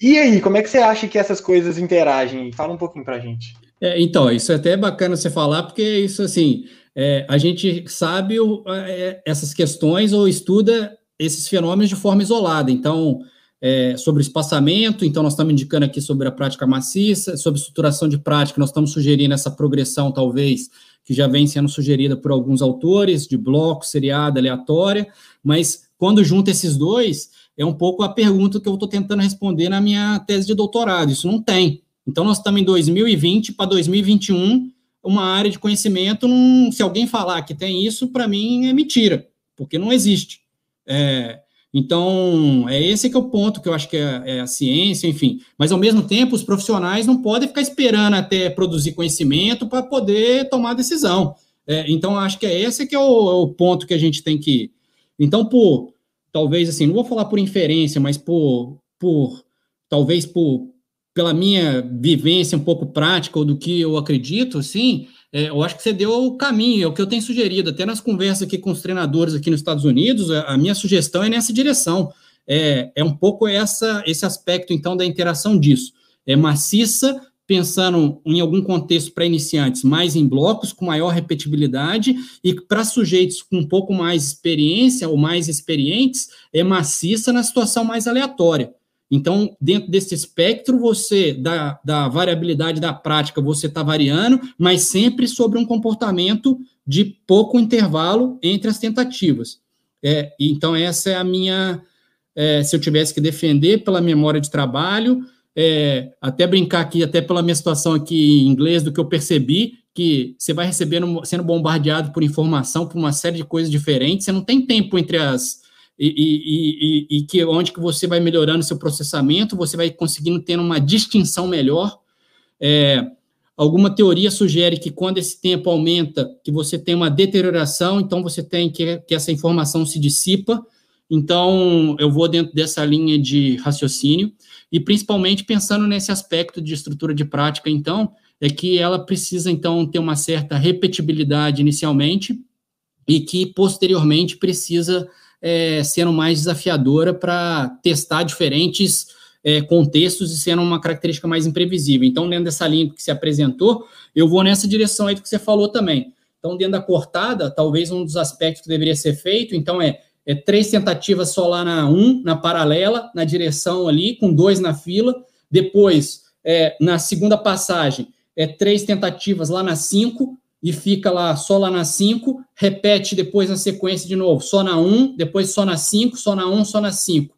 E aí, como é que você acha que essas coisas interagem? Fala um pouquinho para a gente. É, então, isso é até bacana você falar, porque isso, assim, é, a gente sabe o, é, essas questões ou estuda esses fenômenos de forma isolada. Então, é, sobre o espaçamento, então nós estamos indicando aqui sobre a prática maciça, sobre estruturação de prática, nós estamos sugerindo essa progressão, talvez, que já vem sendo sugerida por alguns autores, de bloco, seriada, aleatória, mas quando junta esses dois, é um pouco a pergunta que eu estou tentando responder na minha tese de doutorado. Isso não tem. Então, nós estamos em 2020 para 2021, uma área de conhecimento, não, se alguém falar que tem isso, para mim é mentira, porque não existe. É, então, é esse que é o ponto que eu acho que é, é, a ciência, enfim. Mas, ao mesmo tempo, os profissionais não podem ficar esperando até produzir conhecimento para poder tomar decisão. É, então, acho que é esse que é o, é o, ponto que a gente tem que... Então, por, talvez, assim, não vou falar por inferência, mas por, por talvez por, pela minha vivência um pouco prática do que eu acredito, assim, é, eu acho que você deu o caminho, é o que eu tenho sugerido, até nas conversas aqui com os treinadores aqui nos Estados Unidos, a, a minha sugestão é nessa direção. É, é um pouco essa, esse aspecto, então, da interação disso. É maciça, pensando em algum contexto para iniciantes, mais em blocos, com maior repetibilidade, e para sujeitos com um pouco mais experiência ou mais experientes, é maciça na situação mais aleatória. Então, dentro desse espectro, você, da, da variabilidade da prática, você está variando, mas sempre sobre um comportamento de pouco intervalo entre as tentativas. É, então, essa é a minha. É, se eu tivesse que defender pela memória de trabalho, é, até brincar aqui, até pela minha situação aqui em inglês, do que eu percebi, que você vai recebendo, sendo bombardeado por informação, por uma série de coisas diferentes, você não tem tempo entre as, e, e, e, que onde que você vai melhorando seu processamento, você vai conseguindo ter uma distinção melhor. É, alguma teoria sugere que quando esse tempo aumenta, que você tem uma deterioração, então você tem que, que essa informação se dissipa. Então, eu vou dentro dessa linha de raciocínio, e principalmente pensando nesse aspecto de estrutura de prática, então, é que ela precisa, então, ter uma certa repetibilidade inicialmente, e que posteriormente precisa é, sendo mais desafiadora para testar diferentes é, contextos e sendo uma característica mais imprevisível. Então, dentro dessa linha que se apresentou, eu vou nessa direção aí do que você falou também. Então, dentro da cortada, talvez um dos aspectos que deveria ser feito, então, é, é três tentativas só lá na 1, um, na paralela, na direção ali, com dois na fila. Depois, é, na segunda passagem, é três tentativas lá na 5, e fica lá só lá na 5, repete depois na sequência de novo, só na 1, um, depois só na 5, só na 1, um, só na 5.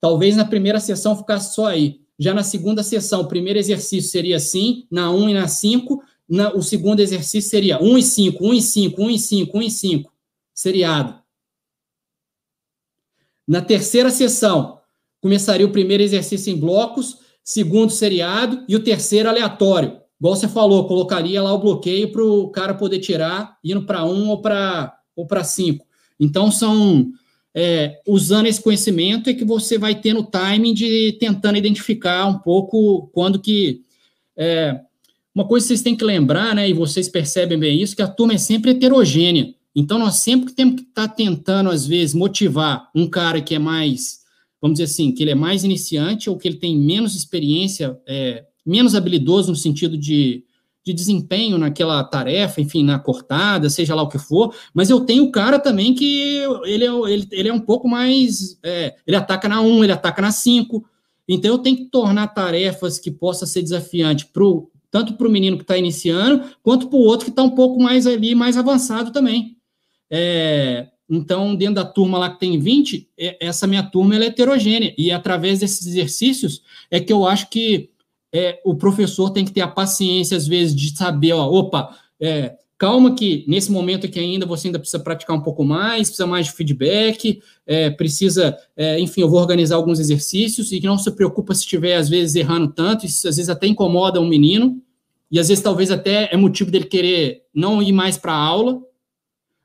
Talvez na primeira sessão ficasse só aí. Já na segunda sessão, o primeiro exercício seria assim, na 1 um e na 5, o segundo exercício seria 1 e 5, 1 e 5, 1 e 5, 1 e 5, seriado. Na terceira sessão, começaria o primeiro exercício em blocos, segundo seriado e o terceiro aleatório igual você falou, colocaria lá o bloqueio para o cara poder tirar, indo para um ou para ou para cinco. Então, são é, usando esse conhecimento é que você vai tendo timing de tentando identificar um pouco quando que. É, uma coisa que vocês têm que lembrar, né, e vocês percebem bem isso, que a turma é sempre heterogênea. Então, nós sempre temos que estar tá tentando, às vezes, motivar um cara que é mais, vamos dizer assim, que ele é mais iniciante ou que ele tem menos experiência, é, menos habilidoso no sentido de, de desempenho naquela tarefa, enfim, na cortada, seja lá o que for, mas eu tenho o cara também que ele é, ele, ele é um pouco mais. É, ele ataca na 1, ele ataca na 5. Então eu tenho que tornar tarefas que possa ser desafiante pro, tanto para o menino que está iniciando, quanto para o outro que está um pouco mais ali, mais avançado também. É, então, dentro da turma lá que tem 20, é, essa minha turma é heterogênea. E através desses exercícios é que eu acho que é, o professor tem que ter a paciência, às vezes, de saber, ó, opa, é, calma que nesse momento aqui ainda você ainda precisa praticar um pouco mais, precisa mais de feedback, é, precisa, é, enfim, eu vou organizar alguns exercícios e que não se preocupa se estiver, às vezes, errando tanto, isso às vezes até incomoda um menino, e às vezes talvez até é motivo dele querer não ir mais para a aula,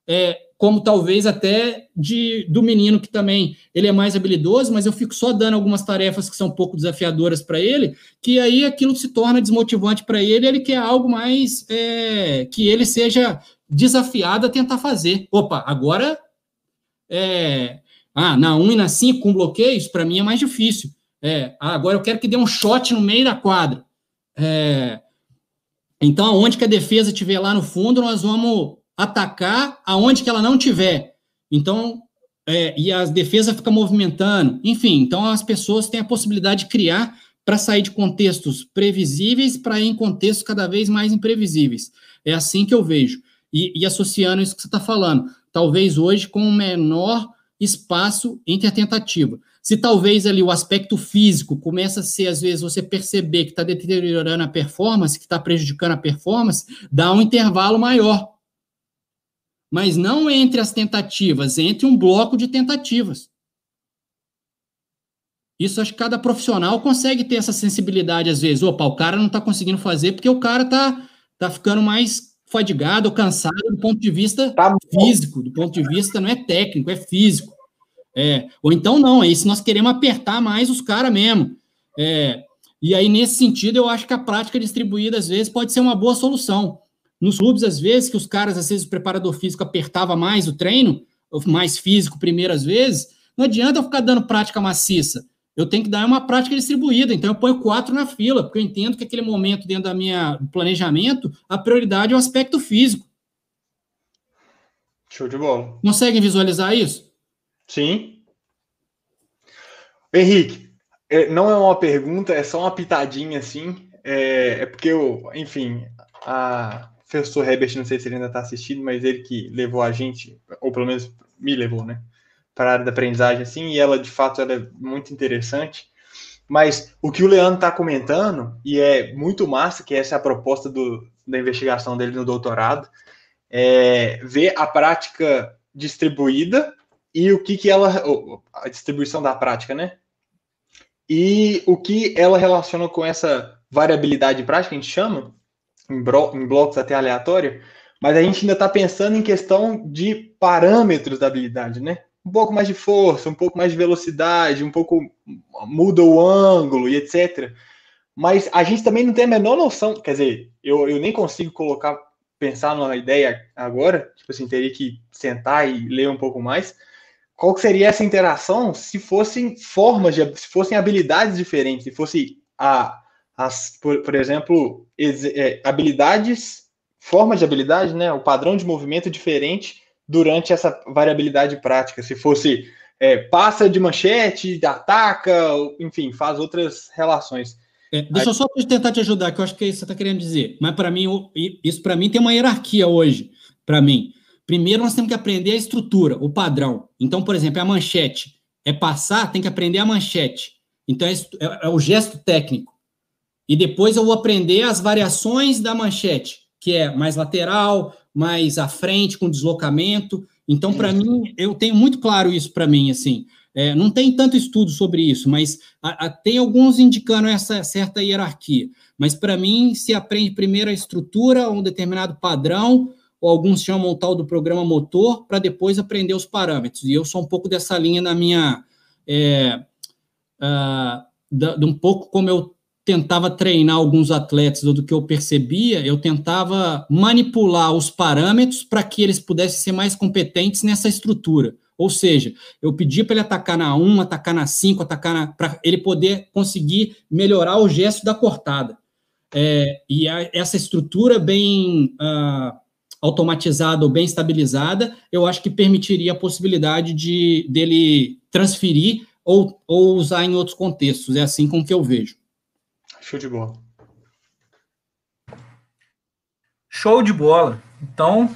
é, como talvez até de do menino que também ele é mais habilidoso, mas eu fico só dando algumas tarefas que são um pouco desafiadoras para ele, que aí aquilo se torna desmotivante para ele, ele quer algo mais é, que ele seja desafiado a tentar fazer. Opa, agora é, ah, na 1 e na 5 com bloqueio, isso para mim é mais difícil. É, ah, agora eu quero que dê um shot no meio da quadra. É, então, aonde que a defesa estiver lá no fundo, nós vamos atacar aonde que ela não tiver. Então, é, e a defesa fica movimentando. Enfim, então as pessoas têm a possibilidade de criar para sair de contextos previsíveis para ir em contextos cada vez mais imprevisíveis. É assim que eu vejo. E, e associando isso que você está falando, talvez hoje com um menor espaço entre a tentativa. Se talvez ali o aspecto físico começa a ser, às vezes, você perceber que está deteriorando a performance, que está prejudicando a performance, dá um intervalo maior mas não entre as tentativas, entre um bloco de tentativas. Isso acho que cada profissional consegue ter essa sensibilidade às vezes. Opa, o cara não está conseguindo fazer porque o cara está tá ficando mais fadigado ou cansado do ponto de vista tá físico, do ponto de vista não é técnico, é físico. É, ou então não, aí se nós queremos apertar mais os caras mesmo. É, e aí, nesse sentido, eu acho que a prática distribuída, às vezes, pode ser uma boa solução. Nos clubes, às vezes, que os caras, às vezes, o preparador físico apertava mais o treino, mais físico primeiro, às vezes, não adianta eu ficar dando prática maciça. Eu tenho que dar uma prática distribuída. Então, eu ponho quatro na fila, porque eu entendo que aquele momento, dentro da minha planejamento, a prioridade é o aspecto físico. Show de bola. Conseguem visualizar isso? Sim. Henrique, é, não é uma pergunta, é só uma pitadinha assim. É, é porque eu, enfim, a, professor Herbert, não sei se ele ainda está assistindo, mas ele que levou a gente, ou pelo menos me levou, né, para a área da aprendizagem, assim, e ela, de fato, ela é muito interessante. Mas o que o Leandro está comentando, e é muito massa, que essa é a proposta do, da investigação dele no doutorado, é ver a prática distribuída e o que, que ela. A distribuição da prática, né? E o que ela relaciona com essa variabilidade prática, a gente chama, em, em blocos até aleatório, mas a gente ainda está pensando em questão de parâmetros da habilidade, né? Um pouco mais de força, um pouco mais de velocidade, um pouco muda o ângulo e etc. Mas a gente também não tem a menor noção, quer dizer, eu, eu nem consigo colocar, pensar numa ideia agora, tipo assim, teria que sentar e ler um pouco mais. Qual seria essa interação se fossem formas, de, se fossem habilidades diferentes, se fosse a, as, por, por exemplo, é, habilidades, formas de habilidade, né, o padrão de movimento diferente durante essa variabilidade prática. Se fosse é, passa de manchete, ataca, enfim, faz outras relações. É, deixa eu só tentar te ajudar, que eu acho que é isso que você está querendo dizer. Mas para mim, isso para mim tem uma hierarquia hoje. Para mim, primeiro nós temos que aprender a estrutura, o padrão. Então, por exemplo, a manchete é passar, tem que aprender a manchete. Então é, é, é o gesto técnico. E depois eu vou aprender as variações da manchete, que é mais lateral, mais à frente, com deslocamento. Então, para mim, eu tenho muito claro isso para mim, assim. É, não tem tanto estudo sobre isso, mas a, a, tem alguns indicando essa certa hierarquia. Mas para mim, se aprende primeiro a estrutura, um determinado padrão, ou alguns chamam o tal do programa motor, para depois aprender os parâmetros. E eu sou um pouco dessa linha na minha. É, uh, da, de um pouco como eu tentava treinar alguns atletas, do que eu percebia, eu tentava manipular os parâmetros para que eles pudessem ser mais competentes nessa estrutura. Ou seja, eu pedi para ele atacar na 1, atacar na 5, atacar na. para ele poder conseguir melhorar o gesto da cortada. É, e a, essa estrutura bem uh, automatizada ou bem estabilizada, eu acho que permitiria a possibilidade de dele transferir ou, ou usar em outros contextos. É assim com que eu vejo. Show de bola. Show de bola. Então,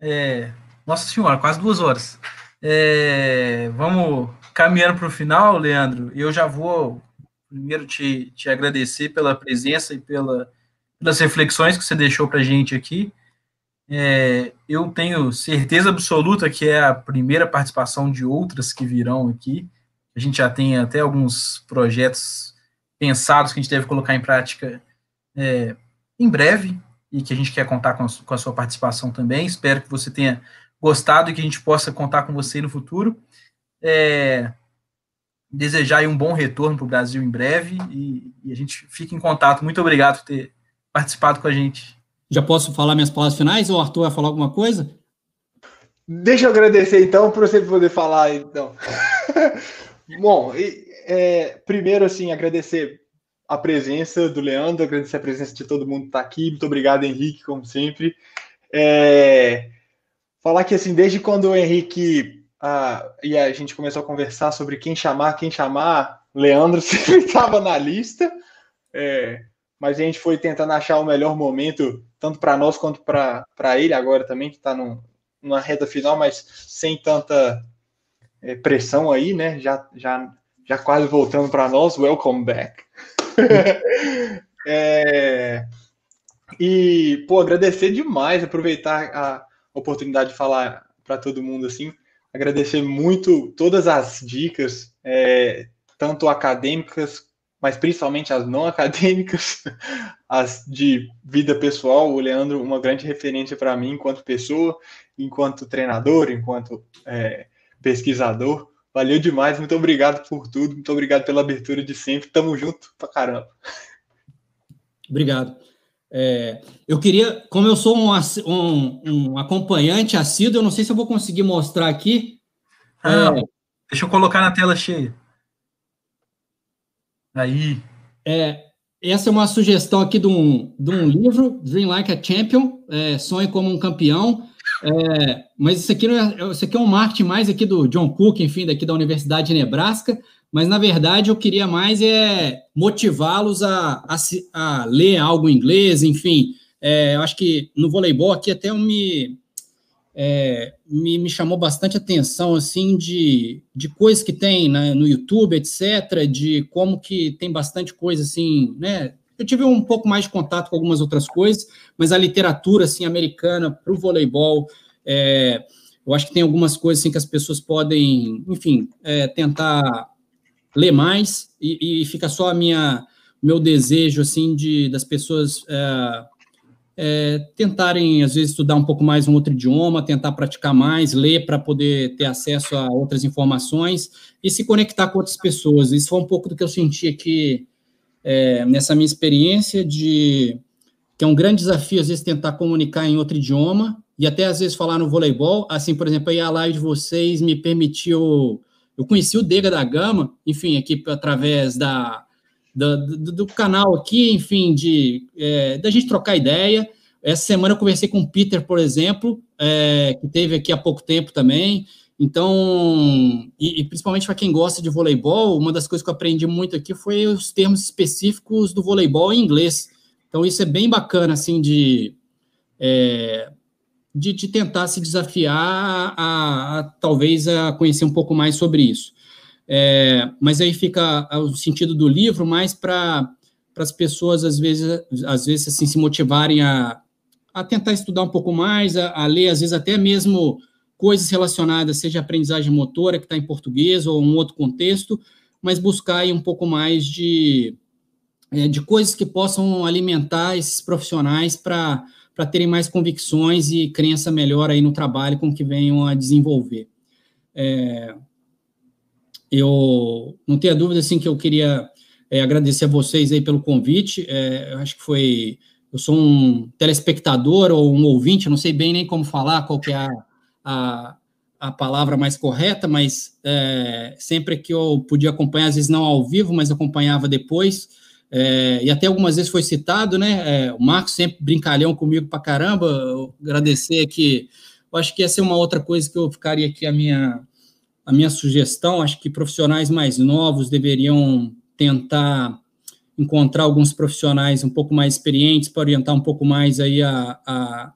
é, nossa senhora, quase duas horas. É, vamos caminhando para o final, Leandro. Eu já vou primeiro te, te agradecer pela presença e pela, pelas reflexões que você deixou para a gente aqui. É, eu tenho certeza absoluta que é a primeira participação de outras que virão aqui. A gente já tem até alguns projetos pensados que a gente deve colocar em prática é, em breve e que a gente quer contar com a, com a sua participação também. Espero que você tenha gostado e que a gente possa contar com você no futuro. É, desejar um bom retorno para o Brasil em breve e, e, a gente fica em contato. Muito obrigado por ter participado com a gente. Já posso falar minhas palavras finais ou o Arthur vai falar alguma coisa? Deixa eu agradecer então para você poder falar então. bom, é, primeiro assim agradecer a presença do Leandro, agradecer a presença de todo mundo que está aqui. Muito obrigado, Henrique, como sempre. É, falar que assim, desde quando o Henrique e a gente começou a conversar sobre quem chamar, quem chamar, Leandro sempre estava na lista, é, mas a gente foi tentando achar o melhor momento, tanto para nós quanto para ele agora também, que está numa reta final, mas sem tanta é, pressão aí, né? Já, já, já quase voltando para nós, welcome back. é, e, pô, agradecer demais, aproveitar a oportunidade de falar para todo mundo assim. Agradecer muito todas as dicas, é, tanto acadêmicas, mas principalmente as não acadêmicas, as de vida pessoal. O Leandro, uma grande referência para mim enquanto pessoa, enquanto treinador, enquanto é, pesquisador. Valeu demais, muito obrigado por tudo, muito obrigado pela abertura de sempre. Tamo junto pra caramba. Obrigado. É, eu queria, como eu sou um, um, um, acompanhante assíduo, eu não sei se eu vou conseguir mostrar aqui. Ah, é, deixa eu colocar na tela cheia. Aí. É, essa é uma sugestão aqui de um, de um livro, Dream Like a Champion, é, Sonhe como um Campeão. É, mas isso aqui, é, isso aqui é um marketing mais aqui do John Cook, enfim, daqui da Universidade de Nebraska mas na verdade eu queria mais é motivá-los a, a, a, ler algo em inglês, enfim. É, eu acho que no voleibol aqui até me, é, me, me, chamou bastante atenção, assim, de, de coisas que tem né, no YouTube, etc., de como que tem bastante coisa, assim, né? Eu tive um pouco mais de contato com algumas outras coisas, mas a literatura, assim, americana para o voleibol, é, eu acho que tem algumas coisas, assim, que as pessoas podem, enfim, é, tentar ler mais e, e fica só a minha meu desejo assim de das pessoas é, é, tentarem às vezes estudar um pouco mais um outro idioma, tentar praticar mais, ler para poder ter acesso a outras informações e se conectar com outras pessoas. Isso foi um pouco do que eu senti aqui é, nessa minha experiência de que é um grande desafio às vezes tentar comunicar em outro idioma e até às vezes falar no voleibol. Assim, por exemplo, aí a live de vocês me permitiu eu conheci o Dega da Gama, enfim, aqui através da, da do, do, canal aqui, enfim, de é, da gente trocar ideia. Essa semana eu conversei com o Peter, por exemplo, é, que teve aqui há pouco tempo também. Então, e, e principalmente para quem gosta de voleibol, uma das coisas que eu aprendi muito aqui foi os termos específicos do voleibol em inglês. Então, isso é bem bacana, assim, de, é, de, de tentar se desafiar a, a, talvez a conhecer um pouco mais sobre isso. É, mas aí fica o sentido do livro mais para as pessoas às vezes às vezes assim se motivarem a, a tentar estudar um pouco mais, a, a ler às vezes até mesmo coisas relacionadas, seja aprendizagem motora que está em português ou um outro contexto, mas buscar aí um pouco mais de é, de coisas que possam alimentar esses profissionais para para terem mais convicções e crença melhor aí no trabalho com que venham a desenvolver. É, eu não tenho dúvida assim que eu queria É, agradecer a vocês aí pelo convite. É, eu acho que foi. Eu sou um telespectador ou um ouvinte, não sei bem nem como falar, qual que é a, a, a palavra mais correta, mas é, sempre que eu podia acompanhar, às vezes não ao vivo, mas acompanhava depois. É, e até algumas vezes foi citado, né? É, o Marcos sempre brincalhão comigo pra caramba. Eu agradecer aqui. Eu acho que essa é uma outra coisa que eu ficaria aqui a minha, a minha sugestão. Acho que profissionais mais novos deveriam tentar encontrar alguns profissionais um pouco mais experientes para orientar um pouco mais aí a, a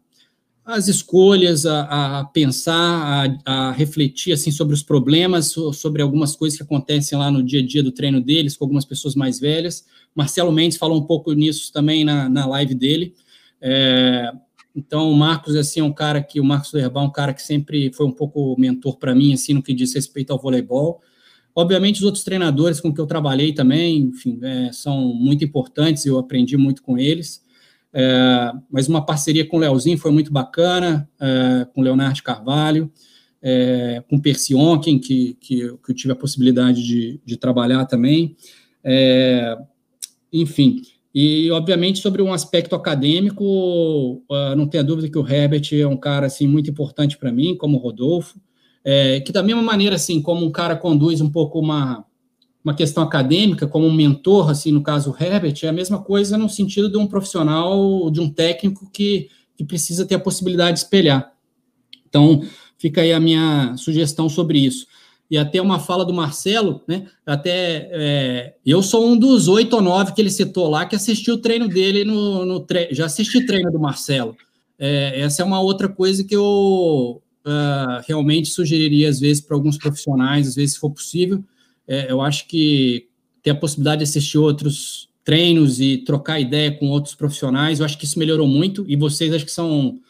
as escolhas, a, a pensar, a, a, refletir assim sobre os problemas, sobre algumas coisas que acontecem lá no dia a dia do treino deles com algumas pessoas mais velhas. Marcelo Mendes falou um pouco nisso também na, na live dele. É, então, o Marcos assim é um cara que o Marcos Herbal é um cara que sempre foi um pouco mentor para mim assim no que diz respeito ao voleibol. Obviamente, os outros treinadores com que eu trabalhei também, enfim, é, são muito importantes, eu aprendi muito com eles. É, mas uma parceria com o Leozinho foi muito bacana, é, com o Leonardo Carvalho, é, com o Percy Onken, que, que, que, eu tive a possibilidade de, de trabalhar também. É, enfim, e obviamente sobre um aspecto acadêmico, uh, não tenha dúvida que o Herbert é um cara assim muito importante para mim, como o Rodolfo é, que da mesma maneira, assim, como um cara conduz um pouco uma, uma questão acadêmica, como um mentor, assim, no caso o Herbert, é a mesma coisa no sentido de um profissional, de um técnico que, que precisa ter a possibilidade de espelhar. Então, fica aí a minha sugestão sobre isso. E até uma fala do Marcelo, né? Até é, eu sou um dos oito ou nove que ele citou lá que assistiu o treino dele no, no tre já assisti treino do Marcelo. É, essa é uma outra coisa que eu uh, realmente sugeriria, às vezes, para alguns profissionais, às vezes, se for possível. É, eu acho que ter a possibilidade de assistir outros treinos e trocar ideia com outros profissionais, eu acho que isso melhorou muito, e vocês acho que são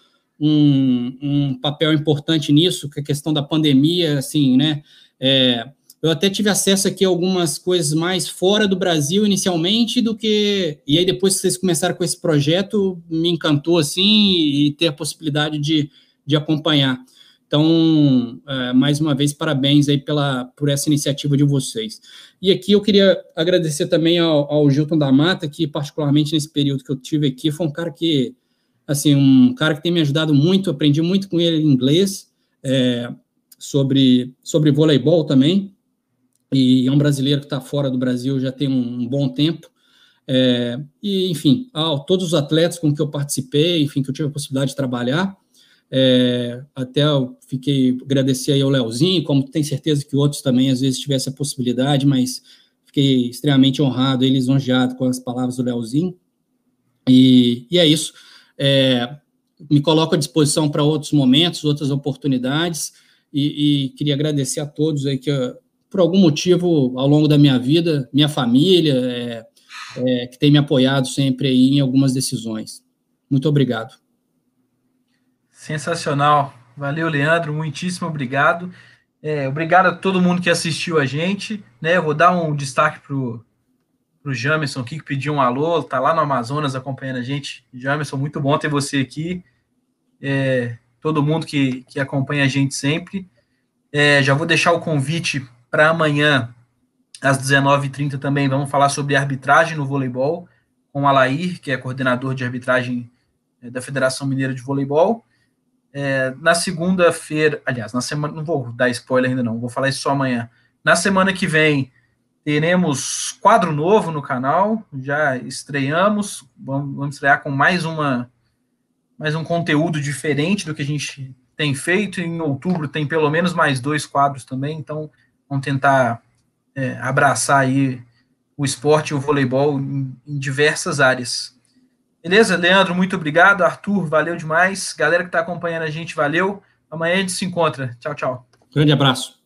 um, um papel importante nisso, que é a questão da pandemia, assim, né? É, eu até tive acesso aqui a algumas coisas mais fora do Brasil inicialmente do que. E aí, depois que vocês começaram com esse projeto, me encantou assim e ter a possibilidade de, de acompanhar. Então, é, mais uma vez, parabéns aí pela, por essa iniciativa de vocês. E aqui eu queria agradecer também ao, ao Gilton da Mata, que particularmente nesse período que eu tive aqui, foi um cara que, assim, um cara que tem me ajudado muito, aprendi muito com ele em inglês, é, sobre, sobre voleibol também, e é um brasileiro que está fora do Brasil já tem um, um bom tempo, é, e, enfim, a todos os atletas com que eu participei, enfim, que eu tive a possibilidade de trabalhar, é, até eu fiquei agradecer aí ao Leozinho, como tenho certeza que outros também às vezes tivessem a possibilidade, mas fiquei extremamente honrado e lisonjeado com as palavras do Leozinho. E, e é isso. É, me coloco à disposição para outros momentos, outras oportunidades, e, e queria agradecer a todos aí que, por algum motivo, ao longo da minha vida, minha família, é, é, que tem me apoiado sempre em algumas decisões. Muito obrigado. Sensacional. Valeu, Leandro. Muitíssimo obrigado. É, obrigado a todo mundo que assistiu a gente. Né? vou dar um destaque para o Jamerson aqui, que pediu um alô, tá lá no Amazonas acompanhando a gente. Jamerson, muito bom ter você aqui. É, todo mundo que, que acompanha a gente sempre. É, já vou deixar o convite para amanhã, às 19h30 também, vamos falar sobre arbitragem no voleibol, com o Alair, que é coordenador de arbitragem é, da Federação Mineira de Voleibol. É, na segunda-feira, aliás, na semana, não vou dar spoiler ainda não, vou falar isso só amanhã. Na semana que vem teremos quadro novo no canal, já estreamos, vamos, vamos estrear com mais uma mais um conteúdo diferente do que a gente tem feito. Em outubro tem pelo menos mais dois quadros também, então vamos tentar é, abraçar aí o esporte e o voleibol em, em diversas áreas. Beleza, Leandro, muito obrigado. Arthur, valeu demais. Galera que está acompanhando a gente, valeu. Amanhã a gente se encontra. Tchau, tchau. Grande abraço.